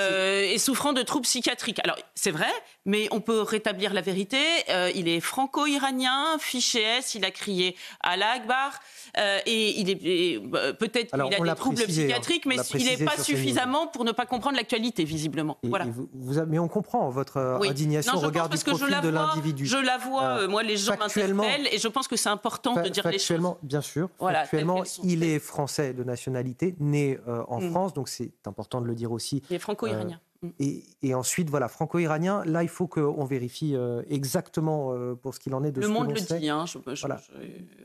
euh, et souffrant de troubles psychiatriques. Alors, c'est vrai, mais on peut rétablir la vérité. Euh, il est franco-iranien, fiché S, il a crié à l'Akbar, euh, et il est bah, peut-être qu'il a des troubles hein. psychiatriques, mais il n'est pas suffisamment pour ne pas comprendre l'actualité, visiblement. voilà. vous, mais on comprend votre indignation au regard du profil de l'individu. Je la vois, moi, les gens m'interpellent, et je pense que c'est important de dire les choses. Bien sûr, voilà, factuellement, il est français de nationalité, né en mm. France, donc c'est important de le dire aussi. Il est franco-iranien. Et, ensuite, voilà, franco-iranien, là, il faut qu'on vérifie euh, exactement euh, pour ce qu'il en est de le ce monde que le dit. Hein,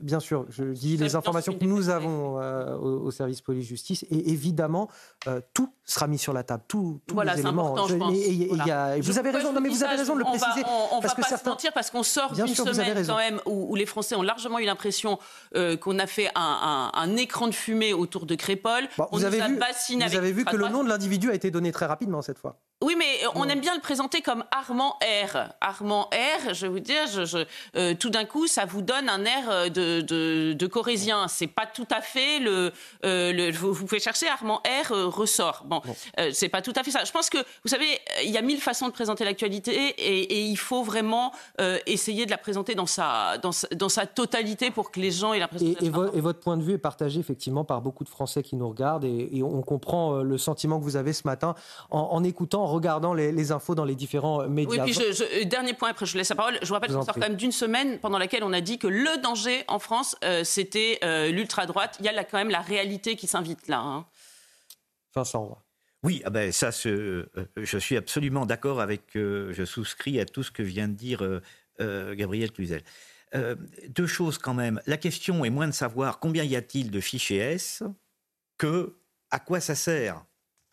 Bien sûr, je dis les informations que nous avons euh, au, service police-justice. Et évidemment, tout sera mis sur la table. Tout, tous voilà, les éléments. Important, je pense. vous avez raison, non, mais vous avez raison de le préciser. On, ne va pas se mentir parce qu'on sort d'une semaine quand même où, les Français ont largement eu l'impression qu'on a fait un, écran de fumée autour de Crépole. on vous avez vu, vous avez vu que le nom de l'individu a été donné très rapidement cette fois. Państwa. Oui, mais on aime bien le présenter comme Armand R. Armand R, je vais vous dire, je, euh, tout d'un coup, ça vous donne un air euh, de, de, de corésien. C'est pas tout à fait le. Euh, le vous, pouvez chercher Armand R ressort. Bon, c'est pas tout à fait ça. Je pense que, vous savez, il y a mille façons de présenter l'actualité et, il faut vraiment essayer de la présenter dans sa, dans dans, sa, totalité pour que les gens aient l'impression. Et, et, votre point de vue est partagé effectivement par beaucoup de Français qui nous regardent et, on comprend le sentiment que vous avez ce matin en, écoutant, en regardant les, infos dans les différents euh, médias. Oui, puis euh, dernier point, après je laisse la parole. Je vous rappelle qu'on sort quand même d'une semaine pendant laquelle on a dit que le danger en France, euh, c'était l'ultra-droite. Il y a là, quand même la réalité qui s'invite là. Hein. Vincent, oui, ah ben ça, je suis absolument d'accord avec, je souscris à tout ce que vient de dire Gabriel Cluzel. deux choses quand même. La question est moins de savoir combien y a-t-il de fichiers S que à quoi ça sert.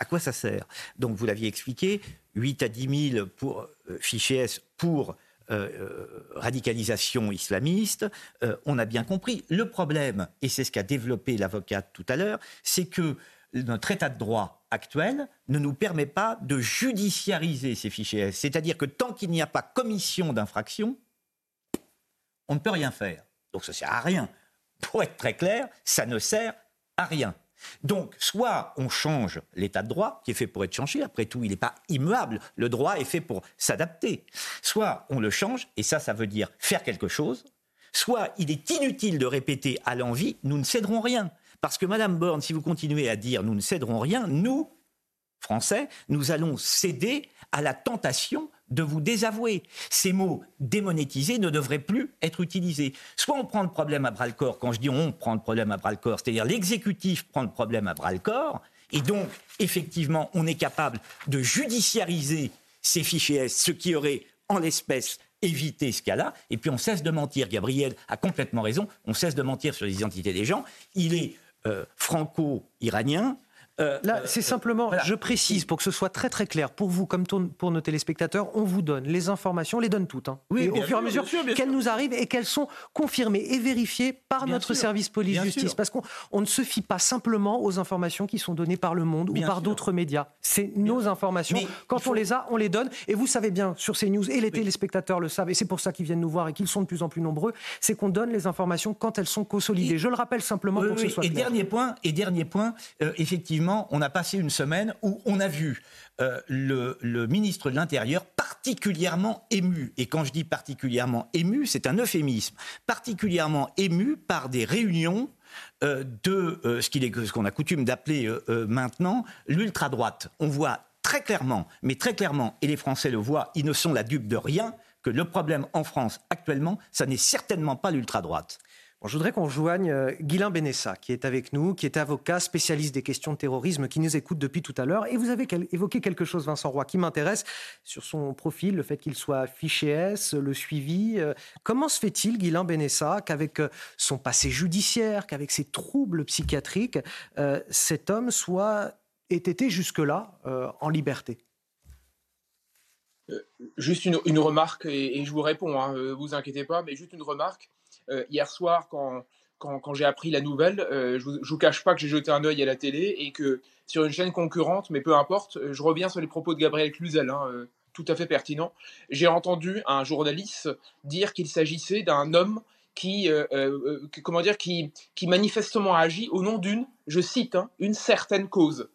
À quoi ça sert? Donc, vous l'aviez expliqué, 8 à 10 000 pour euh, fichiers S pour euh, euh, radicalisation islamiste, on a bien compris. Le problème, et c'est ce qu'a développé l'avocate tout à l'heure, c'est que notre état de droit actuel ne nous permet pas de judiciariser ces fichiers S. C'est-à-dire que tant qu'il n'y a pas commission d'infraction, on ne peut rien faire. Donc ça ne sert à rien. Pour être très clair, ça ne sert à rien. Donc, soit on change l'état de droit, qui est fait pour être changé, après tout, il n'est pas immuable, le droit est fait pour s'adapter. Soit on le change, et ça, ça veut dire faire quelque chose, soit il est inutile de répéter à l'envie, nous ne céderons rien. Parce que, Madame Borne, si vous continuez à dire nous ne céderons rien, nous, Français, nous allons céder à la tentation de vous désavouer. Ces mots démonétisés ne devraient plus être utilisés. Soit on prend le problème à bras-le-corps, quand je dis on prend le problème à bras-le-corps, c'est-à-dire l'exécutif prend le problème à bras-le-corps, et donc, effectivement, on est capable de judiciariser ces fichiers S, ce qui aurait, en l'espèce, évité ce cas-là, et puis on cesse de mentir. Gabriel a complètement raison, on cesse de mentir sur les identités des gens. Il est euh, franco-iranien, Euh, Là, euh, c'est simplement, je précise pour que ce soit très très clair, pour vous comme pour nos téléspectateurs, on vous donne les informations, on les donne toutes, hein. oui, au fur et à mesure qu'elles nous arrivent et qu'elles sont confirmées et vérifiées par notre service police-justice. Parce qu'on ne se fie pas simplement aux informations qui sont données par le monde ou par d'autres médias. C'est nos informations. Quand on les a, on les donne. Et vous savez bien, sur ces news, et les téléspectateurs le savent, et c'est pour ça qu'ils viennent nous voir et qu'ils sont de plus en plus nombreux, c'est qu'on donne les informations quand elles sont consolidées. Je le rappelle simplement pour que ce soit et clair. Dernier point, et dernier point, euh, effectivement, on a passé une semaine où on a vu euh, le, ministre de l'Intérieur particulièrement ému. Et quand je dis particulièrement ému, c'est un euphémisme. Particulièrement ému par des réunions euh, de euh, ce qu'on a coutume d'appeler maintenant l'ultra-droite. On voit très clairement, mais très clairement, et les Français le voient, ils ne sont la dupe de rien, que le problème en France actuellement, ça n'est certainement pas l'ultra-droite je voudrais qu'on rejoigne euh, Guilain Benessa, qui est avec nous, qui est avocat, spécialiste des questions de terrorisme, qui nous écoute depuis tout à l'heure. Et vous avez évoqué quelque chose, Vincent Roy, qui m'intéresse sur son profil, le fait qu'il soit fiché S, le suivi. Euh, comment se fait-il, Guilain Benessa, qu'avec euh, son passé judiciaire, qu'avec ses troubles psychiatriques, cet homme soit ait été jusque-là en liberté? Juste une, remarque, et, je vous réponds, hein, vous inquiétez pas, mais juste une remarque. Euh, hier soir, quand, quand, j'ai appris la nouvelle, euh, je ne vous, cache pas que j'ai jeté un œil à la télé et que sur une chaîne concurrente, mais peu importe, euh, je reviens sur les propos de Gabriel Cluzel, hein, tout à fait pertinent. J'ai entendu un journaliste dire qu'il s'agissait d'un homme qui, comment dire, qui, qui manifestement agit au nom d'une, je cite, hein, une certaine cause.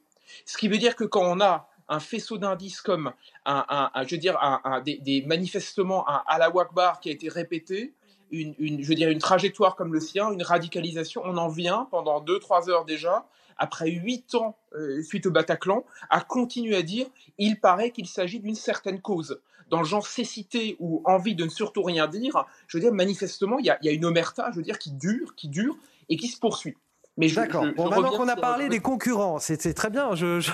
Ce qui veut dire que quand on a un faisceau d'indices comme un, je veux dire, des, des, manifestement un la Wakbar qui a été répété, une, je veux dire, une trajectoire comme le sien, une radicalisation. On en vient pendant 2-3 heures déjà, après 8 ans euh, suite au Bataclan, à continuer à dire il paraît qu'il s'agit d'une certaine cause. Dans le genre cécité ou envie de ne surtout rien dire, je veux dire, manifestement, il y a, y a une omerta, je veux dire, qui dure, qui dure et qui se poursuit. D'accord. Bon, maintenant qu'on a parlé des concurrents, c'est très bien,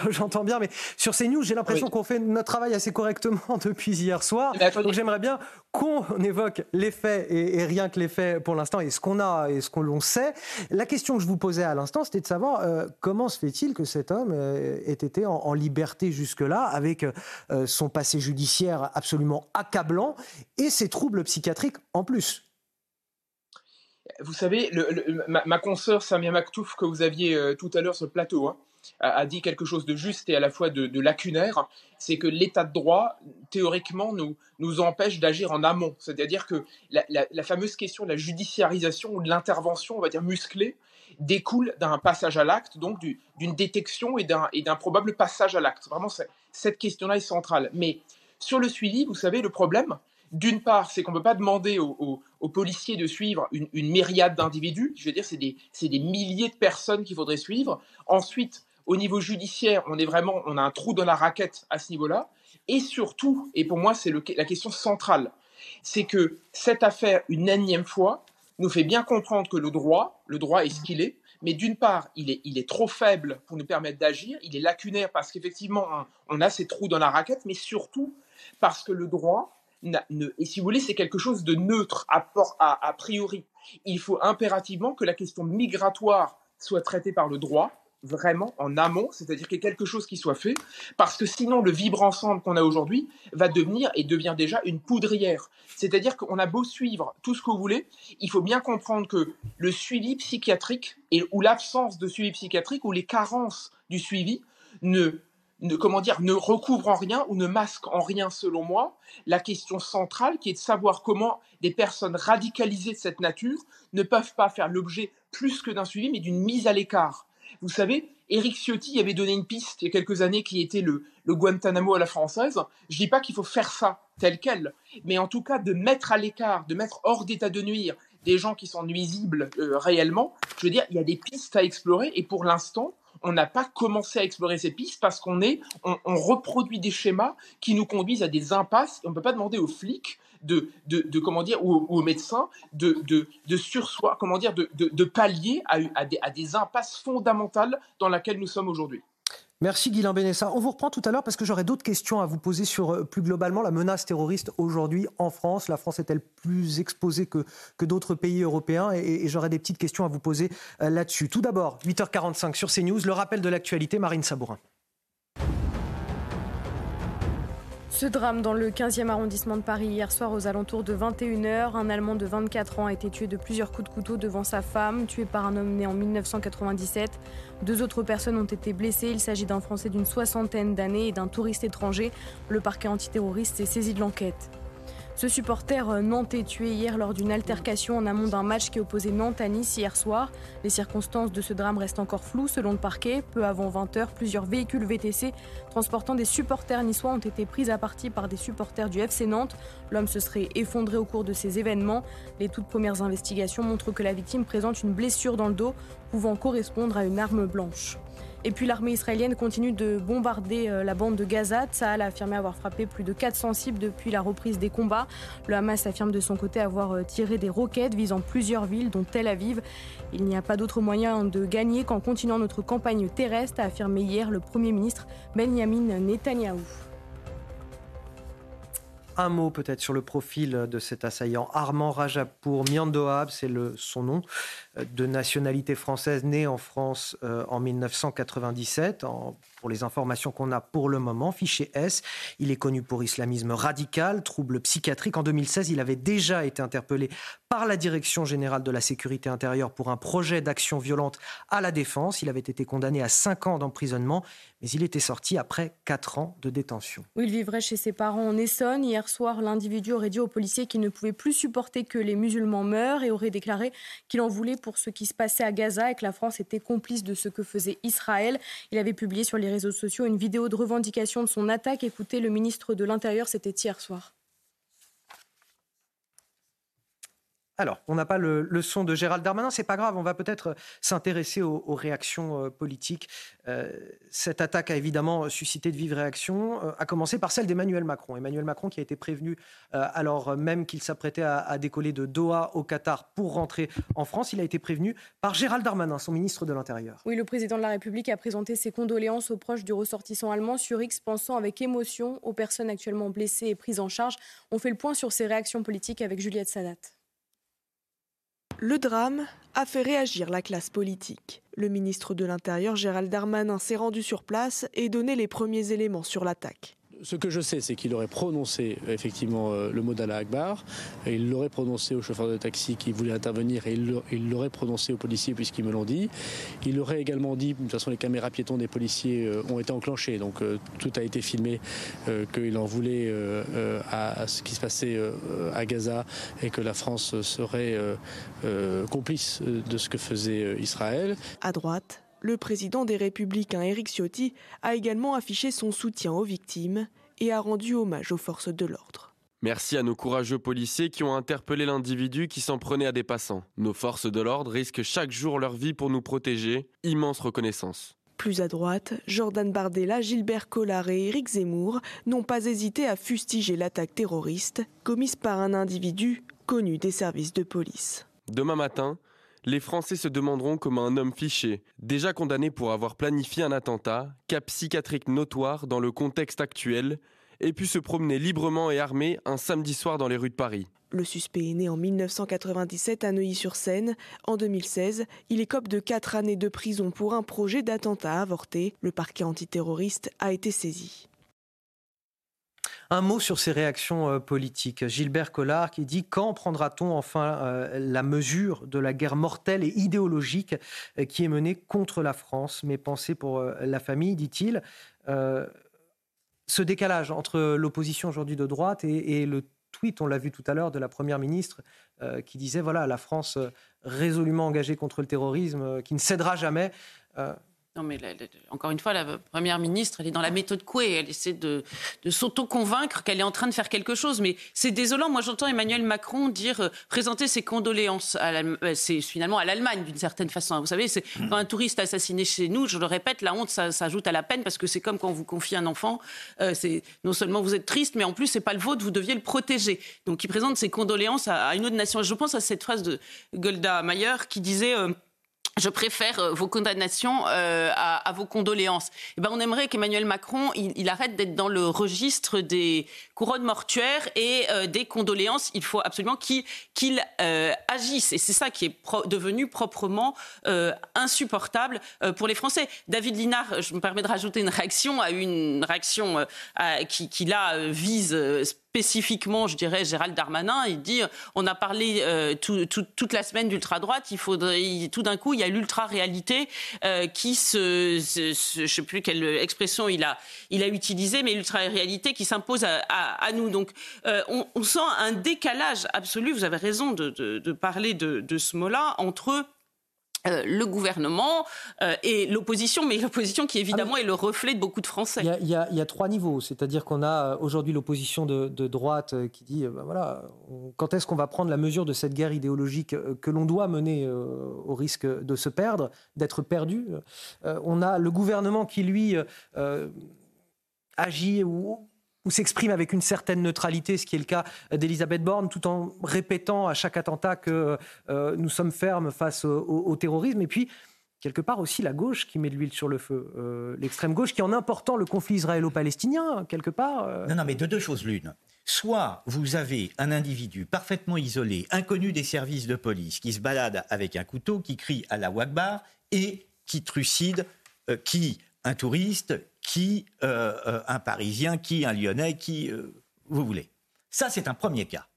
j'entends bien, mais sur ces news, j'ai l'impression qu'on fait notre travail assez correctement depuis hier soir. Donc j'aimerais bien qu'on évoque les faits et, rien que les faits pour l'instant et ce qu'on a et ce qu'on l'on sait. La question que je vous posais à l'instant, c'était de savoir euh, comment se fait-il que cet homme euh, ait été en, liberté jusque-là avec euh, son passé judiciaire absolument accablant et ses troubles psychiatriques en plus? Vous savez, ma, consoeur Samia Maktouf, que vous aviez euh, tout à l'heure sur le plateau, hein, a, dit quelque chose de juste et à la fois de, lacunaire. C'est que l'état de droit, théoriquement, nous, nous empêche d'agir en amont. C'est-à-dire que la, fameuse question de la judiciarisation ou de l'intervention, on va dire musclée, découle d'un passage à l'acte, donc d'une détection et d'un probable passage à l'acte. Vraiment, cette question-là est centrale. Mais sur le suivi, vous savez, le problème, d'une part, c'est qu'on ne peut pas demander aux, policiers de suivre une, myriade d'individus. Je veux dire, c'est des, milliers de personnes qu'il faudrait suivre. Ensuite, au niveau judiciaire, on est vraiment, on a un trou dans la raquette à ce niveau-là. Et surtout, et pour moi, c'est la question centrale, c'est que cette affaire, une énième fois, nous fait bien comprendre que le droit, le droit est ce qu'il est, mais d'une part, il est, il est trop faible pour nous permettre d'agir, il est lacunaire parce qu'effectivement, on a ces trous dans la raquette, mais surtout parce que le droit, et si vous voulez, c'est quelque chose de neutre a, a priori. Il faut impérativement que la question migratoire soit traitée par le droit, vraiment en amont, c'est-à-dire qu'il y ait quelque chose qui soit fait, parce que sinon le vivre ensemble qu'on a aujourd'hui va devenir et devient déjà une poudrière. C'est-à-dire qu'on a beau suivre tout ce que vous voulez, il faut bien comprendre que le suivi psychiatrique et, ou l'absence de suivi psychiatrique ou les carences du suivi ne ne, comment dire, ne recouvre en rien ou ne masque en rien, selon moi, la question centrale qui est de savoir comment des personnes radicalisées de cette nature ne peuvent pas faire l'objet plus que d'un suivi, mais d'une mise à l'écart. Vous savez, Eric Ciotti avait donné une piste il y a quelques années qui était le, Guantanamo à la française. Je dis pas qu'il faut faire ça tel quel, mais en tout cas de mettre à l'écart, de mettre hors d'état de nuire des gens qui sont nuisibles euh, réellement. Je veux dire, il y a des pistes à explorer et pour l'instant, on n'a pas commencé à explorer ces pistes parce qu'on est, on, reproduit des schémas qui nous conduisent à des impasses. on ne peut pas demander aux flics de, de, comment dire, ou, aux médecins de, de, de sursoi, comment dire, de, de, pallier à, des, à des impasses fondamentales dans lesquelles nous sommes aujourd'hui. Merci Guilain Benessa. On vous reprend tout à l'heure parce que j'aurai d'autres questions à vous poser sur euh, plus globalement la menace terroriste aujourd'hui en France. La France est-elle plus exposée que, d'autres pays européens? Et, j'aurai des petites questions à vous poser euh, là-dessus. Tout d'abord, 8h45 sur CNews, le rappel de l'actualité, Marine Sabourin. Ce drame dans le 15e arrondissement de Paris hier soir aux alentours de 21h. Un Allemand de 24 ans a été tué de plusieurs coups de couteau devant sa femme, tué par un homme né en 1997. Deux autres personnes ont été blessées. Il s'agit d'un Français d'une soixantaine d'années et d'un touriste étranger. Le parquet antiterroriste s'est saisi de l'enquête. Ce supporter euh, nantais tué hier lors d'une altercation en amont d'un match qui opposait Nantes à Nice hier soir. Les circonstances de ce drame restent encore floues selon le parquet. Peu avant 20h, plusieurs véhicules VTC transportant des supporters niçois ont été pris à partie par des supporters du FC Nantes. L'homme se serait effondré au cours de ces événements. Les toutes premières investigations montrent que la victime présente une blessure dans le dos pouvant correspondre à une arme blanche. Et puis l'armée israélienne continue de bombarder euh, la bande de Gaza. Tsahal a affirmé avoir frappé plus de 400 cibles depuis la reprise des combats. Le Hamas affirme de son côté avoir euh, tiré des roquettes visant plusieurs villes, dont Tel Aviv. Il n'y a pas d'autre moyen de gagner qu'en continuant notre campagne terrestre, a affirmé hier le Premier ministre Benjamin Netanyahou. Un mot peut-être sur le profil de cet assaillant. Armand Rajapour Miandoab, c'est son nom, de nationalité française, né en France euh, en 1997. pour les informations qu'on a pour le moment, fiché S, il est connu pour islamisme radical, troubles psychiatriques. En 2016, il avait déjà été interpellé par la Direction générale de la sécurité intérieure pour un projet d'action violente à la défense. Il avait été condamné à 5 ans d'emprisonnement, mais il était sorti après 4 ans de détention. il vivrait chez ses parents en Essonne. Hier soir, l'individu aurait dit aux policiers qu'il ne pouvait plus supporter que les musulmans meurent et aurait déclaré qu'il en voulait pour ce qui se passait à Gaza et que la France était complice de ce que faisait Israël. Il avait publié sur les réseaux sociaux une vidéo de revendication de son attaque. Écoutez, le ministre de l'Intérieur, c'était hier soir. Alors, on n'a pas le, son de Gérald Darmanin, c'est pas grave, on va peut-être euh, s'intéresser aux, réactions euh, politiques. Euh, cette attaque a évidemment suscité de vives réactions, à commencer par celle d'Emmanuel Macron. Emmanuel Macron qui a été prévenu alors même qu'il s'apprêtait à, décoller de Doha au Qatar pour rentrer en France, il a été prévenu par Gérald Darmanin, son ministre de l'Intérieur. Oui, le président de la République a présenté ses condoléances aux proches du ressortissant allemand sur pensant avec émotion aux personnes actuellement blessées et prises en charge. On fait le point sur ces réactions politiques avec Juliette Sadat. Le drame a fait réagir la classe politique. Le ministre de l'Intérieur, Gérald Darmanin, s'est rendu sur place et donné les premiers éléments sur l'attaque ce que je sais, c'est qu'il aurait prononcé effectivement euh, le mot d'Allah Akbar, il l'aurait prononcé au chauffeur de taxi qui voulait intervenir, et il l'aurait prononcé aux policiers puisqu'ils me l'ont dit. Il aurait également dit, de toute façon les caméras piétons des policiers euh, ont été enclenchées, donc euh, tout a été filmé, qu'il en voulait à, ce qui se passait à Gaza et que la France serait complice de ce que faisait Israël. À droite, le président des Républicains, Éric Ciotti, a également affiché son soutien aux victimes et a rendu hommage aux forces de l'ordre. Merci à nos courageux policiers qui ont interpellé l'individu qui s'en prenait à des passants. Nos forces de l'ordre risquent chaque jour leur vie pour nous protéger. Immense reconnaissance. Plus à droite, Jordan Bardella, Gilbert Collard et Éric Zemmour n'ont pas hésité à fustiger l'attaque terroriste commise par un individu connu des services de police. Demain matin, les Français se demanderont comment un homme fiché, déjà condamné pour avoir planifié un attentat, cas psychiatrique notoire dans le contexte actuel, ait pu se promener librement et armé un samedi soir dans les rues de Paris. Le suspect est né en 1997 à Neuilly-sur-Seine. En 2016, il écope de 4 années de prison pour un projet d'attentat avorté. Le parquet antiterroriste a été saisi. Un mot sur ces réactions euh, politiques. Gilbert Collard qui dit Quand prendra-t-on enfin euh, la mesure de la guerre mortelle et idéologique euh, qui est menée contre la France? Mes pensées pour la famille, dit-il. ce décalage entre l'opposition aujourd'hui de droite et, le tweet, on l'a vu tout à l'heure, de la Première ministre qui disait voilà, la France résolument engagée contre le terrorisme, qui ne cédera jamais. Non, mais encore une fois, la première ministre, elle est dans la méthode Coué. Elle essaie de, s'auto-convaincre qu'elle est en train de faire quelque chose. Mais c'est désolant. Moi, j'entends Emmanuel Macron dire euh, présenter ses condoléances. Euh, c'est finalement à l'Allemagne, d'une certaine façon. Vous savez, c'est quand un touriste assassiné chez nous, je le répète, la honte s'ajoute à la peine parce que c'est comme quand on vous confie un enfant. Euh, non seulement vous êtes triste, mais en plus, c'est pas le vôtre, vous deviez le protéger. Donc, il présente ses condoléances à, une autre nation. je pense à cette phrase de Golda Meir qui disait. Je préfère euh, vos condamnations euh, à, vos condoléances. Eh ben, on aimerait qu'Emmanuel Macron, il, arrête d'être dans le registre des couronnes mortuaires et euh, des condoléances. Il faut absolument qu'il agisse. Et c'est ça qui est devenu proprement insupportable pour les Français. David Linard, je me permets de rajouter une réaction à une réaction qui, qui, là, vise spécifiquement, je dirais, Gérald Darmanin. Il dit on a parlé euh, toute la semaine d'ultra-droite, il faudrait, tout d'un coup, il y a l'ultra-réalité euh, qui se, Je ne sais plus quelle expression il a, il a utilisé, mais l'ultra-réalité qui s'impose à, nous. Donc, euh, on, sent un décalage absolu, vous avez raison de, parler de, de ce mot-là, entre euh, le gouvernement euh, et l'opposition, mais l'opposition qui évidemment est le reflet de beaucoup de Français. Il y a, trois niveaux, c'est-à-dire qu'on a euh, aujourd'hui l'opposition de, droite qui dit ben voilà, quand est-ce qu'on va prendre la mesure de cette guerre idéologique que l'on doit mener au risque de se perdre, d'être perdu. on a le gouvernement qui lui agit ou ou s'exprime avec une certaine neutralité, ce qui est le cas d'Elisabeth Borne, tout en répétant à chaque attentat que euh, nous sommes fermes face au, terrorisme. Et puis, quelque part aussi la gauche qui met de l'huile sur le feu. Euh, l'extrême gauche qui, en important le conflit israélo-palestinien, quelque part. Euh, non, non, mais de deux choses l'une. Soit vous avez un individu parfaitement isolé, inconnu des services de police, qui se balade avec un couteau, qui crie à la Wagbar et qui trucide, qui un touriste, qui euh, euh, un Parisien, qui un Lyonnais, qui euh, vous voulez. Ça, c'est un premier cas.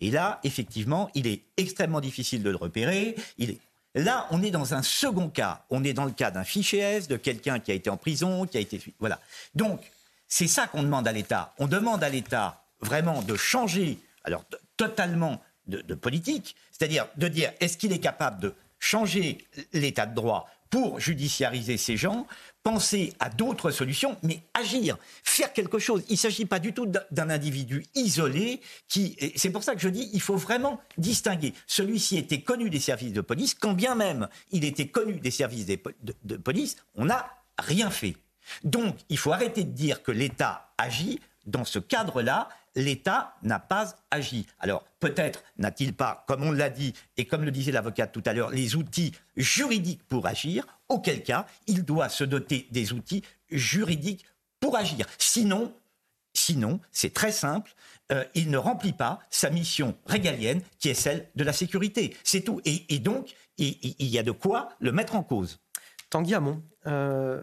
Et là, effectivement, il est extrêmement difficile de le repérer. Il est... Là, on est dans un second cas. On est dans le cas d'un fichier S, de quelqu'un qui a été en prison, qui a été... Voilà. Donc, c'est ça qu'on demande à l'État. On demande à l'État vraiment de changer, alors totalement de, de politique, c'est-à-dire de dire est-ce qu'il est capable de changer l'état de droit pour judiciariser ces gens, penser à d'autres solutions, mais agir, faire quelque chose. Il ne s'agit pas du tout d'un individu isolé qui. C'est pour ça que je dis il faut vraiment distinguer. Celui-ci était connu des services de police, quand bien même il était connu des services de, de police, on n'a rien fait. Donc il faut arrêter de dire que l'État agit. Dans ce cadre-là, l'État n'a pas agi. Alors peut-être n'a-t-il pas, comme on l'a dit et comme le disait l'avocate tout à l'heure, les outils juridiques pour agir, auquel cas il doit se doter des outils juridiques pour agir. Sinon, sinon c'est très simple, euh, il ne remplit pas sa mission régalienne qui est celle de la sécurité. C'est tout. Et, donc, il, y a de quoi le mettre en cause. Tanguy Hamon, euh,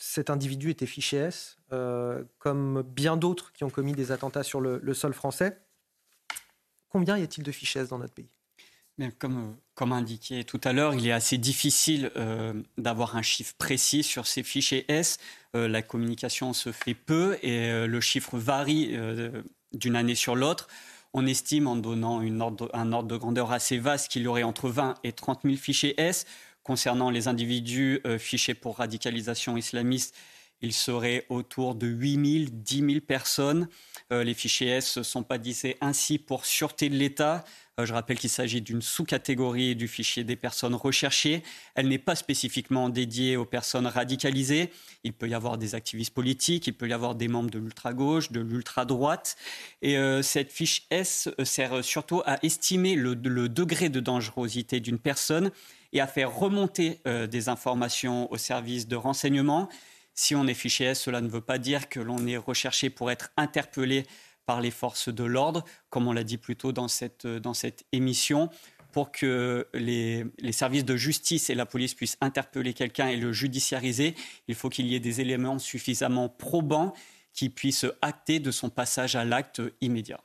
cet individu était fiché S, euh, comme bien d'autres qui ont commis des attentats sur le, sol français. Combien y a-t-il de fichés S dans notre pays? Comme, comme indiqué tout à l'heure, il est assez difficile euh, d'avoir un chiffre précis sur ces fichiers S. Euh, la communication se fait peu et le chiffre varie d'une année sur l'autre. On estime, en donnant un ordre de grandeur assez vaste, qu'il y aurait entre 20 et 30 000 fichiers S. Concernant les individus euh, fichés pour radicalisation islamiste, il serait autour de 8 000, 10 000 personnes. Euh, les fichiers S sont pas disés ainsi pour sûreté de l'État. Euh, je rappelle qu'il s'agit d'une sous-catégorie du fichier des personnes recherchées. Elle n'est pas spécifiquement dédiée aux personnes radicalisées. Il peut y avoir des activistes politiques, il peut y avoir des membres de l'ultra-gauche, de l'ultra-droite. Et cette fiche S sert surtout à estimer le degré de dangerosité d'une personne et à faire remonter euh, des informations au service de renseignement. Si on est fiché S, cela ne veut pas dire que l'on est recherché pour être interpellé par les forces de l'ordre, comme on l'a dit plus tôt dans cette, euh, dans cette émission. Pour que les, les, services de justice et la police puissent interpeller quelqu'un et le judiciariser, il faut qu'il y ait des éléments suffisamment probants qui puissent acter de son passage à l'acte immédiat.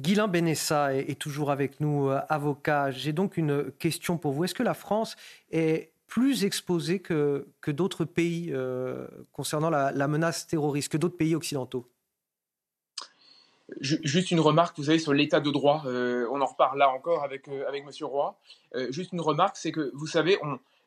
Guilain Benessa est, toujours avec nous, euh, avocat. J'ai donc une question pour vous. Est-ce que la France est plus exposée que, d'autres pays euh, concernant la, menace terroriste, que d'autres pays occidentaux? Juste une remarque, vous savez, sur l'état de droit. Euh, on en reparle là encore avec, M. Roy. juste une remarque, c'est que, vous savez,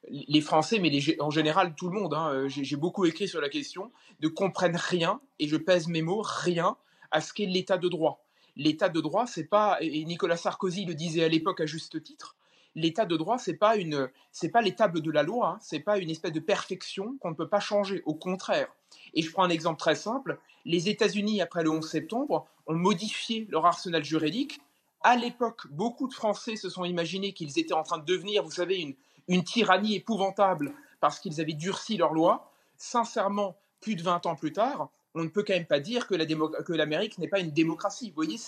les Français, mais en général tout le monde, hein, j'ai beaucoup écrit sur la question, ne comprennent rien, et je pèse mes mots, rien à ce qu'est l'état de droit l'état de droit, c'est pas, et Nicolas Sarkozy le disait à l'époque à juste titre, l'état de droit, c'est pas une, c'est pas les tables de la loi, hein, c'est pas une espèce de perfection qu'on ne peut pas changer. Au contraire. Et je prends un exemple très simple. Les États-Unis, après le 11 septembre, ont modifié leur arsenal juridique. À l'époque, beaucoup de Français se sont imaginés qu'ils étaient en train de devenir, vous savez, une, une tyrannie épouvantable parce qu'ils avaient durci leurs lois. Sincèrement, plus de 20 ans plus tard, on ne peut quand même pas dire que l'Amérique n'est pas une démocratie. Vous voyez,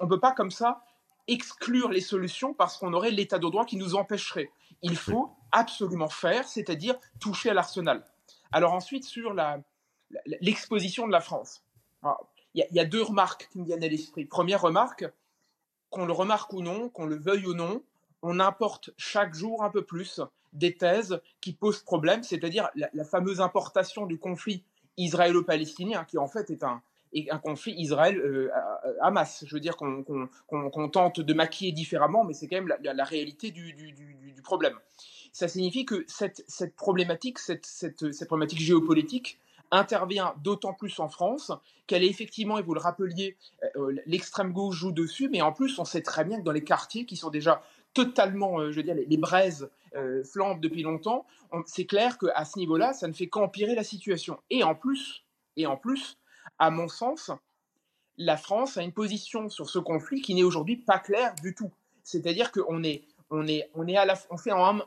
on ne peut pas comme ça exclure les solutions parce qu'on aurait l'état de droit qui nous empêcherait. Il faut absolument faire, c'est-à-dire toucher à l'arsenal. Alors ensuite, sur l'exposition de la France. Il y, a deux remarques qui me viennent à l'esprit. Première remarque, qu'on le remarque ou non, qu'on le veuille ou non, on importe chaque jour un peu plus des thèses qui posent problème, c'est-à-dire la, fameuse importation du conflit israélo-palestinien, qui en fait est un, conflit Israël-Hamas. Je veux dire qu'on tente de maquiller différemment, mais c'est quand même la, réalité du, problème. Ça signifie que cette, problématique, cette, problématique géopolitique, intervient d'autant plus en France qu'elle est effectivement, et vous le rappeliez, euh, euh, l'extrême gauche joue dessus, mais en plus, on sait très bien que dans les quartiers qui sont déjà totalement, euh, je veux dire, les, braises flambent depuis longtemps, c'est clair qu'à ce niveau-là, ça ne fait qu'empirer la situation. Et en plus, et en plus, à mon sens, la France a une position sur ce conflit qui n'est aujourd'hui pas claire du tout. C'est-à-dire qu'on est, on est, on est à la, on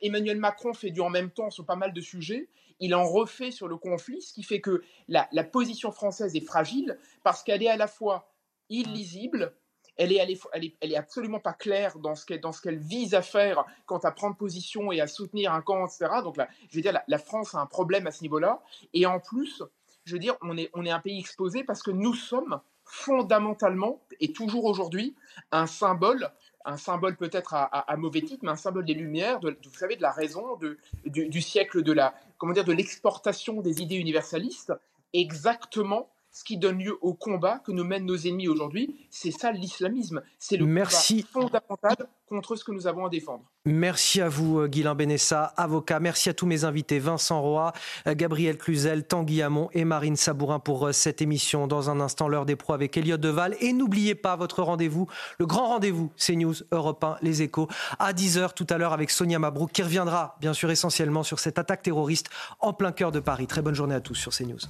Emmanuel Macron fait du en même temps sur pas mal de sujets, il en refait sur le conflit, ce qui fait que la, position française est fragile parce qu'elle est à la fois illisible, elle est, absolument pas claire dans ce qu'elle vise à faire quant à prendre position et à soutenir un camp, etc. Donc je veux dire, la, France a un problème à ce niveau-là. Et en plus, je veux dire, on est, un pays exposé parce que nous sommes fondamentalement et toujours aujourd'hui un symbole un symbole peut-être à, mauvais titre, mais un symbole des Lumières, vous savez, de la raison, du, siècle de la, de l'exportation des idées universalistes, exactement ce qui donne lieu au combat que nous mènent nos ennemis aujourd'hui. C'est ça l'islamisme. C'est le Merci. combat fondamental contre ce que nous avons à défendre. Merci à vous, euh, Guilain Benessa, avocat. Merci à tous mes invités, Vincent Roy, euh, Gabriel Cluzel, Tanguy Hamon et Marine Sabourin pour euh, cette émission. Dans un instant, l'heure des pros avec Elliot Deval. Et n'oubliez pas votre rendez-vous, le grand rendez-vous, CNews, Europe 1, Les Échos, à 10h tout à l'heure avec Sonia Mabrouk, qui reviendra bien sûr essentiellement sur cette attaque terroriste en plein cœur de Paris. Très bonne journée à tous sur CNews.